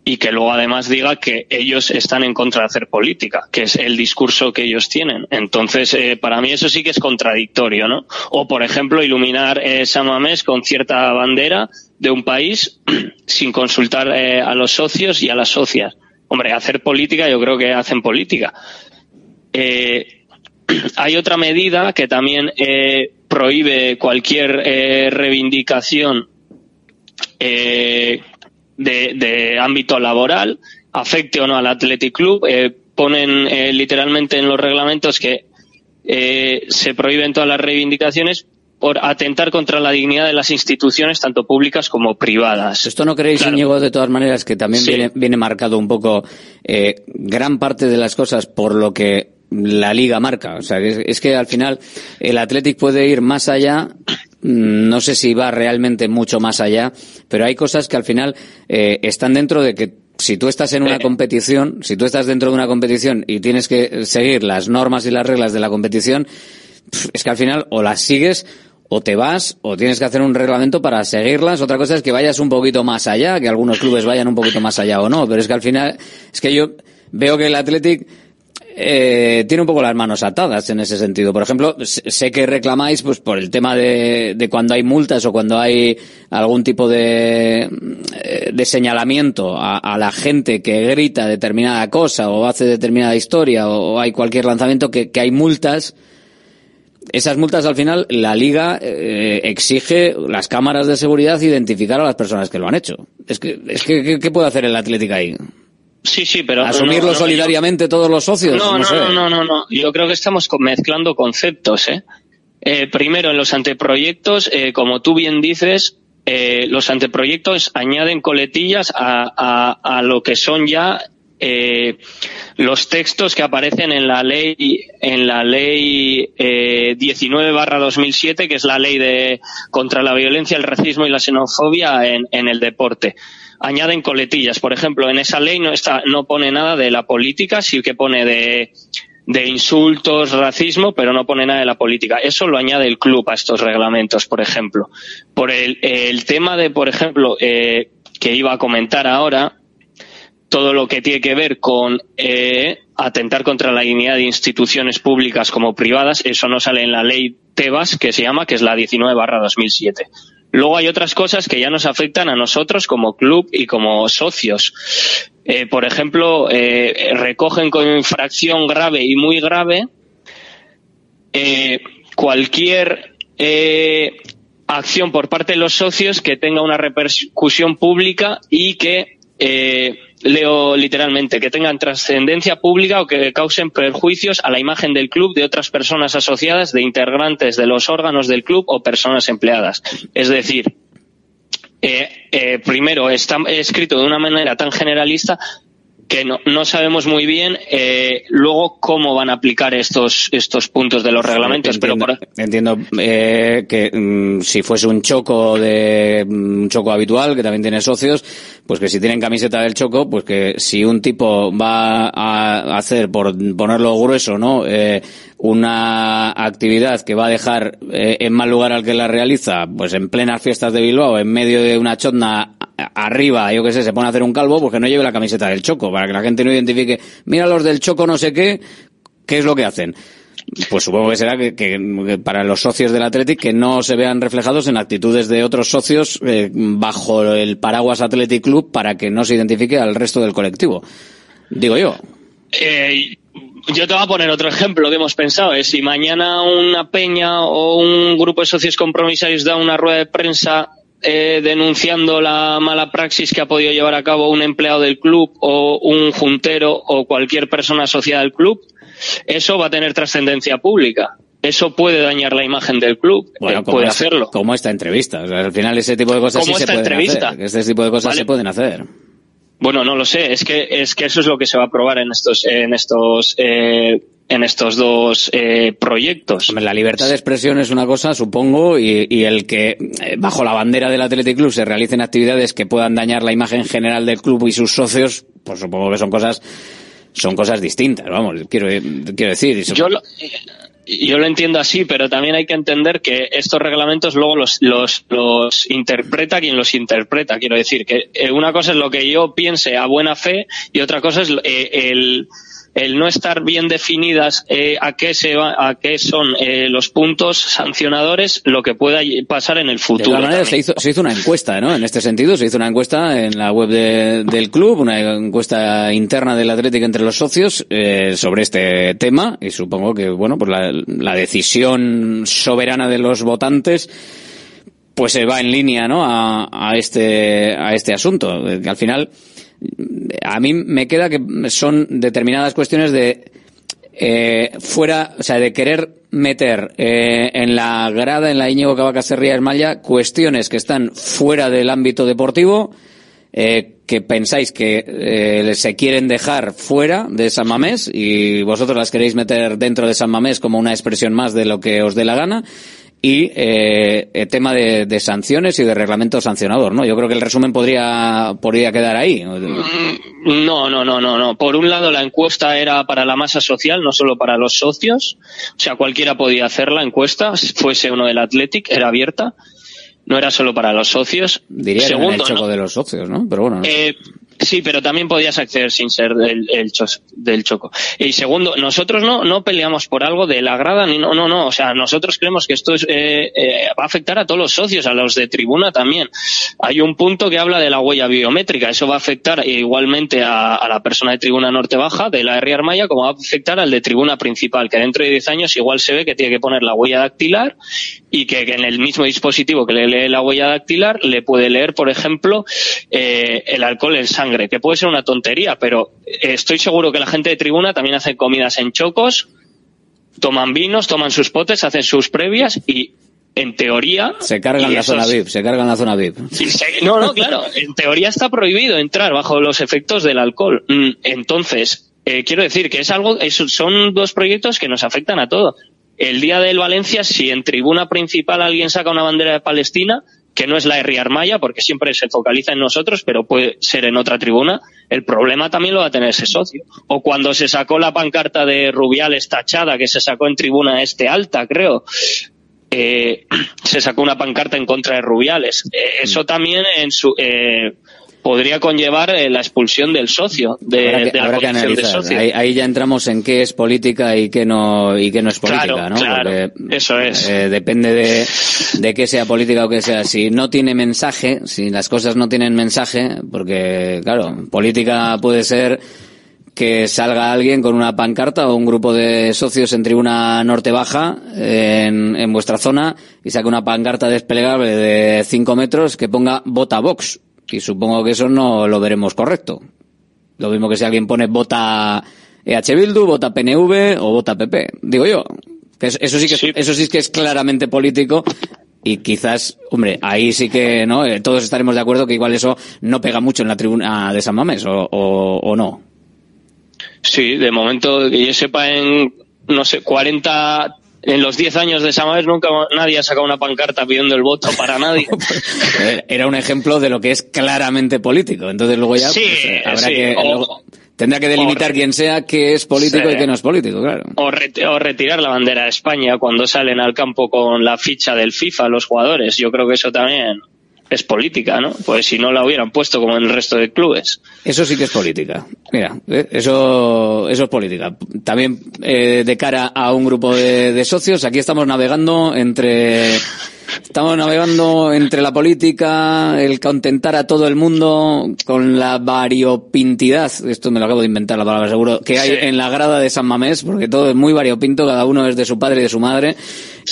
y que luego además diga que ellos están en contra de hacer política, que es el discurso que ellos tienen. Entonces, eh, para mí eso sí que es contradictorio, ¿no? O, por ejemplo, iluminar eh, San Mamés con cierta bandera de un país [clears throat] sin consultar eh, a los socios y a las socias. Hombre, hacer política, yo creo que hacen política. Eh, [clears throat] hay otra medida que también eh, prohíbe cualquier reivindicación eh, de, de ámbito laboral, afecte o no al Athletic Club. Eh, ponen eh, literalmente en los reglamentos que eh, se prohíben todas las reivindicaciones por atentar contra la dignidad de las instituciones, tanto públicas como privadas. ¿Esto no creéis, Claro. Íñigo, de todas maneras, que también Sí. viene, viene marcado un poco eh, gran parte de las cosas por lo que la liga marca? O sea, es, es que al final el Athletic puede ir más allá, mm, no sé si va realmente mucho más allá, pero hay cosas que al final eh, están dentro de que si tú estás en una competición, si tú estás dentro de una competición y tienes que seguir las normas y las reglas de la competición, es que al final o las sigues o te vas o tienes que hacer un reglamento para seguirlas. Otra cosa es que vayas un poquito más allá, que algunos clubes vayan un poquito más allá o no, pero es que al final es que yo veo que el Athletic eh, tiene un poco las manos atadas en ese sentido. Por ejemplo, sé que reclamáis pues por el tema de, de cuando hay multas o cuando hay algún tipo de, eh, de señalamiento a, a la gente que grita determinada cosa o hace determinada historia o, o hay cualquier lanzamiento que, que hay multas. Esas multas al final la liga eh, exige las cámaras de seguridad identificar a las personas que lo han hecho. Es que, es que ¿qué, qué puede hacer el Atlético ahí? Sí, sí, pero... ¿Asumirlo no, no, yo- solidariamente todos los socios? No, no, sé. no, no, no, no. Yo creo que estamos mezclando conceptos, ¿eh? Eh, primero, en los anteproyectos, eh, como tú bien dices, eh, los anteproyectos añaden coletillas a, a, a lo que son ya eh, los textos que aparecen en la ley en la ley eh, 19 barra 2007 que es la ley de contra la violencia el racismo y la xenofobia en, en el deporte añaden coletillas por ejemplo en esa ley no está no pone nada de la política sí que pone de de insultos, racismo, pero no pone nada de la política. Eso lo añade el club a estos reglamentos, por ejemplo. Por el, el tema de, por ejemplo, eh, que iba a comentar ahora, todo lo que tiene que ver con eh, atentar contra la dignidad de instituciones públicas como privadas, eso no sale en la ley Tebas, que se llama, que es la 19 barra 2007. Luego hay otras cosas que ya nos afectan a nosotros como club y como socios. Eh, por ejemplo, eh, recogen con infracción grave y muy grave eh, cualquier acción por parte de los socios que tenga una repercusión pública y que, leo literalmente, que tengan trascendencia pública o que causen perjuicios a la imagen del club de otras personas asociadas, de integrantes de los órganos del club o personas empleadas. Es decir, eh, eh, primero está escrito de una manera tan generalista que no, no sabemos muy bien eh, luego cómo van a aplicar estos estos puntos de los reglamentos pero por, Entiendo eh, que mm, si fuese un choco de mm, un choco habitual que también tiene socios, pues que si tienen camiseta del choco, pues que si un tipo va a hacer por ponerlo grueso, ¿no? Eh, una actividad que va a dejar eh, en mal lugar al que la realiza, pues en plenas fiestas de Bilbao, en medio de una chotna arriba, yo qué sé, se pone a hacer un calvo, pues que no lleve la camiseta del choco, para que la gente no identifique, mira los del choco no sé qué, ¿qué es lo que hacen? pues supongo que será que, que para los socios del Athletic que no se vean reflejados en actitudes de otros socios eh, bajo el paraguas Athletic Club para que no se identifique al resto del colectivo. Digo yo. Eh, yo te voy a poner otro ejemplo que hemos pensado. Es si mañana una peña o un grupo de socios compromisarios da una rueda de prensa eh, denunciando la mala praxis que ha podido llevar a cabo un empleado del club o un juntero o cualquier persona asociada al club, eso va a tener trascendencia pública. Eso puede dañar la imagen del club. Bueno, eh, como puede hacerlo. Como esta entrevista. O sea, al final ese tipo de cosas sí se pueden entrevista. hacer. Este tipo de cosas Vale. se pueden hacer. Bueno, no lo sé. Es que es que eso es lo que se va a probar en estos en estos eh, en estos dos eh, proyectos. La libertad de expresión es una cosa, supongo, y, y el que eh, bajo la bandera del Athletic Club se realicen actividades que puedan dañar la imagen general del club y sus socios, pues supongo que son cosas son cosas distintas, vamos, quiero, quiero decir. Yo lo, yo lo entiendo así, pero también hay que entender que estos reglamentos luego los, los, los interpreta quien los interpreta. Quiero decir que eh, una cosa es lo que yo piense a buena fe y otra cosa es eh, el, el no estar bien definidas eh, a qué se va, a qué son eh, los puntos sancionadores, lo que pueda pasar en el De futuro. todas maneras, se hizo, se hizo una encuesta, ¿no? En este sentido, se hizo una encuesta en la web de- del club, una encuesta interna del Atlético entre los socios eh, sobre este tema y supongo que, bueno, pues la, la decisión soberana de los votantes pues se va en línea, ¿no? A, a este a este asunto. Al final a mí me queda que son determinadas cuestiones de eh, fuera, o sea, de querer meter eh, en la grada, en la Íñigo Cabacacerría Esmalla, cuestiones que están fuera del ámbito deportivo, eh, que pensáis que eh, se quieren dejar fuera de San Mamés y vosotros las queréis meter dentro de San Mamés como una expresión más de lo que os dé la gana y eh, el tema de, de sanciones y de reglamento sancionador, ¿no? Yo creo que el resumen podría podría quedar ahí. No, no, no, no, no. Por un lado, la encuesta era para la masa social, no solo para los socios. O sea, cualquiera podía hacer la encuesta, fuese uno del Athletic, era abierta. No era solo para los socios. Diría que no era el choco ¿no? de los socios, ¿no? Pero bueno. Eh, sí, pero también podías acceder sin ser del, el del choco. Y segundo, nosotros no, no peleamos por algo de la grada, ni no, no, no. O sea, nosotros creemos que esto es, eh, eh, va a afectar a todos los socios, a los de tribuna también. Hay un punto que habla de la huella biométrica. Eso va a afectar igualmente a, a la persona de tribuna norte baja, de la R. Armaya, como va a afectar al de tribuna principal, que dentro de 10 años igual se ve que tiene que poner la huella dactilar y que, que en el mismo dispositivo que le lee la huella dactilar le puede leer, por ejemplo, eh, el alcohol en sangre, que puede ser una tontería, pero eh, estoy seguro que la gente de tribuna también hace comidas en chocos, toman vinos, toman sus potes, hacen sus previas y en teoría Se cargan la esos- zona VIP, se cargan la zona VIP. [laughs] Se- No, no, claro. En teoría está prohibido entrar bajo los efectos del alcohol. Mm, Entonces, eh, quiero decir que es algo, es- son dos proyectos que nos afectan a todos. El día del Valencia, si en tribuna principal alguien saca una bandera de Palestina, que no es la R. Armaya, porque siempre se focaliza en nosotros, pero puede ser en otra tribuna, el problema también lo va a tener ese socio. O cuando se sacó la pancarta de Rubiales tachada, que se sacó en tribuna este alta, creo, eh, [clears throat] se sacó una pancarta en contra de Rubiales. Eh, eso también en su, eh, podría conllevar eh, la expulsión del socio, de, habrá que, de la habrá que condición de analizar. socio. Ahí, ahí ya entramos en qué es política y qué no y qué no es política, Claro, ¿no? claro. Porque, Eso es. eh, depende de, de qué sea política o qué sea. Si no tiene mensaje, si las cosas no tienen mensaje, porque claro, política puede ser que salga alguien con una pancarta o un grupo de socios en tribuna norte baja en, en vuestra zona y saque una pancarta desplegable de 5 metros que ponga vota Vox. Y supongo que eso no lo veremos correcto. Lo mismo que si alguien pone vota EH Bildu, vota PNV o vota PP. Digo yo. Que eso, sí que, eso sí que es claramente político y quizás, hombre, ahí sí que, ¿no? Eh, todos estaremos de acuerdo que igual eso no pega mucho en la tribuna de San Mamés, o, o, o no. Sí, de momento que yo sepa en, no sé, 40, en los 10 años de Samamés nunca nadie ha sacado una pancarta pidiendo el voto para nadie. [laughs] Era un ejemplo de lo que es claramente político. Entonces luego ya Sí, pues, eh, habrá sí, que, o- tendrá que delimitar quien sea qué es político Sí. y qué no es político, claro. O, reti- o retirar la bandera de España cuando salen al campo con la ficha del FIFA los jugadores. Yo creo que eso también es política, ¿no? Pues si no la hubieran puesto como en el resto de clubes. Eso sí que es política. Mira, eh, eso, eso es política. También eh, de cara a un grupo de, de socios, aquí estamos navegando entre Estamos navegando entre la política, el contentar a todo el mundo, con la variopintidad, esto me lo acabo de inventar la palabra seguro, que hay en la grada de San Mamés, porque todo es muy variopinto, cada uno es de su padre y de su madre,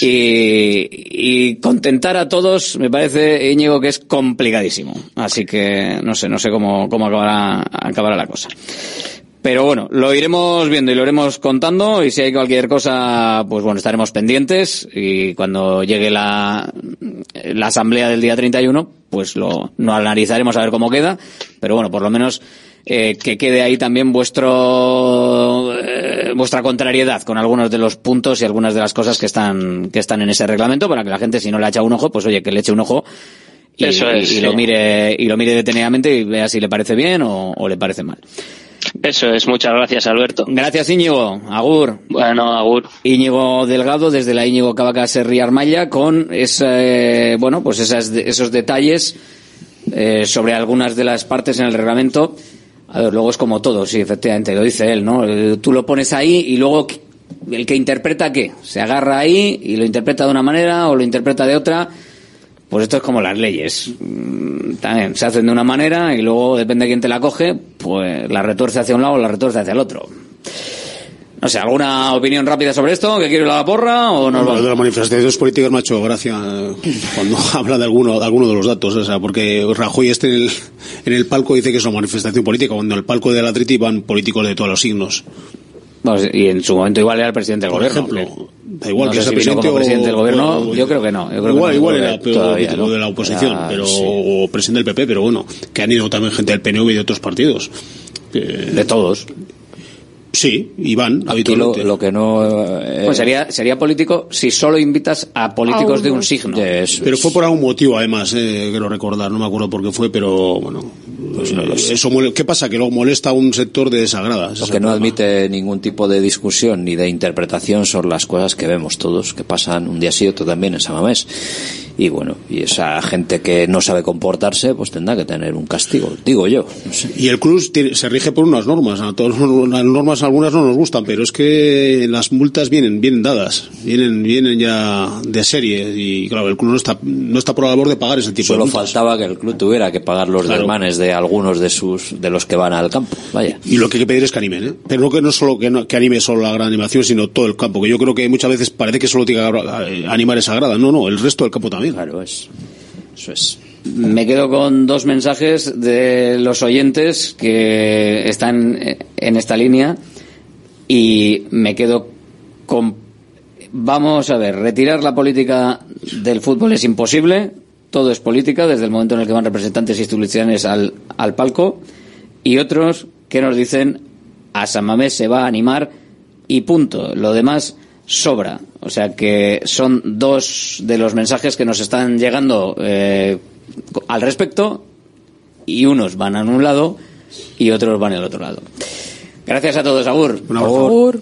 y, y contentar a todos me parece, Íñigo, que es complicadísimo. Así que no sé, no sé cómo, cómo acabará, acabará la cosa. Pero bueno, lo iremos viendo y lo iremos contando y si hay cualquier cosa, pues bueno, estaremos pendientes y cuando llegue la, la asamblea del día 31, pues lo, analizaremos a ver cómo queda. Pero bueno, por lo menos eh, que quede ahí también vuestro eh, vuestra contrariedad con algunos de los puntos y algunas de las cosas que están que están en ese reglamento para que la gente si no le echa un ojo pues oye que le eche un ojo y, Eso es, y sí. lo mire y lo mire detenidamente y vea si le parece bien o, o le parece mal Eso es, muchas gracias, Alberto. Gracias, Íñigo. Agur. Bueno, Agur. Íñigo Delgado, desde la Íñigo Cavaca Serri Armaya, con ese, bueno, pues esas, esos detalles eh, sobre algunas de las partes en el reglamento. A ver, luego es como todo, sí, efectivamente, lo dice él, ¿no? Eh, Tú lo pones ahí y luego el que interpreta qué, se agarra ahí y lo interpreta de una manera o lo interpreta de otra. Pues esto es como las leyes. Mm, También se hacen de una manera y luego, depende de quién te la coge, pues la retuerce hacia un lado o la retuerce hacia el otro. No sé, ¿alguna opinión rápida sobre esto? ¿Que quiere la porra o Lo vamos? de las manifestaciones políticas me ha hecho gracia eh, cuando [laughs] habla de alguno, de alguno de los datos, o sea, porque Rajoy este en el, en el palco dice que es una manifestación política, cuando en el palco del Atleti van políticos de todos los signos. Vamos, y en su momento igual era el presidente del Por gobierno. ejemplo, da igual No que sea si presidente como o- presidente del gobierno, o- yo creo que no. Yo creo igual, que no, igual era pero todavía, o ¿no? de la oposición, Era- pero sí. o presidente del PP, pero bueno, que han ido también gente del PNV y de otros partidos. de todos. Sí, y van Aquí lo, habitualmente. lo que no. eh, Pues sería, sería político si solo invitas a políticos de un signo. Pero fue por algún motivo, además, eh, quiero recordar, no me acuerdo por qué fue, pero bueno. eh, eso mole- ¿Qué pasa? Que luego molesta a un sector de desagrada. ese Lo es que el no admite ningún tipo de discusión ni de interpretación son las cosas que vemos todos, que pasan un día sí otro también en Samamés. Y bueno, y esa gente que no sabe comportarse, pues tendrá que tener un castigo, digo yo. No sé. Y el club se rige por unas normas. A todos las normas algunas no nos gustan, pero es que las multas vienen vienen dadas, vienen vienen ya de serie y claro el club no está no está por la labor de pagar ese tipo Solo de multas. faltaba que el club tuviera que pagar los Claro. desmanes de algunos de sus de los que van al campo. Vaya. Y lo que hay que pedir es que animen, ¿eh? Pero no que no solo que, no- que anime solo la gran animación, sino todo el campo. Que yo creo que muchas veces parece que solo tiene que eh, animar esa grada. No, no, el resto del campo también. Claro, es. Eso es. Me quedo con dos mensajes de los oyentes que están eh, en esta línea y me quedo con... Vamos a ver, retirar la política del fútbol es imposible, todo es política desde el momento en el que van representantes institucionales al, al palco y otros que nos dicen a San Mamés se va a animar y punto. Lo demás sobra. O sea que son dos de los mensajes que nos están llegando eh, al respecto y unos van a un lado y otros van al otro lado. Gracias a todos, Agur. Agur.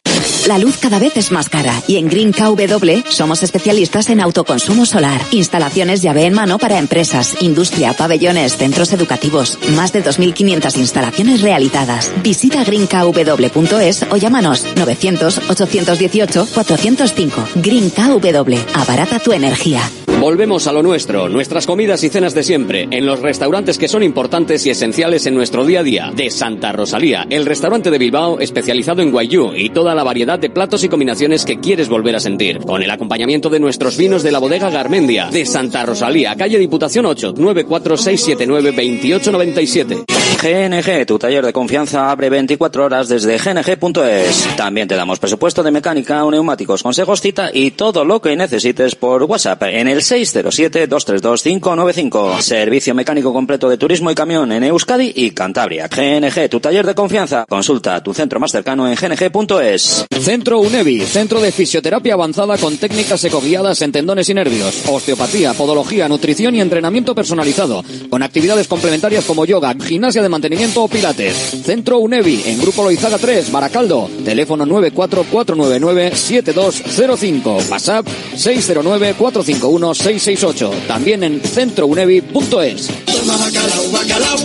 La luz cada vez es más cara y en Green KW somos especialistas en autoconsumo solar, instalaciones llave en mano para empresas, industria, pabellones, centros educativos, más de 2.500 instalaciones realizadas. Visita greenkw.es o llámanos 900 818 405. Green KW, abarata tu energía. Volvemos a lo nuestro, nuestras comidas y cenas de siempre, en los restaurantes que son importantes y esenciales en nuestro día a día. De Santa Rosalía, el restaurante de Bilbao especializado en guayú y toda la variedad de platos y combinaciones que quieres volver a sentir. Con el acompañamiento de nuestros vinos de la bodega Garmendia. De Santa Rosalía, calle Diputación 8, 946792897. GNG, tu taller de confianza abre 24 horas desde gng.es. También te damos presupuesto de mecánica, neumáticos, consejos, cita y todo lo que necesites por WhatsApp en el 607-232-595. Servicio mecánico completo de turismo y camión en Euskadi y Cantabria. GNG, tu taller de confianza. Consulta tu centro más cercano en gng.es. Centro UNEVI, centro de fisioterapia avanzada con técnicas ecoguiadas en tendones y nervios, osteopatía, podología, nutrición y entrenamiento personalizado, con actividades complementarias como yoga, gimnasia de mantenimiento o pilates. Centro UNEVI, en Grupo Loizaga 3, Baracaldo, teléfono 944997205, WhatsApp 609451668, también en centrounevi.es.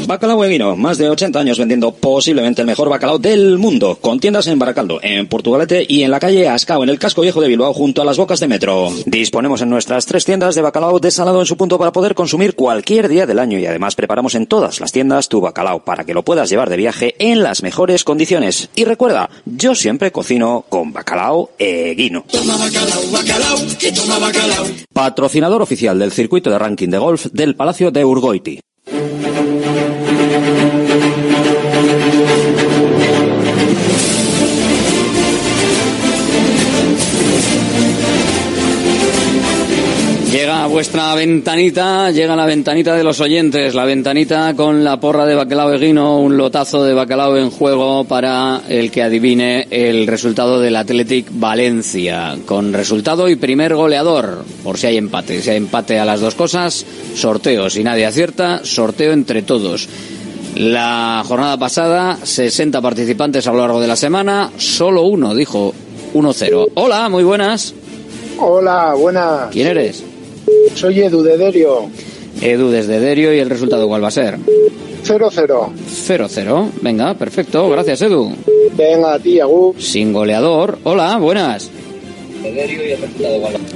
Bacalao Eguino, más de 80 años vendiendo posiblemente el mejor bacalao del mundo, con tiendas en Baracaldo, en Y en la calle Ascao, en el casco viejo de Bilbao, junto a las bocas de metro. Disponemos en nuestras tres tiendas de bacalao desalado en su punto para poder consumir cualquier día del año y además preparamos en todas las tiendas tu bacalao para que lo puedas llevar de viaje en las mejores condiciones. Y recuerda, yo siempre cocino con bacalao Eguino. Patrocinador oficial del circuito de ranking de golf del Palacio de Urgoiti. Llega vuestra ventanita, llega la ventanita de los oyentes, la ventanita con la porra de bacalao eguino, un lotazo de bacalao en juego para el que adivine el resultado del Athletic Valencia, con resultado y primer goleador, por si hay empate. Si hay empate a las dos cosas, sorteo. Si nadie acierta, sorteo entre todos. La jornada pasada, 60 participantes a lo largo de la semana, solo uno dijo 1-0. Hola, muy buenas. Hola, buenas. ¿Quién eres? Soy Edu de Derio. Edu desde Derio y el resultado cuál va a ser? 0-0. 0-0. Venga, perfecto. Gracias, Edu. Venga, a ti, Agu. Sin goleador. Hola, buenas.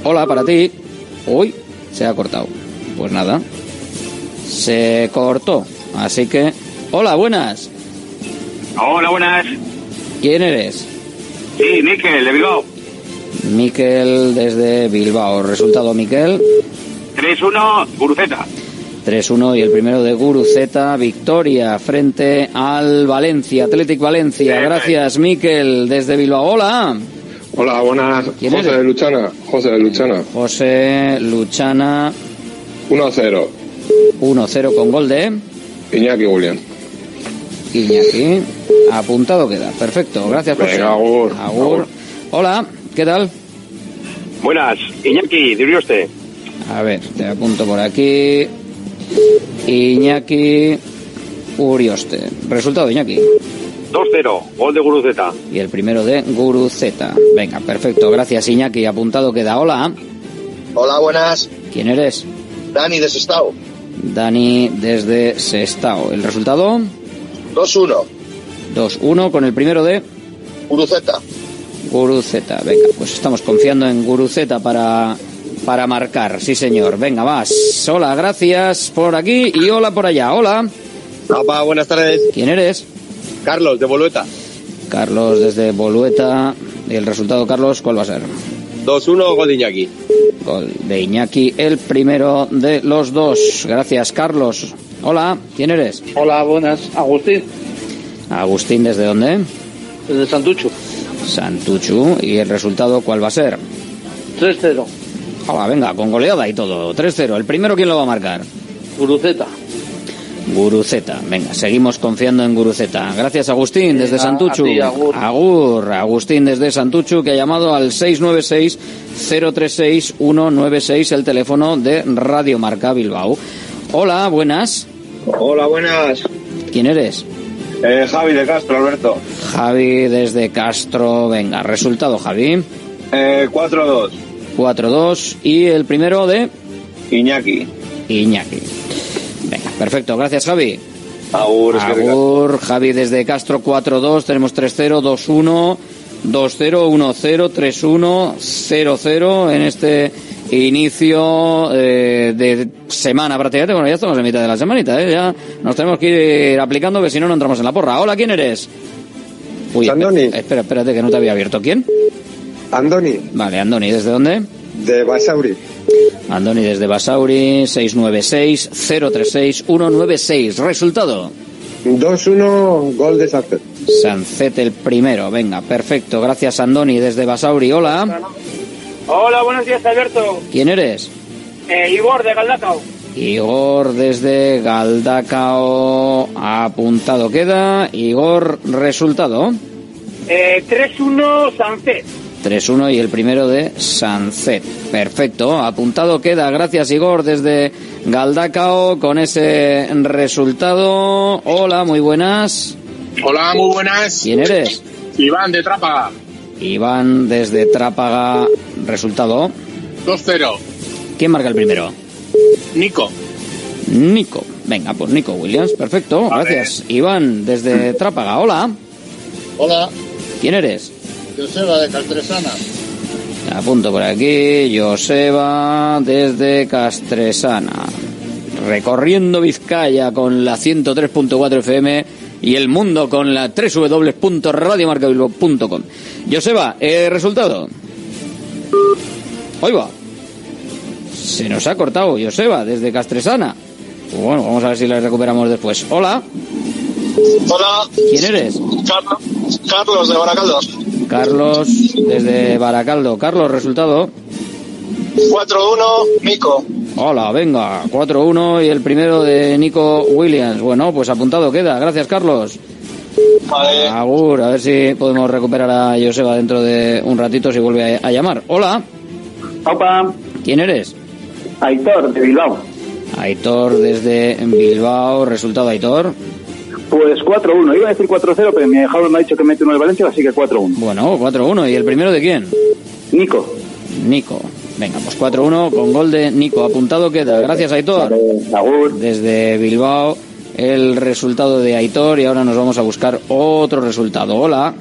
Hola, para ti. Uy, se ha cortado. Pues nada. Se cortó. Así que... Hola, buenas. Hola, buenas. ¿Quién eres? Sí, Miquel, de Bilbao. Miquel desde Bilbao. Resultado, Miquel. 3-1, Guruceta. 3-1 y el primero de Guruceta, victoria frente al Valencia, Athletic Valencia. Gracias, Miquel, desde Bilbao. Hola. Hola, buenas. ¿Quién José eres? de Luchana. José de Luchana. José Luchana. 1-0. 1-0 con gol de Iñaki William. Iñaki. Apuntado queda. Perfecto. Gracias, José. Venga, agur. Agur. Hola, ¿qué tal? Buenas, Iñaki, de Urioste. A ver, te apunto por aquí. Iñaki Urioste. Resultado, Iñaki. 2-0, gol de Guruceta. Y el primero de Guruceta. Venga, perfecto. Gracias, Iñaki. Apuntado queda. Hola. Hola, buenas. ¿Quién eres? Dani de Sestao. Dani desde Sestao. ¿El resultado? 2-1. 2-1 con el primero de Guruceta. Guruceta. Venga, pues estamos confiando en Guruceta para, para marcar. Sí, señor. Venga, vas. Hola, gracias por aquí y hola por allá. Hola. Papá, buenas tardes. ¿Quién eres? Carlos, de Bolueta. Carlos desde Bolueta. ¿Y el resultado, Carlos, cuál va a ser? 2-1, gol de Iñaki. Gol de Iñaki, el primero de los dos. Gracias, Carlos. Hola, ¿quién eres? Hola, buenas. Agustín, Agustín, ¿desde dónde? desde Santucho. Santuchu. ¿Y el resultado cuál va a ser? 3-0. Hola, venga, con goleada y todo. 3-0. ¿El primero quién lo va a marcar? Guruceta. Guruceta. Venga, seguimos confiando en Guruceta. Gracias, Agustín, desde Santuchu. a ti, agur. Agur. Agustín desde Santuchu, que ha llamado al 696-036-196, el teléfono de Radio Marca Bilbao. Hola, buenas. Hola, buenas. ¿Quién eres? Eh, Javi de Castro, Alberto. Javi desde Castro. Venga, resultado, Javi. Eh, 4-2. 4-2. Y el primero de Iñaki. Iñaki. Venga, perfecto. Gracias, Javi. Agur, Agur, Javi desde Castro 4-2, tenemos 3-0, 2-1, 2-0, 1-0, 3-1, 0-0 en este inicio eh, de semana prácticamente. Bueno, ya estamos en mitad de la semanita, ¿eh? Ya nos tenemos que ir aplicando, que si no, no entramos en la porra. Hola, ¿quién eres? Uy, Andoni. espera, espera, espérate, que no te había abierto. ¿Quién? Andoni, Vale, Andoni, ¿desde dónde? de Basauri. Andoni desde Basauri, 696-036-196. Resultado. 2-1, gol de Sánchez. Sancet el primero. Venga, perfecto. Gracias, Andoni desde Basauri. Hola. Hola, buenos días, Alberto. ¿Quién eres? Eh, Igor de Galdacao. Igor desde Galdacao. Apuntado queda. Igor, resultado. Eh, 3-1 Sancet. 3-1 y el primero de Sancet. Perfecto, apuntado queda. Gracias Igor desde Galdacao con ese resultado. Hola, muy buenas. Hola, muy buenas. ¿Quién eres? Iván de Trápaga. Iván desde Trápaga. Resultado. 2-0. ¿Quién marca el primero? Nico. Nico. Venga, pues Nico Williams. Perfecto, gracias. Iván desde Trápaga. Hola. Hola, ¿Quién eres? Joseba de Castresana. Apunto por aquí, Joseba desde Castresana. Recorriendo Vizcaya con la 103.4 FM y el mundo con la www.radiomarcabilbo.com. Joseba, eh, resultado. Hoy va. Se nos ha cortado Joseba desde Castresana. Bueno, vamos a ver si la recuperamos después. Hola, Hola, ¿quién eres? Carlos, Carlos de Baracaldo. Carlos desde Baracaldo. Carlos, resultado. 4-1, Mico. Hola, venga, 4-1 y el primero de Nico Williams. Bueno, pues apuntado queda. Gracias, Carlos. Vale. Agur, a ver si podemos recuperar a Joseba dentro de un ratito si vuelve a, a llamar. Hola, Opa, ¿quién eres? Aitor de Bilbao. Aitor desde Bilbao. Resultado, Aitor. Pues 4-1. Iba a decir 4-0, pero mi Javier me ha dicho que mete uno de Valencia, así que 4-1. Bueno, 4-1. ¿Y el primero de quién? Nico. Nico. Venga, pues 4-1 con gol de Nico. Apuntado queda. Gracias, Aitor. Desde Bilbao, el resultado de Aitor y ahora nos vamos a buscar otro resultado. Hola,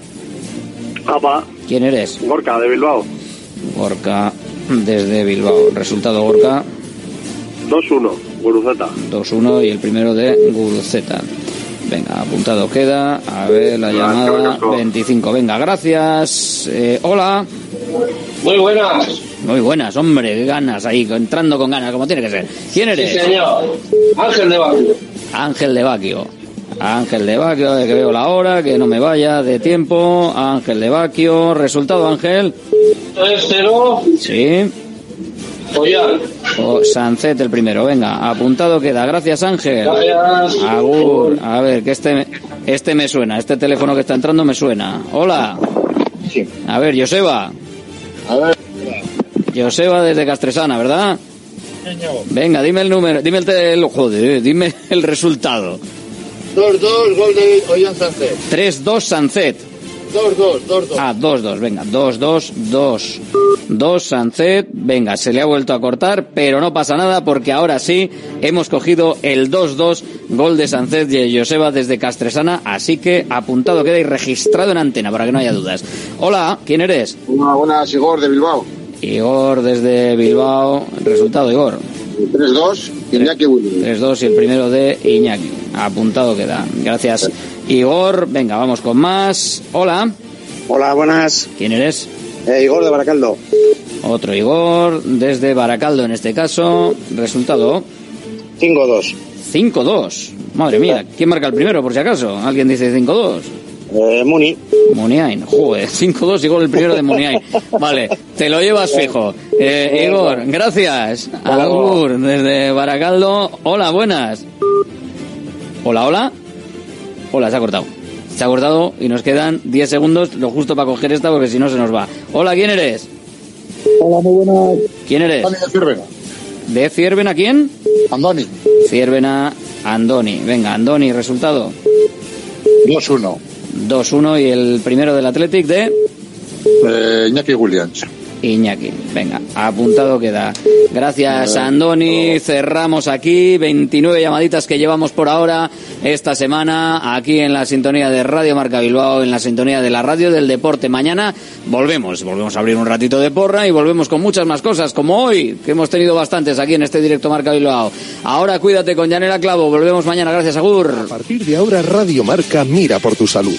Apa. ¿quién eres? Gorka, de Bilbao. Gorka, desde Bilbao. Resultado Gorka, 2-1, Guruzeta. 2-1 y el primero de Guruceta. Venga, apuntado queda. A ver, la llamada 25. Venga, gracias. Eh, hola. Muy buenas. Muy buenas, hombre, qué ganas ahí, entrando con ganas, como tiene que ser. ¿Quién eres? Sí, señor. Ángel de Baquio. Ángel de Baquio. Ángel de Baquio, que veo la hora, que no me vaya de tiempo. Ángel de Baquio. Resultado, Ángel. 3-0. Sí. Follal. O Sancet el primero. Venga, apuntado queda. Gracias, Ángel. Gracias. Agur. A ver, que este, me- este me suena. Este teléfono que está entrando me suena. Hola. A ver, Joseba. A ver, Joseba desde Castresana, ¿verdad? Venga, dime el número, dime el, tel- joder, dime el resultado. 2-2, gol de Ollán Sánchez. 3-2 Sancet. 2-2, 2-2. Ah, 2-2, venga, 2-2, 2. 2 Sancet, venga, se le ha vuelto a cortar, pero no pasa nada porque ahora sí hemos cogido el 2-2, gol de Sancet y Joseba desde Castresana, así que apuntado queda y registrado en antena para que no haya dudas. Hola, ¿quién eres? Una buena Igor de Bilbao. Igor desde Bilbao, resultado Igor. 3-2, Iñaki Williams. 3-2 y el primero de Iñaki. Apuntado queda. Gracias, Igor. Venga, vamos con más. Hola. Hola, buenas. ¿Quién eres? Eh, Igor de Baracaldo. Otro Igor, desde Baracaldo en este caso. Resultado 5-2. 5-2. Madre mía, ¿quién marca el primero por si acaso? ¿Alguien dice 5-2? Eh, Muni. Muniain, joder, [laughs] 5-2 Igor el primero de Muniain. Vale, te lo llevas fijo. Eh, Igor, gracias. Agur, desde Baracaldo. Hola, buenas. Hola, hola. Hola, se ha cortado. Se ha cortado y nos quedan 10 segundos, lo justo para coger esta porque si no se nos va. Hola, ¿quién eres? Hola, muy buenas. ¿Quién eres? Dani de Ciervena. ¿De Ciervena quién? Andoni. Ciervena Andoni. Venga, Andoni, resultado. 2-1. 2-1 y el primero del Athletic de Eh, Iñaki Williams. Iñaki. Venga, Apuntado queda. Gracias, Andoni. Cerramos aquí. 29 llamaditas que llevamos por ahora esta semana aquí en la sintonía de Radio Marca Bilbao, en la sintonía de la radio del deporte. Mañana volvemos. Volvemos a abrir un ratito de porra y volvemos con muchas más cosas, como hoy, que hemos tenido bastantes aquí en este directo Marca Bilbao. Ahora cuídate con Yanela Clavo. Volvemos mañana. Gracias, Agur. A partir de ahora, Radio Marca mira por tu salud.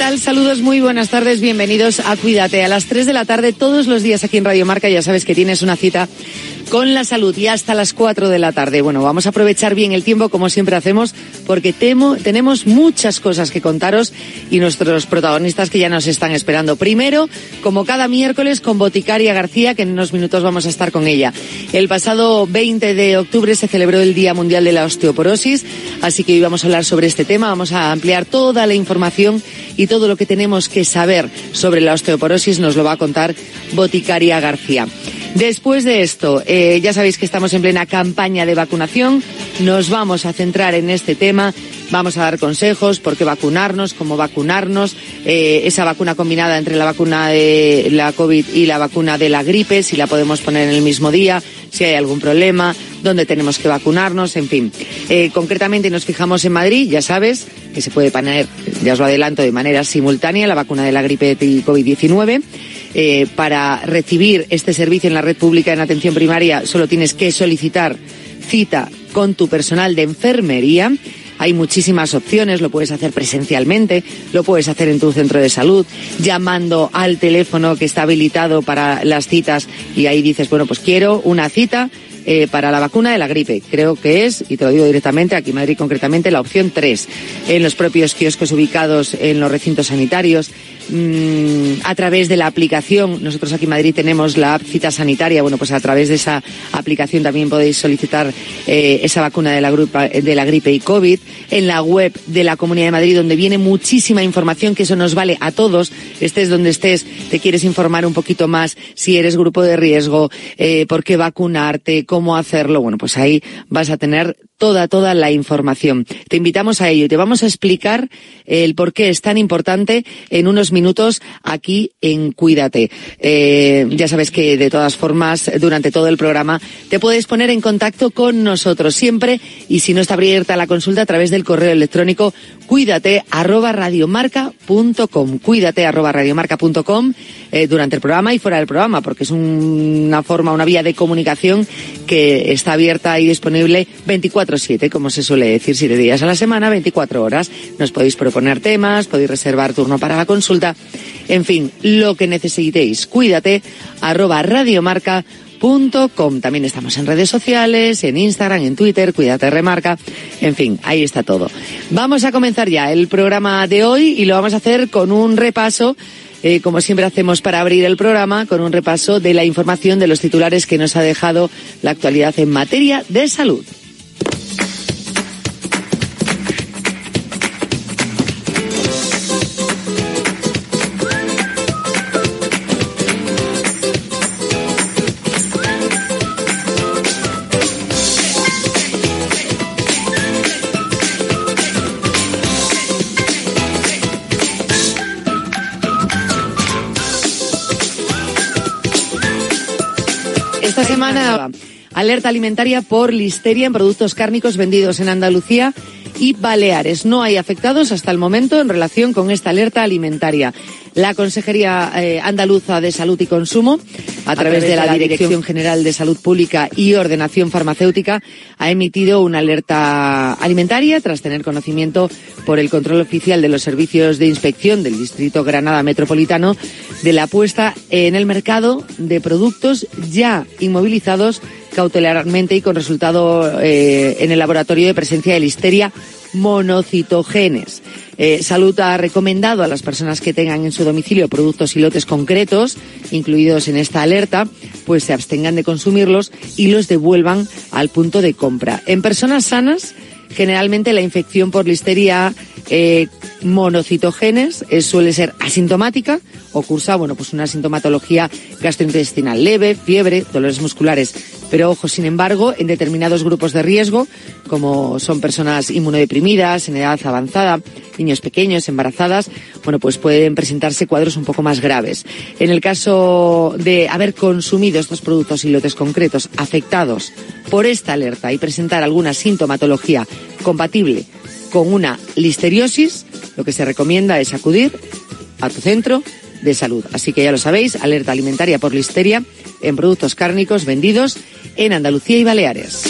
Tal? Saludos, muy buenas tardes, bienvenidos a Cuídate. A las 3 de la tarde, todos los días aquí en Radio Marca, ya sabes que tienes una cita con la salud y hasta las 4 de la tarde. Bueno, vamos a aprovechar bien el tiempo como siempre hacemos porque temo, tenemos muchas cosas que contaros y nuestros protagonistas que ya nos están esperando. Primero, como cada miércoles, con Boticaria García, que en unos minutos vamos a estar con ella. El pasado 20 de octubre se celebró el Día Mundial de la Osteoporosis, así que hoy vamos a hablar sobre este tema, vamos a ampliar toda la información y todo lo que tenemos que saber sobre la osteoporosis nos lo va a contar Boticaria García. Después de esto, eh, ya sabéis que estamos en plena campaña de vacunación. Nos vamos a centrar en este tema. Vamos a dar consejos por qué vacunarnos, cómo vacunarnos, eh, esa vacuna combinada entre la vacuna de la COVID y la vacuna de la gripe, si la podemos poner en el mismo día, si hay algún problema, dónde tenemos que vacunarnos, en fin. Eh, concretamente nos fijamos en Madrid, ya sabes que se puede poner, ya os lo adelanto, de manera simultánea la vacuna de la gripe y COVID-19. Eh, para recibir este servicio en la red pública en atención primaria solo tienes que solicitar cita con tu personal de enfermería. Hay muchísimas opciones, lo puedes hacer presencialmente, lo puedes hacer en tu centro de salud, llamando al teléfono que está habilitado para las citas y ahí dices, bueno, pues quiero una cita eh, para la vacuna de la gripe. Creo que es, y te lo digo directamente, aquí en Madrid concretamente, la opción 3. En los propios kioscos ubicados en los recintos sanitarios, mmm, a través de la aplicación, nosotros aquí en Madrid tenemos la app Cita Sanitaria, bueno, pues a través de esa aplicación también podéis solicitar eh, esa vacuna de la, grupa, de la gripe y COVID. En la web de la Comunidad de Madrid, donde viene muchísima información, que eso nos vale a todos, estés donde estés, te quieres informar un poquito más, si eres grupo de riesgo, eh, por qué vacunarte, cómo hacerlo, bueno, pues ahí vas a tener toda, toda la información. Te invitamos a ello y te vamos a explicar el por qué es tan importante en unos minutos aquí en Cuídate. Eh, ya sabes que de todas formas, durante todo el programa, te puedes poner en contacto con nosotros siempre y si no está abierta la consulta a través del correo electrónico cuídate arroba radiomarca.com. Cuídate arroba radiomarca.com eh, durante el programa y fuera del programa, porque es un, una forma, una vía de comunicación que está abierta y disponible 24-7, como se suele decir, siete días a la semana, 24 horas. Nos podéis proponer temas, podéis reservar turno para la consulta. En fin, lo que necesitéis. Cuídate arroba radiomarca Com. También estamos en redes sociales, en Instagram, en Twitter, cuídate remarca, en fin, ahí está todo. Vamos a comenzar ya el programa de hoy y lo vamos a hacer con un repaso eh, como siempre hacemos para abrir el programa, con un repaso de la información de los titulares que nos ha dejado la actualidad en materia de salud. Esta semana, alerta alimentaria por listeria en productos cárnicos vendidos en Andalucía y Baleares. No hay afectados hasta el momento en relación con esta alerta alimentaria. La Consejería eh, Andaluza de Salud y Consumo, a, través, de la, Dirección General de Salud Pública y Ordenación Farmacéutica, ha emitido una alerta alimentaria tras tener conocimiento por el control oficial de los servicios de inspección del Distrito Granada Metropolitano de la puesta en el mercado de productos ya inmovilizados cautelarmente y con resultado eh, en el laboratorio de presencia de listeria monocitogenes. Eh, Salud ha recomendado a las personas que tengan en su domicilio productos y lotes concretos, incluidos en esta alerta, pues se abstengan de consumirlos y los devuelvan al punto de compra. En personas sanas, generalmente la infección por listeria eh, monocitogenes eh, suele ser asintomática o bueno, pues una sintomatología gastrointestinal leve, fiebre, dolores musculares. Pero ojo, sin embargo, en determinados grupos de riesgo, como son personas inmunodeprimidas, en edad avanzada, niños pequeños, embarazadas, bueno, pues pueden presentarse cuadros un poco más graves. En el caso de haber consumido estos productos y lotes concretos afectados por esta alerta y presentar alguna sintomatología compatible con una listeriosis, lo que se recomienda es acudir a tu centro de salud. Así que ya lo sabéis, alerta alimentaria por listeria en productos cárnicos vendidos en Andalucía y Baleares.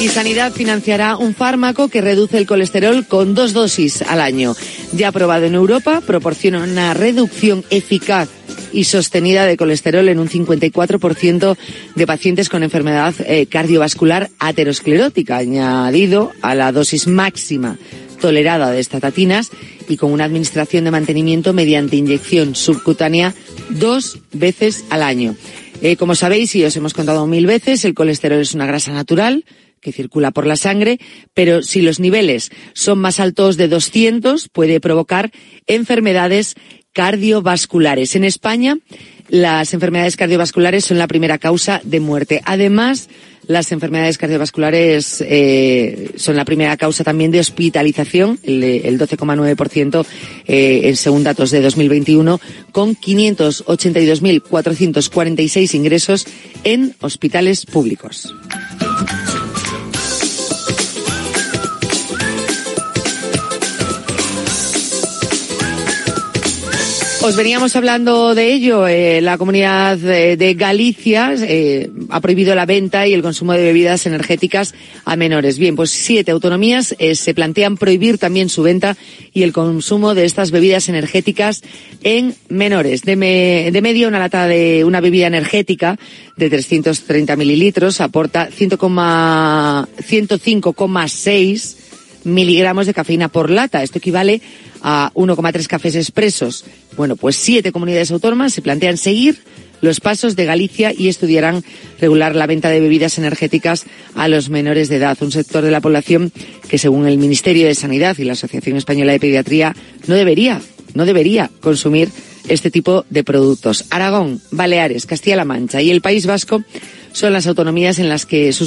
Y Sanidad financiará un fármaco que reduce el colesterol con dos dosis al año. Ya aprobado en Europa, proporciona una reducción eficaz y sostenida de colesterol en un 54% de pacientes con enfermedad eh, cardiovascular aterosclerótica, añadido a la dosis máxima tolerada de estatatinas y con una administración de mantenimiento mediante inyección subcutánea dos veces al año. Eh, como sabéis y os hemos contado mil veces, el colesterol es una grasa natural que circula por la sangre, pero si los niveles son más altos de 200 puede provocar enfermedades cardiovasculares. En España, las enfermedades cardiovasculares son la primera causa de muerte. Además, las enfermedades cardiovasculares eh, son la primera causa también de hospitalización, el, el 12,9% eh, según datos de 2021, con 582.446 ingresos en hospitales públicos. Os veníamos hablando de ello. Eh, la comunidad de, de Galicia eh, ha prohibido la venta y el consumo de bebidas energéticas a menores. Bien, pues siete autonomías eh, se plantean prohibir también su venta y el consumo de estas bebidas energéticas en menores. De, me, de medio, una lata de una bebida energética de 330 mililitros aporta 105,6 miligramos de cafeína por lata. Esto equivale a 1,3 cafés expresos. Bueno, pues siete comunidades autónomas se plantean seguir los pasos de Galicia y estudiarán regular la venta de bebidas energéticas a los menores de edad, un sector de la población que según el Ministerio de Sanidad y la Asociación Española de Pediatría no debería, no debería consumir este tipo de productos. Aragón, Baleares, Castilla-La Mancha y el País Vasco son las autonomías en las que sus